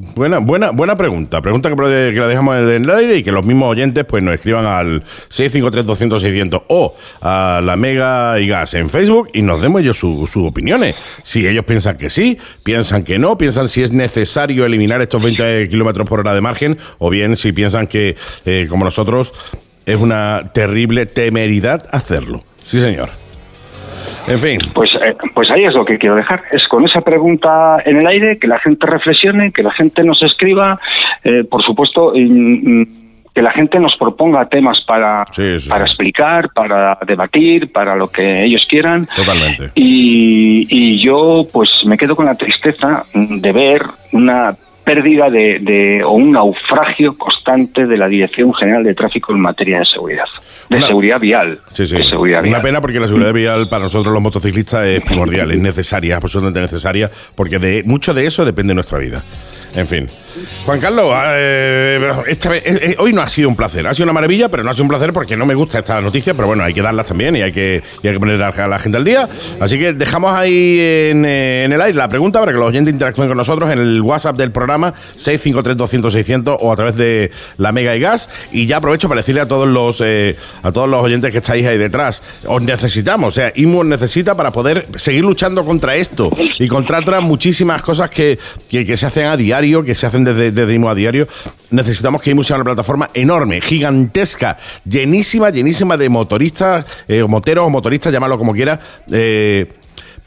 Buena, buena, buena pregunta. Pregunta que, la dejamos en el aire y que los mismos oyentes pues nos escriban al 653-200-600 o a la Mega y Gas en Facebook y nos demos ellos sus opiniones. Si ellos piensan que sí, piensan que no, piensan si es necesario eliminar estos 20 kilómetros por hora de margen o bien si piensan que, eh, como nosotros, es una terrible temeridad hacerlo. Sí, señor. En fin. Pues, eh, pues ahí es lo que quiero dejar. Es con esa pregunta en el aire, que la gente reflexione, que la gente nos escriba, eh, por supuesto, que la gente nos proponga temas para, para explicar, para debatir, para lo que ellos quieran. Totalmente. Y, y yo pues me quedo con la tristeza de ver una pérdida de, o un naufragio constante de la Dirección General de Tráfico en materia de seguridad. De seguridad vial. Sí, sí. Una pena porque la seguridad vial para nosotros los motociclistas es primordial, es necesaria, absolutamente necesaria, porque de mucho de eso depende de nuestra vida. En fin. Juan Carlos, eh, esta vez, eh, eh, hoy no ha sido un placer. Ha sido una maravilla, pero no ha sido un placer porque no me gusta esta noticia, pero bueno, hay que darlas también y hay que, hay que poner a la gente al día. Así que dejamos ahí en, el aire la pregunta para que los oyentes interactúen con nosotros en el WhatsApp del programa 653-200-600 o a través de la Mega y Gas. Y ya aprovecho para decirle a todos los, a todos los oyentes que estáis ahí detrás, os necesitamos, o sea, IMU os necesita para poder seguir luchando contra esto y contra otras muchísimas cosas que, que se hacen a diario que se hacen desde, desde IMU a diario, necesitamos que IMU sea una plataforma enorme, gigantesca, llenísima, llenísima de motoristas, eh, moteros o motoristas, llamarlo como quiera, eh,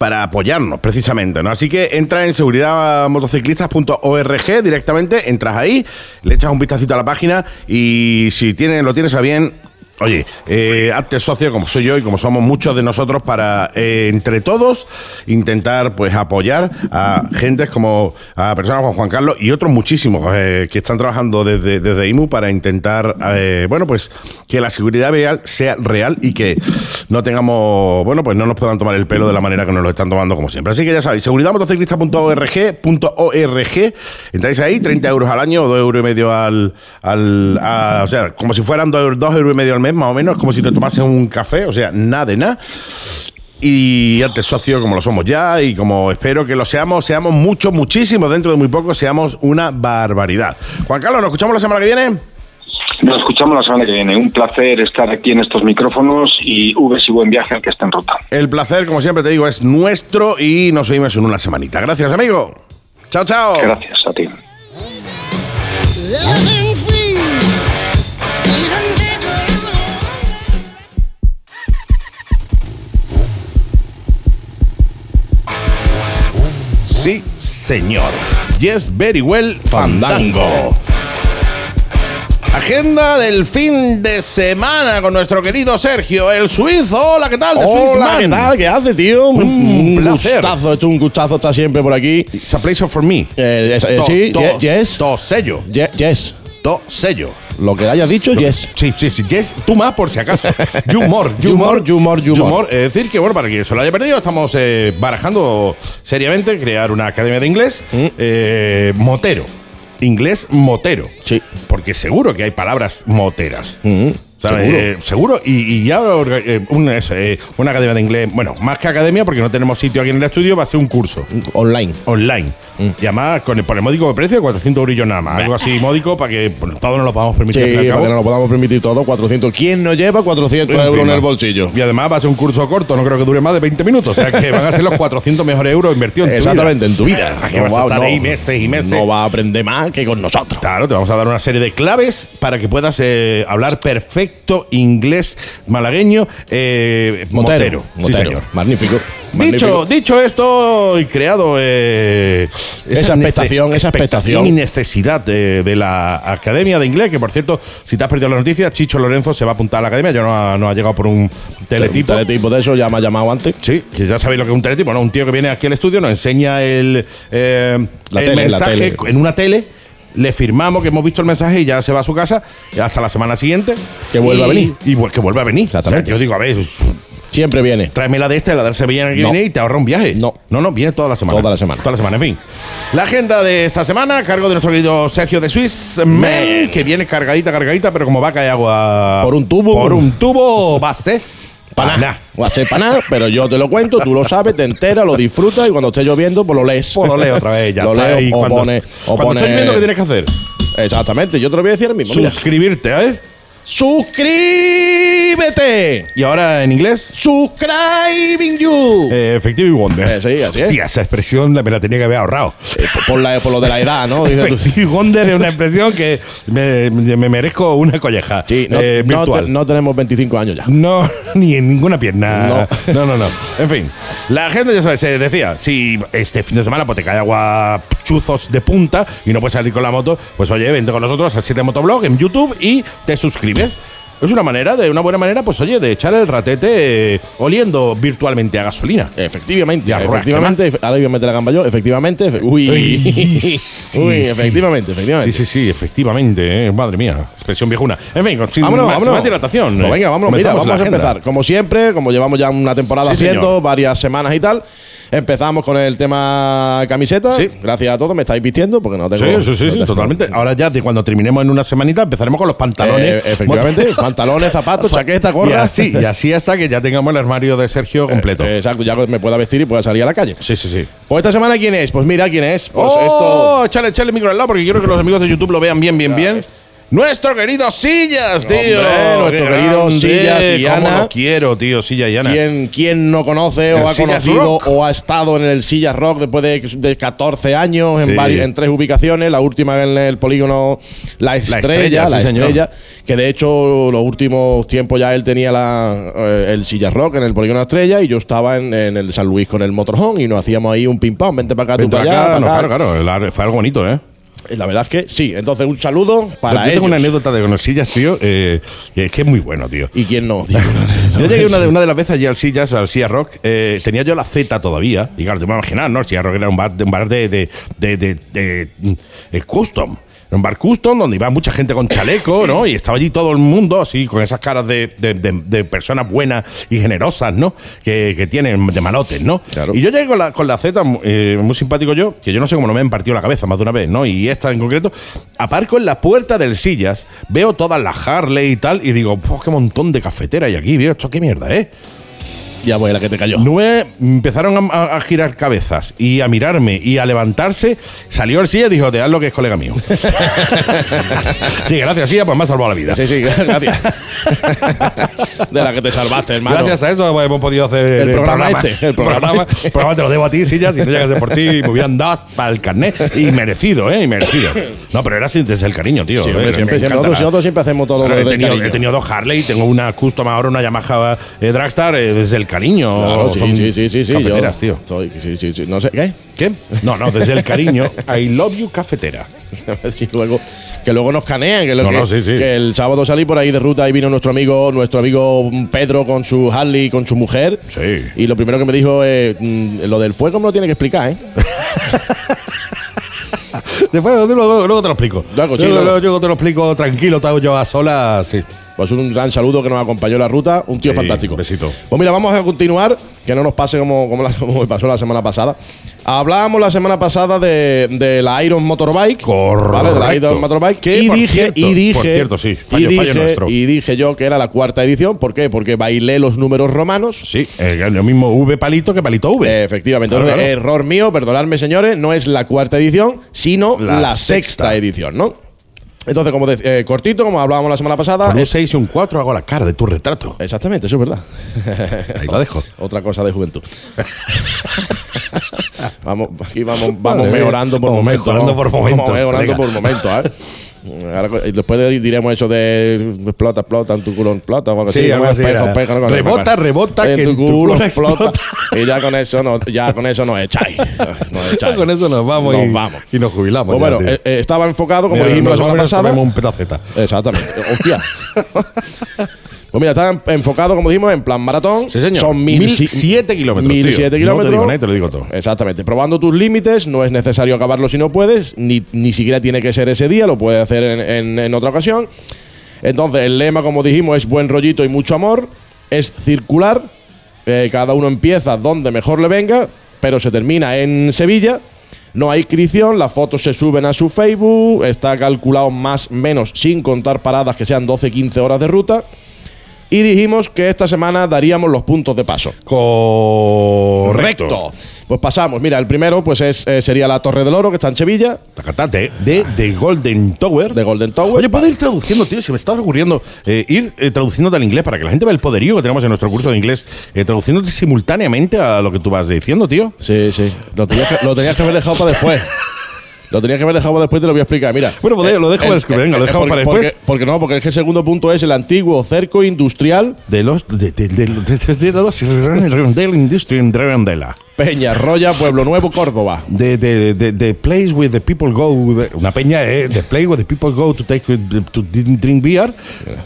para apoyarnos precisamente, ¿no? Así que entra en seguridadmotociclistas.org directamente, entras ahí, le echas un vistacito a la página y si tienes, lo tienes a bien, Oye, eh, hazte socio como soy yo y como somos muchos de nosotros para eh, entre todos intentar pues apoyar a gentes como a personas como Juan Carlos y otros muchísimos eh, que están trabajando desde, desde IMU para intentar eh, bueno pues que la seguridad vial sea real y que no tengamos bueno pues no nos puedan tomar el pelo de la manera que nos lo están tomando como siempre. Así que ya sabéis, seguridadmotociclista.org.org entráis ahí, 30 euros al año o 2 euros y medio al, al o sea, como si fueran 2 euros y medio al mes más o menos, como si te tomases un café, o sea, nada de nada. Y antes socio como lo somos ya y como espero que lo seamos, seamos muchos, muchísimos, dentro de muy poco seamos una barbaridad. Juan Carlos, ¿nos escuchamos la semana que viene? Nos escuchamos la semana que viene. Un placer estar aquí en estos micrófonos y Uves y buen viaje al que está en ruta. El placer, como siempre te digo, es nuestro y nos vemos en una semanita. Gracias, amigo. Chao, chao. Gracias a ti. Sí, señor. Yes, very well, Fandango. Agenda del fin de semana con nuestro querido Sergio, el suizo. Hola, ¿qué tal? Swiss Hola. ¿qué tal? ¿Qué hace, tío? Un, Un placer. gustazo, esto es un gustazo estar siempre por aquí. It's a pleasure for me. Eh, eh, To- sí, to- yes. To sello. Ye- yes. Sello. Lo que hayas dicho, yes. Sí, sí, sí, yes. Tú más por si acaso. You more, you more. Es decir, que bueno, para quien se lo haya perdido, estamos eh, barajando seriamente crear una academia de inglés Mm. eh, motero. Inglés motero. Sí. Porque seguro que hay palabras moteras. Mm, Seguro. eh, seguro. Y, y ya eh, eh, una academia de inglés, bueno, más que academia, porque no tenemos sitio aquí en el estudio, va a ser un curso Online. online. Y además, con el, por el módico de precio de 400 eurillos nada más. Algo así módico para que bueno, todos nos lo podamos Sí, permitir. al para que nos lo podamos permitir todo, 400. ¿Quién no lleva 400 euros en el bolsillo? Y además va a ser un curso corto, no creo que dure más de 20 minutos. O sea que van a ser los 400 mejores euros invertidos en tu Exactamente, vida. en tu vida. Ah, que No vas a estar no- ahí meses y meses. No va a aprender más que con nosotros. Claro, te vamos a dar una serie de claves para que puedas hablar inglés malagueño eh, motero. Sí, Motero. señor. Magnífico. Dicho, dicho esto y creado eh, Esa expectación, esa expectación. y necesidad de, de la Academia de Inglés, que por cierto, si te has perdido la noticia, Chicho Lorenzo se va a apuntar a la Academia, ya no ha, no ha llegado por un teletipo. Un teletipo de eso ya me ha llamado antes. Sí, que ya sabéis lo que es un teletipo, ¿no? Un tío que viene aquí al estudio nos enseña el, eh, el tele, mensaje en una tele. Le firmamos que hemos visto el mensaje y ya se va a su casa y hasta la semana siguiente. Que vuelva Y- a venir. Y que vuelva a venir. Exactamente. O sea, yo digo, a ver, Siempre viene. tráeme la de esta, la de Sevilla que No. viene y te ahorra un viaje. No. No, no, viene toda la semana. Toda la semana. Toda la semana, en fin. La agenda de esta semana, a cargo de nuestro querido Sergio de Swiss Man, que viene cargadita, cargadita, pero como va a caer agua. Por un tubo. Por un tubo, va a ser. Para nada. Va a ser para nada, pero yo te lo cuento, tú lo sabes, te enteras, lo disfrutas y cuando esté lloviendo, pues lo lees. Pues lo leo otra vez, ya lo está. Y o cuando, pone. O cuando pone estés viendo, ¿qué tienes que hacer? Exactamente, yo te lo voy a decir ahora mismo. mira. Suscribirte, ¿eh? ¡Suscríbete! Y ahora en inglés. ¡Subscribing you! Eh, Effective Wonder. Eh, sí, así es. Hostia, esa expresión la- me la tenía que haber ahorrado. Eh, por, por la, por lo de la edad, ¿no? Tú. Effective Wonder es una expresión que me, me merezco una colleja Sí, no, eh, no virtual. te- no tenemos 25 años ya. No, ni en ninguna pierna. No. no, no, no. En fin, la gente ya sabes, se decía, si este fin de semana pues, te cae agua chuzos de punta y no puedes salir con la moto, pues oye, vente con nosotros a 7 Motoblog en YouTube y te suscribes. Es una manera, de una buena manera, pues oye, de echar el ratete eh, oliendo virtualmente a gasolina. Efectivamente, Ya, efectivamente, efe- ahora voy a meter la gamba yo, efectivamente, efe- uy, Uy, efectivamente, efectivamente. Sí, sí, sí, efectivamente, eh, madre mía, expresión viejuna. En fin, sin Vámonos, más, vámonos. más dilatación. Pues venga, vámonos. Mira, vamos a empezar. Como siempre, como llevamos ya una temporada Sí, haciendo, señor. varias semanas y tal. Empezamos con el tema camiseta. Sí. Gracias a todos, me estáis vistiendo porque no tengo. Sí, sí, sí, no sí, tengo- totalmente. Ahora ya, cuando terminemos en una semanita, empezaremos con los pantalones. Eh, efectivamente, pantalones, zapatos, chaqueta, Y gorra. así, y así hasta que ya tengamos el armario de Sergio completo. Eh, exacto, ya me pueda vestir y pueda salir a la calle. sí, sí, sí. Pues esta semana, ¿quién es? Pues mira, ¿quién es? Pues oh, esto. échale, échale el micro al lado porque quiero que los amigos de YouTube lo vean bien, bien, bien. Nuestro querido Sillas, tío. Hombre, nuestro querido grande. Sillas y Cómo Ana. lo quiero, tío, Silla y Ana. ¿Quién, quién no conoce El o ha Sillas conocido Rock. o ha estado en el Sillas Rock después de, de 14 años en, Sí. en tres ubicaciones? La última en el polígono La Estrella, Estrella, la sí. Estrella, que de hecho los últimos tiempos ya él tenía la, eh, el Sillas Rock en el polígono La Estrella y yo estaba en, en el San Luis con el motorhome y nos hacíamos ahí un ping-pong, vente para acá, Vente tú para acá, allá. no, para acá. claro, claro, la- fue algo bonito, ¿eh? Y La verdad es que sí. Entonces, un saludo para Yo tengo una anécdota de con el Sillas, tío, eh, que es que es muy bueno, tío. ¿Y quién no? tío? Yo llegué una de, una de las veces allí al Sillas, al Sillas Rock, eh, tenía yo la Z todavía, y claro, te puedes imaginar, ¿no? El Sillas Rock era un bar un bar de, de, de, de- de- de custom. Un bar custom donde iba mucha gente con chaleco, ¿no? Y estaba allí todo el mundo así, con esas caras de, de- de- de personas buenas y generosas, ¿no? Que, que tienen de malotes, ¿no? Claro. Y yo llegué con la, con la Z, eh, muy simpático yo, que yo no sé cómo no me han partido la cabeza más de una vez, ¿no? Y esta en concreto, aparco en la puerta del Sillas, veo todas las Harley y tal, y digo, pues qué montón de cafetera hay aquí, veo esto qué mierda, ¿eh? Ya voy, la que te cayó. Nube empezaron a, a- a girar cabezas y a mirarme y a levantarse. Salió el silla y dijo: Te haz lo que es colega mío. sí, gracias, silla, pues me ha salvado la vida. Sí, sí, gracias. de la que te salvaste, hermano. Gracias a eso hemos podido hacer El programa este, el programa este. el programa te lo debo a ti, Silla. Si no llegase por ti, me hubieran dado para el carnet. Y merecido, ¿eh? Y merecido. No, pero era sin- desde el cariño, tío. Siempre, Eh, siempre, Nosotros, siempre hacemos todo lo he, del tenido, cariño. he tenido dos Harley, tengo una custom ahora, una Yamaha eh, Dragstar eh, desde el cariño. Claro, Son sí, sí, sí, sí, sí. Cafeteras, yo tío. Estoy, sí, sí, sí. No sé, ¿qué? ¿Qué? No, no, desde el cariño. I love you, cafetera. Sí, luego, que luego nos canean. Que, No, que, no, sí, sí. que el sábado salí por ahí de ruta y vino nuestro amigo, nuestro amigo Pedro con su Harley y con su mujer. Sí. Y lo primero que me dijo es: mm, Lo del fuego me lo tiene que explicar, ¿eh? Después, luego, luego te lo explico. Luego, sí, Luego- luego. te lo explico tranquilo, estaba yo a solas, sí. Pues un gran saludo que nos acompañó en la ruta, un tío Sí, fantástico. besito. Pues mira, vamos a continuar, que no nos pase como, como, la- como me pasó la semana pasada. Hablábamos la semana pasada de, de la Iron Motorbike. Correcto. ¿vale? De la Iron Motorbike. Que, y por dije, cierto, y dije, por cierto, sí, fallo- y, dije nuestro. y dije yo que era la cuarta edición. ¿Por qué? Porque bailé los números romanos. Sí, lo mismo V palito que palito V. Eh, Efectivamente. Claro, Entonces, claro. error mío, perdonadme, señores, no es la cuarta edición, sino La la, sexta. sexta. edición, ¿no? Entonces, como dec- eh, cortito, como hablábamos la semana pasada. Con un es- 6 y un 4 hago la cara de tu retrato. Exactamente, eso es verdad. Ahí lo dejo. Otra cosa de juventud. vamos, aquí vamos, vamos Vale, mejorando por vamos momentos. mejorando por momentos, Vamos mejorando por momentos, ¿eh? Ahora, y después de- diremos eso de explota, explota, en tu culo explota. o algo Sí, así, algo así espejo, era. espejo, ¿no? Rebota, rebota, en que tu culo culo explota. explota. Y ya con eso no, ya con eso nos echáis. Nos echáis. Con eso nos vamos, Nos y, vamos. y nos jubilamos. Pues ya, bueno, eh, eh, estaba enfocado, como Mira, dijimos la semana pasada. un pedaceta. Exactamente. Hostia. pues mira, está en- enfocado, como dijimos, en plan maratón. Sí, señor. Son mil, 1007 kilómetros, Mil tío. siete No te kilómetros. digo nada te lo digo todo. Exactamente. Probando tus límites, no es necesario acabarlo si no puedes, ni, ni siquiera tiene que ser ese día, lo puedes hacer en, en- en otra ocasión. Entonces, el lema, como dijimos, es buen rollito y mucho amor. Es circular. Eh, cada uno empieza donde mejor le venga, pero se termina en Sevilla. No hay inscripción, las fotos se suben a su Facebook, está calculado más o menos sin contar paradas que sean 12-15 horas de ruta. Y dijimos que esta semana daríamos los puntos de paso. Correcto. Pues pasamos. Mira, el primero pues es, eh, sería la Torre del Oro, que está en Sevilla, De, de, de Golden Tower. de Golden Tower. Oye, ¿puedo ir traduciendo, tío? Se me está ocurriendo eh, ir eh, traduciéndote al inglés para que la gente vea el poderío que tenemos en nuestro curso de inglés, eh, traduciéndote simultáneamente a lo que tú vas diciendo, tío. Sí, sí. Lo tenías que, lo tenías que haber dejado para después. Lo tenías que haber dejado para después, te lo voy a explicar. Mira. Bueno, pues lo dejo el- para después, venga, lo eh, dejamos para después. Porque, porque no, porque es que el segundo punto es el antiguo cerco industrial De los. De, de, de, de, de- de los. de la industria en Redondela. Peña Roya, Pueblo Nuevo, Córdoba. The, the, the, the place where the people go. the- una peña, eh. The place where the people go to take to drink beer.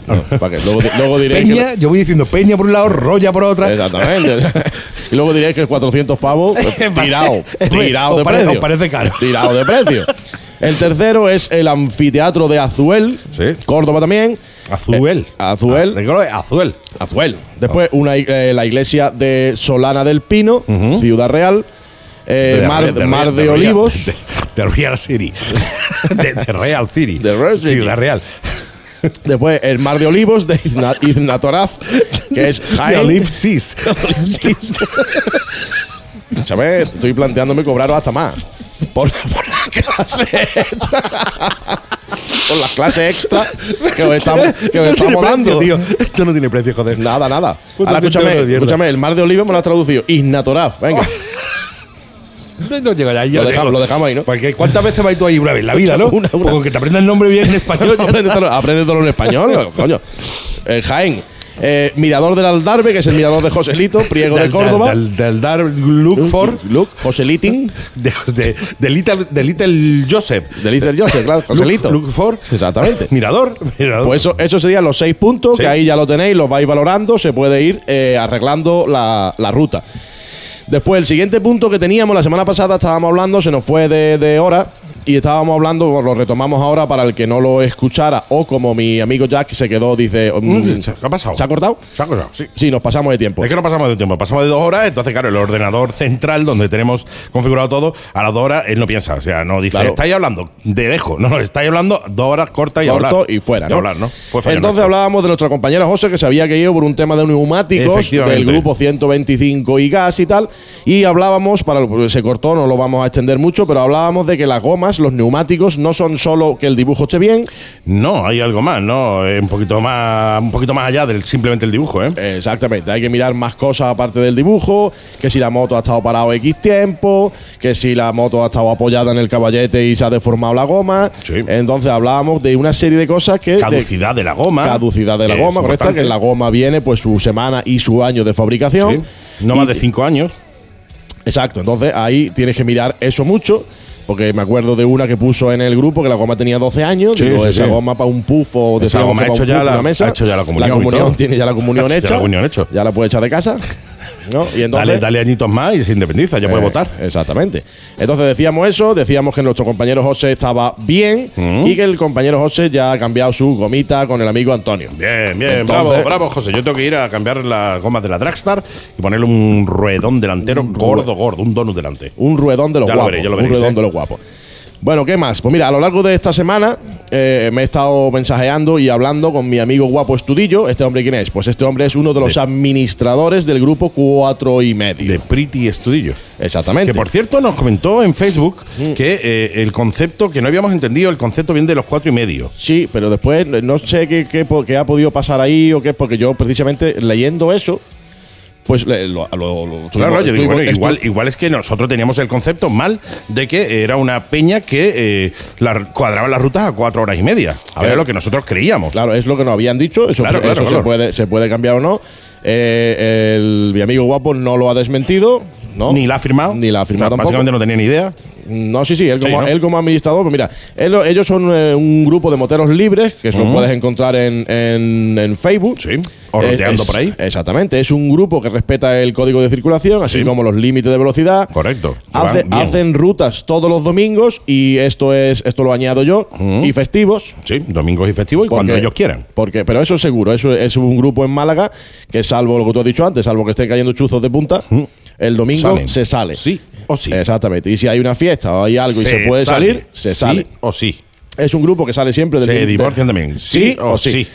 No, para que luego, luego que- Peña, yo voy diciendo peña por un lado, rolla por otra. Exactamente. y luego diréis que el 400 pavos, tirado, tirado de precio. parece caro. Tirado de precio. El tercero es el anfiteatro de Azuel, Sí. Córdoba también. Azuel. Eh, Azuel. Ah, Azuel. Azuel. Después una, eh, la iglesia de Solana del Pino, Ciudad Real. eh, De Mar, Real- de Mar de, Olivos. De, Real City. de, Real City. De Real City. Ciudad Real. Después el Mar de Olivos de Izna- Iznatoraz, que es Jaén. Olive Seas. Escúchame, estoy planteándome cobraros hasta más. Por, por la clase. Con las clases extra que os estamos, que estamos dando. precio, tío. Esto no tiene precio, joder. Nada, nada. Puta Ahora escúchame, escúchame, el mar de oliva me lo has traducido. Ignatoraf, venga. No llega ya, ya Lo dejamos, lo dejamos ahí, ¿no? Porque ¿cuántas veces vas tú ahí una vez en la vida, no? Una, una. Con que te aprendas el nombre bien en español. aprende, todo, en español, coño. Eh, Jaén. Eh, mirador del Aldarve, que es el mirador de Joselito, Priego de Del- Córdoba. Del, del Dar Look for. Luke, Joselitin. De, de, de Little, de Little Joseph. De Little Joseph, claro, Joselito. Look, look for. Exactamente. Mirador. Mirador. Pues eso, eso serían los seis puntos, Sí. que ahí ya lo tenéis, los vais valorando, se puede ir eh, arreglando la, la ruta. Después, el siguiente punto que teníamos la semana pasada, estábamos hablando, se nos fue de, de hora, y estábamos hablando, lo retomamos ahora para el que no lo escuchara, o como mi amigo Jack se quedó, dice. Mm, mm, ¿Qué ha pasado? ¿Se ha cortado? Se ha cortado, sí. Sí, nos pasamos de tiempo. Es que no pasamos de tiempo, pasamos de dos horas, entonces claro, el ordenador central donde tenemos configurado todo, a las dos horas él no piensa, o sea, no dice, Claro. estáis hablando de dejo, no, no, estáis hablando dos horas cortas y corto hablar. y fuera, Y ¿no? hablar, ¿no? Fue Entonces nuestro. hablábamos de nuestra compañera José que se había caído por un tema de neumáticos del grupo 125 y gas y tal. Y hablábamos, para se cortó, no lo vamos a extender mucho, pero hablábamos de que las gomas, los neumáticos, no son solo que el dibujo esté bien, No, hay algo más, ¿no? Eh, un poquito más, un poquito más allá del simplemente el dibujo, ¿eh? Exactamente, hay que mirar más cosas aparte del dibujo, que si la moto ha estado parado X tiempo, que si la moto ha estado apoyada en el caballete y se ha deformado la goma. Sí. Entonces hablábamos de una serie de cosas que... Caducidad de la goma. caducidad de la goma, correcta, que la goma viene pues su semana y su año de fabricación. Sí. No más Y- de cinco años. Exacto, entonces ahí tienes que mirar eso mucho. Porque me acuerdo de una que puso en el grupo que la goma tenía 12 años. Sí, digo, sí, esa sí. goma para un pufo. Esa decíamos goma ha hecho ya la- mesa. ha hecho ya la comunión y todo. tiene ya la comunión Ha hecho ya hecha. la comunión hecho. Ya la puede echar de casa. ¿No? Y entonces, Dale, dale añitos más y se independiza, ya puede eh, votar. Exactamente. Entonces decíamos eso, decíamos que nuestro compañero José estaba bien Mm. y que el compañero José ya ha cambiado su gomita con el amigo Antonio. Bien, bien, Entonces- bravo, bravo, José. Yo tengo que ir a cambiar las gomas de la Dragstar y ponerle un ruedón delantero gordo, gordo, un donut delante. Un ruedón de los Ya lo veré, ya lo un veréis, ruedón ¿eh? de los guapos. Bueno, ¿qué más? Pues mira, a lo largo de esta semana eh, me he estado mensajeando y hablando con mi amigo guapo Estudillo. ¿Este hombre quién es? Pues este hombre es uno de los De- administradores del grupo Cuatro y Medio. De Pretty Estudillo. Exactamente. Que por cierto nos comentó en Facebook Mm. que eh, el concepto, que no habíamos entendido, el concepto viene de los cuatro y medio. Sí, pero después no sé qué, qué ha podido pasar ahí o qué, porque yo precisamente leyendo eso, pues le- lo, lo- lo- Claro, yo digo, bueno, igual, igual es que nosotros teníamos el concepto mal de que era una peña que eh, la- cuadraba las rutas a cuatro horas y media. A ver. lo que nosotros creíamos. Claro, es lo que nos habían dicho. Eso, Claro, claro, eso claro. Se, puede, se puede cambiar o no. Eh, el, mi amigo guapo no lo ha desmentido. ¿no? Ni la ha firmado. Ni la ha firmado O sea, tampoco. Básicamente no tenía ni idea. No, sí, sí, él Sí, como, ¿no? él como administrador, pues mira, él- ellos son eh, un grupo de moteros libres que lo puedes encontrar en, en- en Facebook. Sí, orroteando Es- por ahí. Exactamente, es un grupo que respeta el código de circulación, así Sí. como los límites de velocidad. Correcto. Hace- hacen rutas todos los domingos y esto es esto lo añado yo y festivos Sí, domingos y festivos y cuando ellos quieran. Porque, pero eso es seguro, eso es un grupo en Málaga que salvo lo que tú has dicho antes, salvo que estén cayendo chuzos de punta, el domingo Salen. se sale. Sí o sí. Exactamente. Y si hay una fiesta o hay algo y se puede sale. salir, se Sí sale. o sí. Es un grupo que sale siempre del Se divorcian también. Sí, o sí.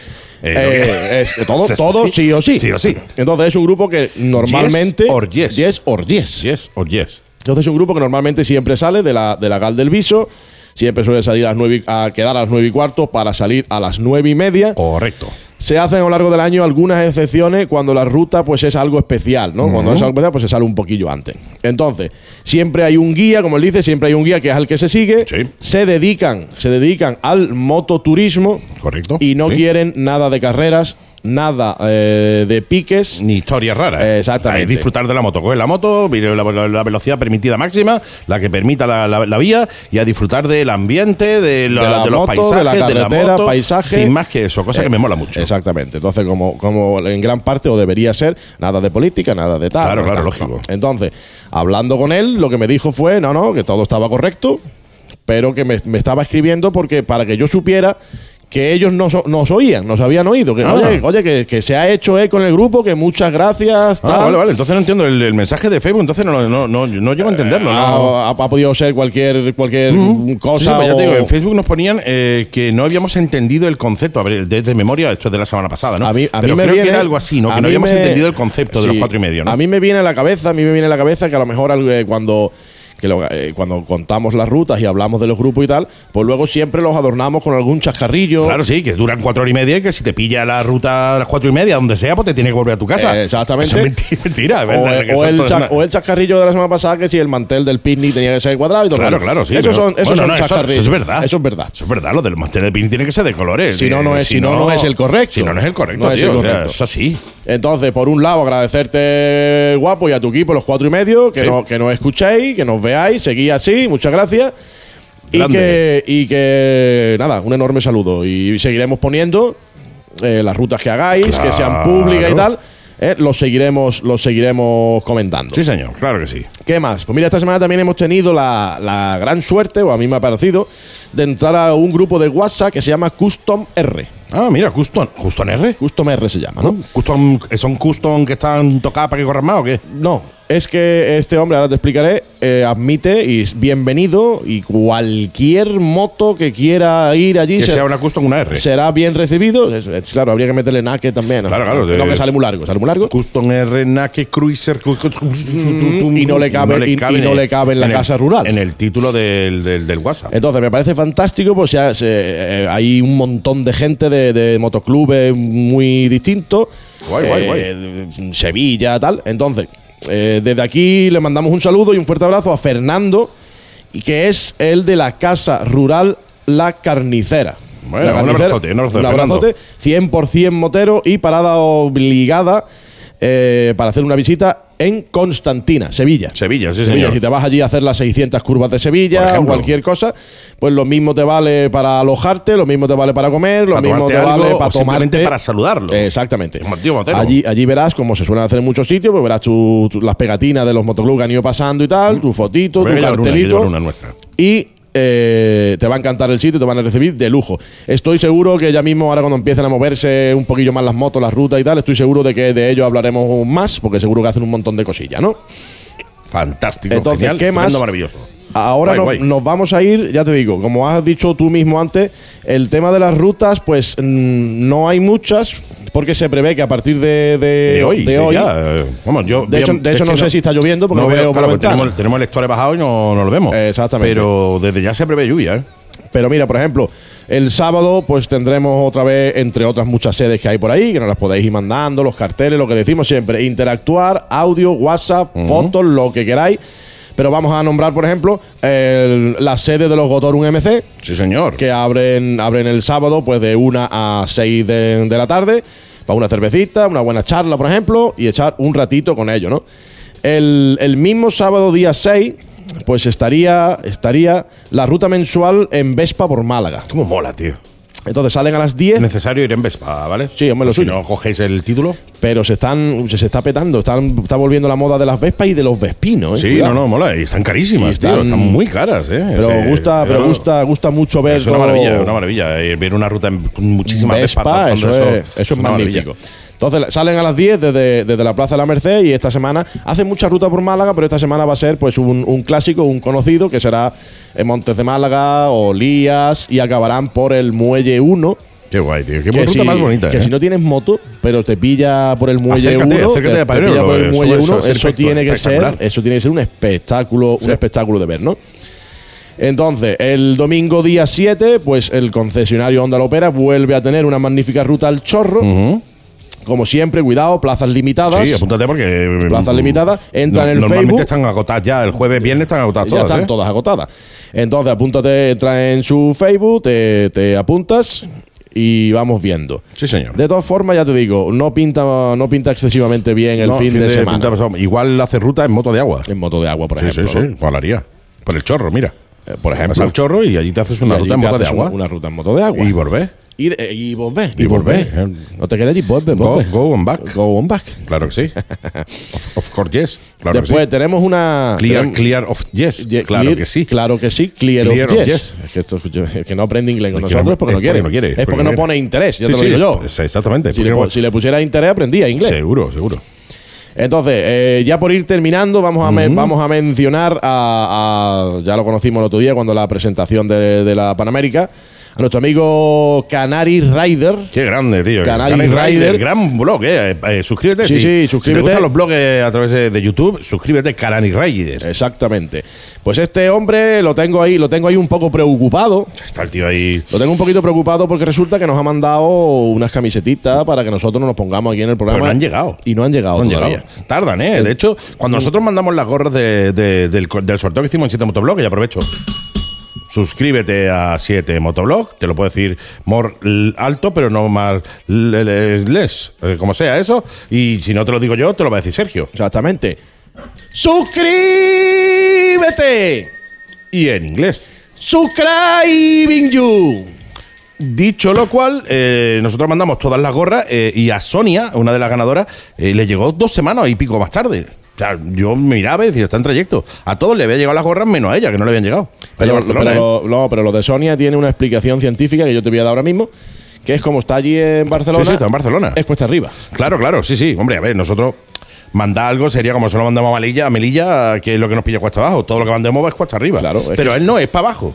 Eh, Eh, es- todo, Sí, todo sí. sí o sí. Sí o sí. Entonces es un grupo que normalmente. or yes. Yes or yes. Yes or yes. Entonces es un grupo que normalmente siempre sale de la, de la Gal del Viso. Siempre suele salir a, las nueve, y- a quedar a las nueve y cuarto para salir a las nueve y media. Correcto. Se hacen a lo largo del año algunas excepciones cuando la ruta pues es algo especial, ¿no? Cuando es algo especial pues se sale un poquillo antes. Entonces, siempre hay un guía, como él dice, siempre hay un guía que es al que se sigue. Sí. Se dedican, se dedican al mototurismo Correcto. y no Sí. quieren nada de carreras, nada eh, de piques. Ni historias raras. Eh, exactamente. Es disfrutar de la moto. Coger la moto, la, la- la velocidad permitida máxima, la que permita la, la- la vía, y a disfrutar del ambiente, de, De de los paisajes, de la carretera, moto, paisaje. Sin más que eso, cosa Eh, que me mola mucho. Exactamente. Entonces, como, como en gran parte, o debería ser, nada de política, nada de tal. Claro, claro, lógico. Entonces, hablando con él, lo que me dijo fue, no, no, que todo estaba correcto, pero que me, estaba escribiendo porque para que yo supiera que ellos nos, nos oían, nos habían oído. Que, Ah. Oye, oye que, que se ha hecho eco en el grupo, que muchas gracias. Ah, tal. vale, vale. Entonces no entiendo el, el mensaje de Facebook, entonces no, no, no, no llego a entenderlo. no. Ha, podido ser cualquier, cualquier Sí, cosa. pues ya te digo, en Facebook nos ponían eh, que no habíamos entendido el concepto. A ver, desde memoria, esto es de la semana pasada, ¿no? A mí, a Pero mí me viene, que era algo así, ¿no? Que no habíamos me- entendido el concepto de Sí. los cuatro y medio, ¿no? A mí me viene a la cabeza, a mí me viene a la cabeza que a lo mejor eh, cuando que lo- eh, cuando contamos las rutas y hablamos de los grupos y tal, pues luego siempre los adornamos con algún chascarrillo. Claro, sí, que duran cuatro horas y media y que si te pilla la ruta a las cuatro y media, donde sea, pues te tienes que volver a tu casa. Eh, exactamente. Eso es menti- mentira. O, el todas cha- una- o el chascarrillo de la semana pasada que si el mantel del picnic tenía que ser cuadrado y todo. Claro, claro, sí. Esos son, esos bueno, son no, chascarrillos. Eso es verdad. Eso es verdad. Eso es verdad. Lo del mantel de pin tiene que ser de colores. Si no, Eh, no es- si no, no es el correcto. Si no, no es el correcto, No es el tío. o sea, correcto. es así. Entonces, por un lado, agradecerte, guapo, y a tu equipo, los cuatro y medio, que, Sí. no- que nos escuchéis, que nos veáis, seguís así, muchas gracias. Y que, y que, nada, un enorme saludo. Y seguiremos poniendo eh, las rutas que hagáis, que sean públicas y tal. eh, los seguiremos, los seguiremos comentando. Sí, señor, claro que sí. ¿Qué más? Pues mira, esta semana también hemos tenido la, la gran suerte, o a mí me ha parecido, de entrar a un grupo de WhatsApp que se llama Custom R. Ah, mira, Custom. ¿Custom R? Custom R se llama, ¿no? Custom, ¿Son custom que están tocadas para que corran más o qué? No, es que este hombre, ahora te explicaré, eh, admite y es bienvenido y cualquier moto que quiera ir allí Que se- sea una custom, una R. será bien recibido. Es- es- claro, habría que meterle naque también. ¿no? Claro, claro, No, que sale muy largo, sale muy largo. Custom R, Nake Cruiser. y no le cabe- y- y no le cabe en la el- casa rural. En el título del, del, del WhatsApp. Entonces, me parece fantástico, pues ya se- eh, hay un montón de gente de, de motoclubes muy distintos. Guay, guay, Eh, Sevilla, tal. Entonces, eh, desde aquí le mandamos un saludo y un fuerte abrazo a Fernando, y que es el de la Casa Rural La Carnicera. Bueno, La un abrazote, un abrazote, un abrazote, 100% motero y parada obligada eh, para hacer una visita en Constantina, Sevilla. Sevilla, sí, Sevilla, señor. si te vas allí a hacer las 600 curvas de Sevilla o cualquier cosa, pues lo mismo te vale para alojarte, lo mismo te vale para comer, lo Para mismo te algo vale para tomarte. para saludarlo. Exactamente. Allí, allí verás, como se suelen hacer en muchos sitios, pues verás tu- tu- las pegatinas de los motoclubs que han ido pasando y tal, tu fotito, Voy tu cartelito. Y eh, te va a encantar el sitio, te van a recibir de lujo. Estoy seguro que ya mismo, ahora cuando empiecen a moverse un poquillo más las motos, las rutas y tal, estoy seguro de que de ello hablaremos más, porque seguro que hacen un montón de cosillas, ¿no? Fantástico, Entonces, genial, ¿qué más? maravilloso. Ahora Guay, no- guay. nos vamos a ir, ya te digo, como has dicho tú mismo antes, el tema de las rutas, pues mm, no hay muchas, porque se prevé que a partir de, de- De hoy, de hoy- ya, eh, vamos, yo de hecho, de no sé si está lloviendo porque no veo, veo claro, porque ventana. tenemos, tenemos el store bajado y no, no lo vemos. Exactamente. Pero desde ya se prevé lluvia, ¿eh? Pero mira, por ejemplo, el sábado pues tendremos otra vez, entre otras muchas sedes que hay por ahí, que nos las podéis ir mandando, los carteles, lo que decimos siempre, interactuar, audio, WhatsApp, fotos, lo que queráis. Pero vamos a nombrar, por ejemplo, el- la sede de los Gotorum MC, Sí, señor. que abren, abren el sábado pues de 1 a 6 de, de la tarde para una cervecita, una buena charla, por ejemplo, y echar un ratito con ellos, ¿no? El, el mismo sábado, día 6, pues estaría, estaría la ruta mensual en Vespa por Málaga. ¿Cómo mola, tío? Entonces salen a las 10, Es necesario ir en Vespa, ¿vale? Sí, hombre, lo si suyo. no cogéis el título. pero se están se, se está petando, están, está volviendo la moda de las Vespas y de los Vespinos. ¿eh? Sí, Cuidado. no, no, mola. Y están carísimas, Y están- tío. Están muy caras, ¿eh? Pero Sí, gusta, pero gusta, gusta mucho ver Es una todo- maravilla, una maravilla. eh, Ver una ruta en muchísimas Vespa, Vespas. eso, es, eso es una magnífico. Entonces salen a las 10 desde, desde la Plaza de la Merced y esta semana hacen mucha ruta por Málaga, pero esta semana va a ser pues un, un clásico, un conocido, que será en Montes de Málaga o Lías y acabarán por el Muelle 1. Qué guay, tío. Qué que ruta si, más bonita, que ¿eh? si no tienes moto, pero te pilla por el Muelle Acércate, 1, acércate te- pilla por el Muelle eso 1, va a ser eso tiene que ser, eso tiene que ser un espectáculo, un espectáculo de ver, ¿no? Entonces, el domingo día 7, pues el concesionario Honda Lopera vuelve a tener una magnífica ruta al chorro. Ujú. Como siempre, cuidado, plazas limitadas. Sí, apúntate porque. Plazas limitadas, entra en el Normalmente Facebook. están agotadas ya. El jueves, viernes están agotadas ya todas. están ¿eh? todas agotadas. Entonces, apúntate, entra en su Facebook, te, te apuntas y vamos viendo. Sí, señor. De todas formas, ya te digo, no pinta, no pinta excesivamente bien el No, fin, de, semana. pinta. Igual hace ruta en moto de agua. En moto de agua, por Sí, ejemplo. sí, sí. Molaría. Por el chorro, mira. Eh, por Vas ejemplo. al chorro y allí te haces una ruta en moto de agua. Una, una ruta en moto de agua. Y volver. Y, y volver. Y volver, eh. No te quedes y volver, Go, go on back. Go on back. Claro que sí. of, of course, yes. Claro Después que sí. tenemos una. Clear, tenemos- clear of yes. Ye- claro clear- que sí. Claro que sí. Clear, Clear of, of yes. yes. Es que, esto, yo- es que no aprende inglés con Es nosotros no- porque, no quiere. porque no quiere, Es porque porque no pone interés. Ya Sí, te lo digo yo. exactamente. Si le, no- si le pusiera interés, aprendía inglés. Seguro, seguro. Entonces, eh, ya por ir terminando, vamos a, me- vamos a mencionar a, a- Ya lo conocimos el otro día cuando la presentación de, de la Panamérica. A nuestro amigo Canary Rider. Qué grande, tío. Canary Canary Rider. Gran blog, eh. Eh, suscríbete. Sí, si- sí, Si suscríbete. te gustan los blogs eh, a través de, YouTube, suscríbete, Canary Rider. Exactamente. Pues este hombre lo tengo ahí, lo tengo ahí un poco preocupado. Está el tío ahí. Lo tengo un poquito preocupado porque resulta que nos ha mandado unas camisetitas para que nosotros nos pongamos aquí en el programa. Pero no han llegado. Y no han llegado No han todavía. llegado. Tardan, ¿eh? De hecho, cuando nosotros mandamos las gorras de- de- del, del sorteo que hicimos en 7 Motoblog, y aprovecho. Suscríbete a 7 Motoblog, te lo puedo decir more alto, pero no más l- l- less, eh, como sea eso. Y si no te lo digo yo, te lo va a decir Sergio. Exactamente. ¡Suscríbete! Y en inglés. ¡Subscribing you! Dicho lo cual, eh, nosotros mandamos todas las gorras eh, y a Sonia, una de las ganadoras, eh, le llegó dos semanas y pico más tarde. O sea, yo miraba y decía, está en trayecto. A todos le había llegado las gorras, menos a ella, que no le habían llegado. Pero, Barcelona, ¿eh? no, pero lo de Sonia tiene una explicación científica que yo te voy a dar ahora mismo, que es como está allí en Barcelona. Sí, sí, está en Barcelona. Es cuesta arriba. Claro, claro, sí, sí. Hombre, a ver, nosotros mandar algo sería como solo mandamos a Melilla, a Melilla, que es lo que nos pilla cuesta abajo. Todo lo que mandemos es cuesta arriba. Claro, Pero él no, es para abajo.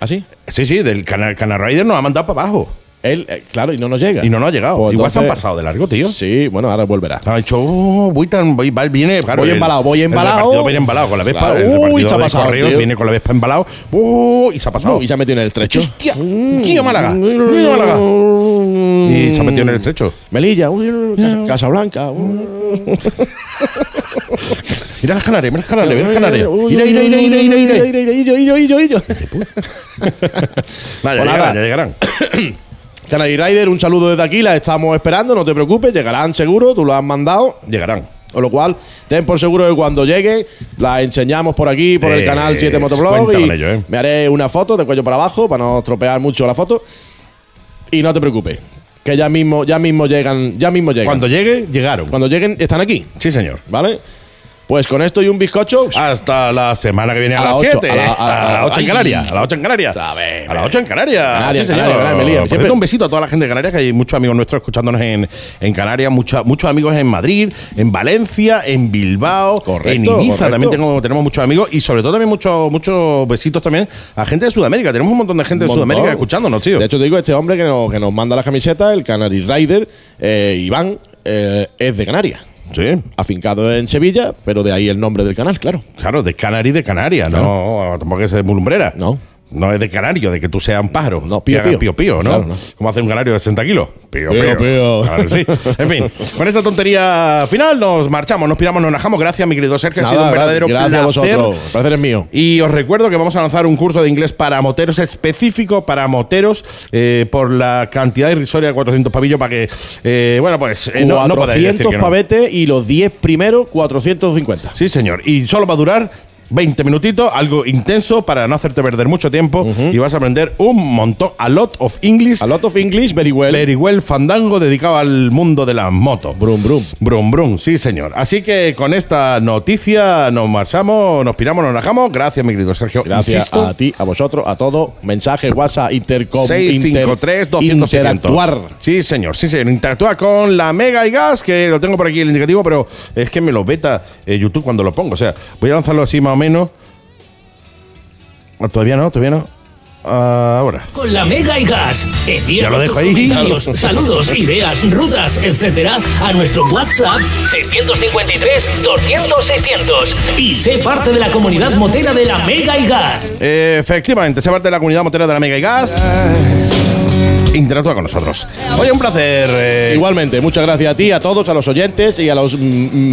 ¿Así? Sí, sí, del Canal, Canal Rider nos ha mandado para abajo. Él, eh, claro, y no nos llega. Y no nos ha llegado. Pues Igual se han entonces- pasado de largo, tío. Sí, bueno, ahora volverá. Ha dicho, oh, voy tan, voy, va- viene, claro, Voy el- embalado, voy el embalado. repartidor viene embalado con la Vespa, Claro. el Uy, repartidor se ha de pasado, correos tío. viene con la Vespa embalado, uh, y se ha pasado. Y se ha metido en el estrecho. Hostia, tío Málaga, tío Málaga. Y se ha metido en el estrecho. Melilla, uy, Casa, Casablanca. uy. Mira las canarias, mira las canarias, mira las canarias. Mira, mira, mira, mira, mira, mira. Ira, ira, ira, ira, ira. Nada, ya Pues nada. llegarán, ya llegarán. Canary Rider, un saludo desde aquí, la estamos esperando, no te preocupes, llegarán seguro, tú lo has mandado. Llegarán. Con lo cual, ten por seguro que cuando llegue, la enseñamos por aquí, por el Eh, canal 7 Motoblog. Y ello, ¿eh? me haré una foto de cuello para abajo para no estropear mucho la foto. Y no te preocupes, que ya mismo, ya mismo llegan, ya mismo llegan. Cuando llegue, llegaron. Cuando lleguen, están aquí, Sí, señor. ¿vale? Pues con esto y un bizcocho. Hasta la semana que viene a, A las las ocho, 7. a la- a- A las 8 en. Canarias. A las 8 en Canarias. A las 8 en Canarias. Sí, señor. Canarias, Siempre- cierto, un besito a toda la gente de Canarias, que hay muchos amigos nuestros escuchándonos en, en Canarias, mucha- muchos amigos en Madrid, en Valencia, en Bilbao, Correcto, en Ibiza correcto. también tengo- tenemos muchos amigos y sobre todo también muchos muchos besitos también a gente de Sudamérica. Tenemos un montón de gente de. Sudamérica escuchándonos, tío. De hecho, te digo, este hombre que nos, que nos manda las camisetas, el Canary Rider, eh, Iván, eh, es de Canarias. Sí. Afincado en Sevilla, pero de ahí el nombre del canal, claro. Claro, de Canary de Canarias, no tampoco es de Mulumbrera. No. No es de canario, de que tú seas un pájaro. No, pío, pío. pío, pío, ¿no? Claro, no. Como hace un canario de 60 kilos. Pío, Pío, pío. pío. Claro que sí. En fin, con esta tontería final nos marchamos, nos piramos, nos najamos. Gracias, mi querido Sergio. ha sido un verdadero gracias placer. a vosotros. El placer es mío. Y os recuerdo que vamos a lanzar un curso de inglés para moteros específico para moteros eh, por la cantidad irrisoria de 400 pavillos para que, eh, bueno, pues eh, no, no podáis decir 400 que no. pavetes y los 10 primeros, 450. Sí, señor. Y solo va a durar 20 minutitos, algo intenso para no hacerte perder mucho tiempo y vas a aprender un montón, a lot of English, A lot of English, very well. very well fandango dedicado al mundo de las motos. Brum, brum. Brum, brum, sí, señor. Así que con esta noticia nos marchamos, nos piramos, nos najamos. Gracias, mi querido Sergio. Gracias Insisto, a ti, a vosotros, a todos. Mensajes, WhatsApp, intercom, 653 200 interactuar. Sí, señor, sí, señor. Interactúa con la Mega y Gas, que lo tengo por aquí el indicativo, pero es que me lo beta eh, YouTube cuando lo pongo. O sea, voy a lanzarlo así más o menos. Ah, Todavía no, todavía no. Ah, ahora. Con la Mega y Gas. Envía Ya lo tus dejo ahí. comentarios, saludos, ideas, rutas, etcétera, a nuestro WhatsApp 653 200 600 y sé parte de la comunidad motera de la Mega y Gas. Efectivamente, se parte de la comunidad motera de la Mega y Gas. Interactúa con nosotros. Oye, un placer. eh, Igualmente, muchas gracias a ti, a todos, a los oyentes y a los mm,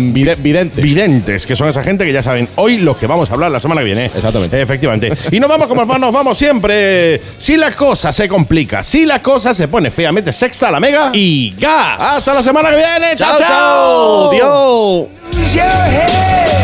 mm, vide- videntes. videntes, que son esa gente que ya saben hoy los que vamos a hablar la semana que viene. Exactamente. Efectivamente. Y nos vamos como nos vamos siempre. Si la cosa se complica, si la cosa se pone fea, mete sexta a la mega. y gas. Hasta la semana que viene. Chao, chao, your head.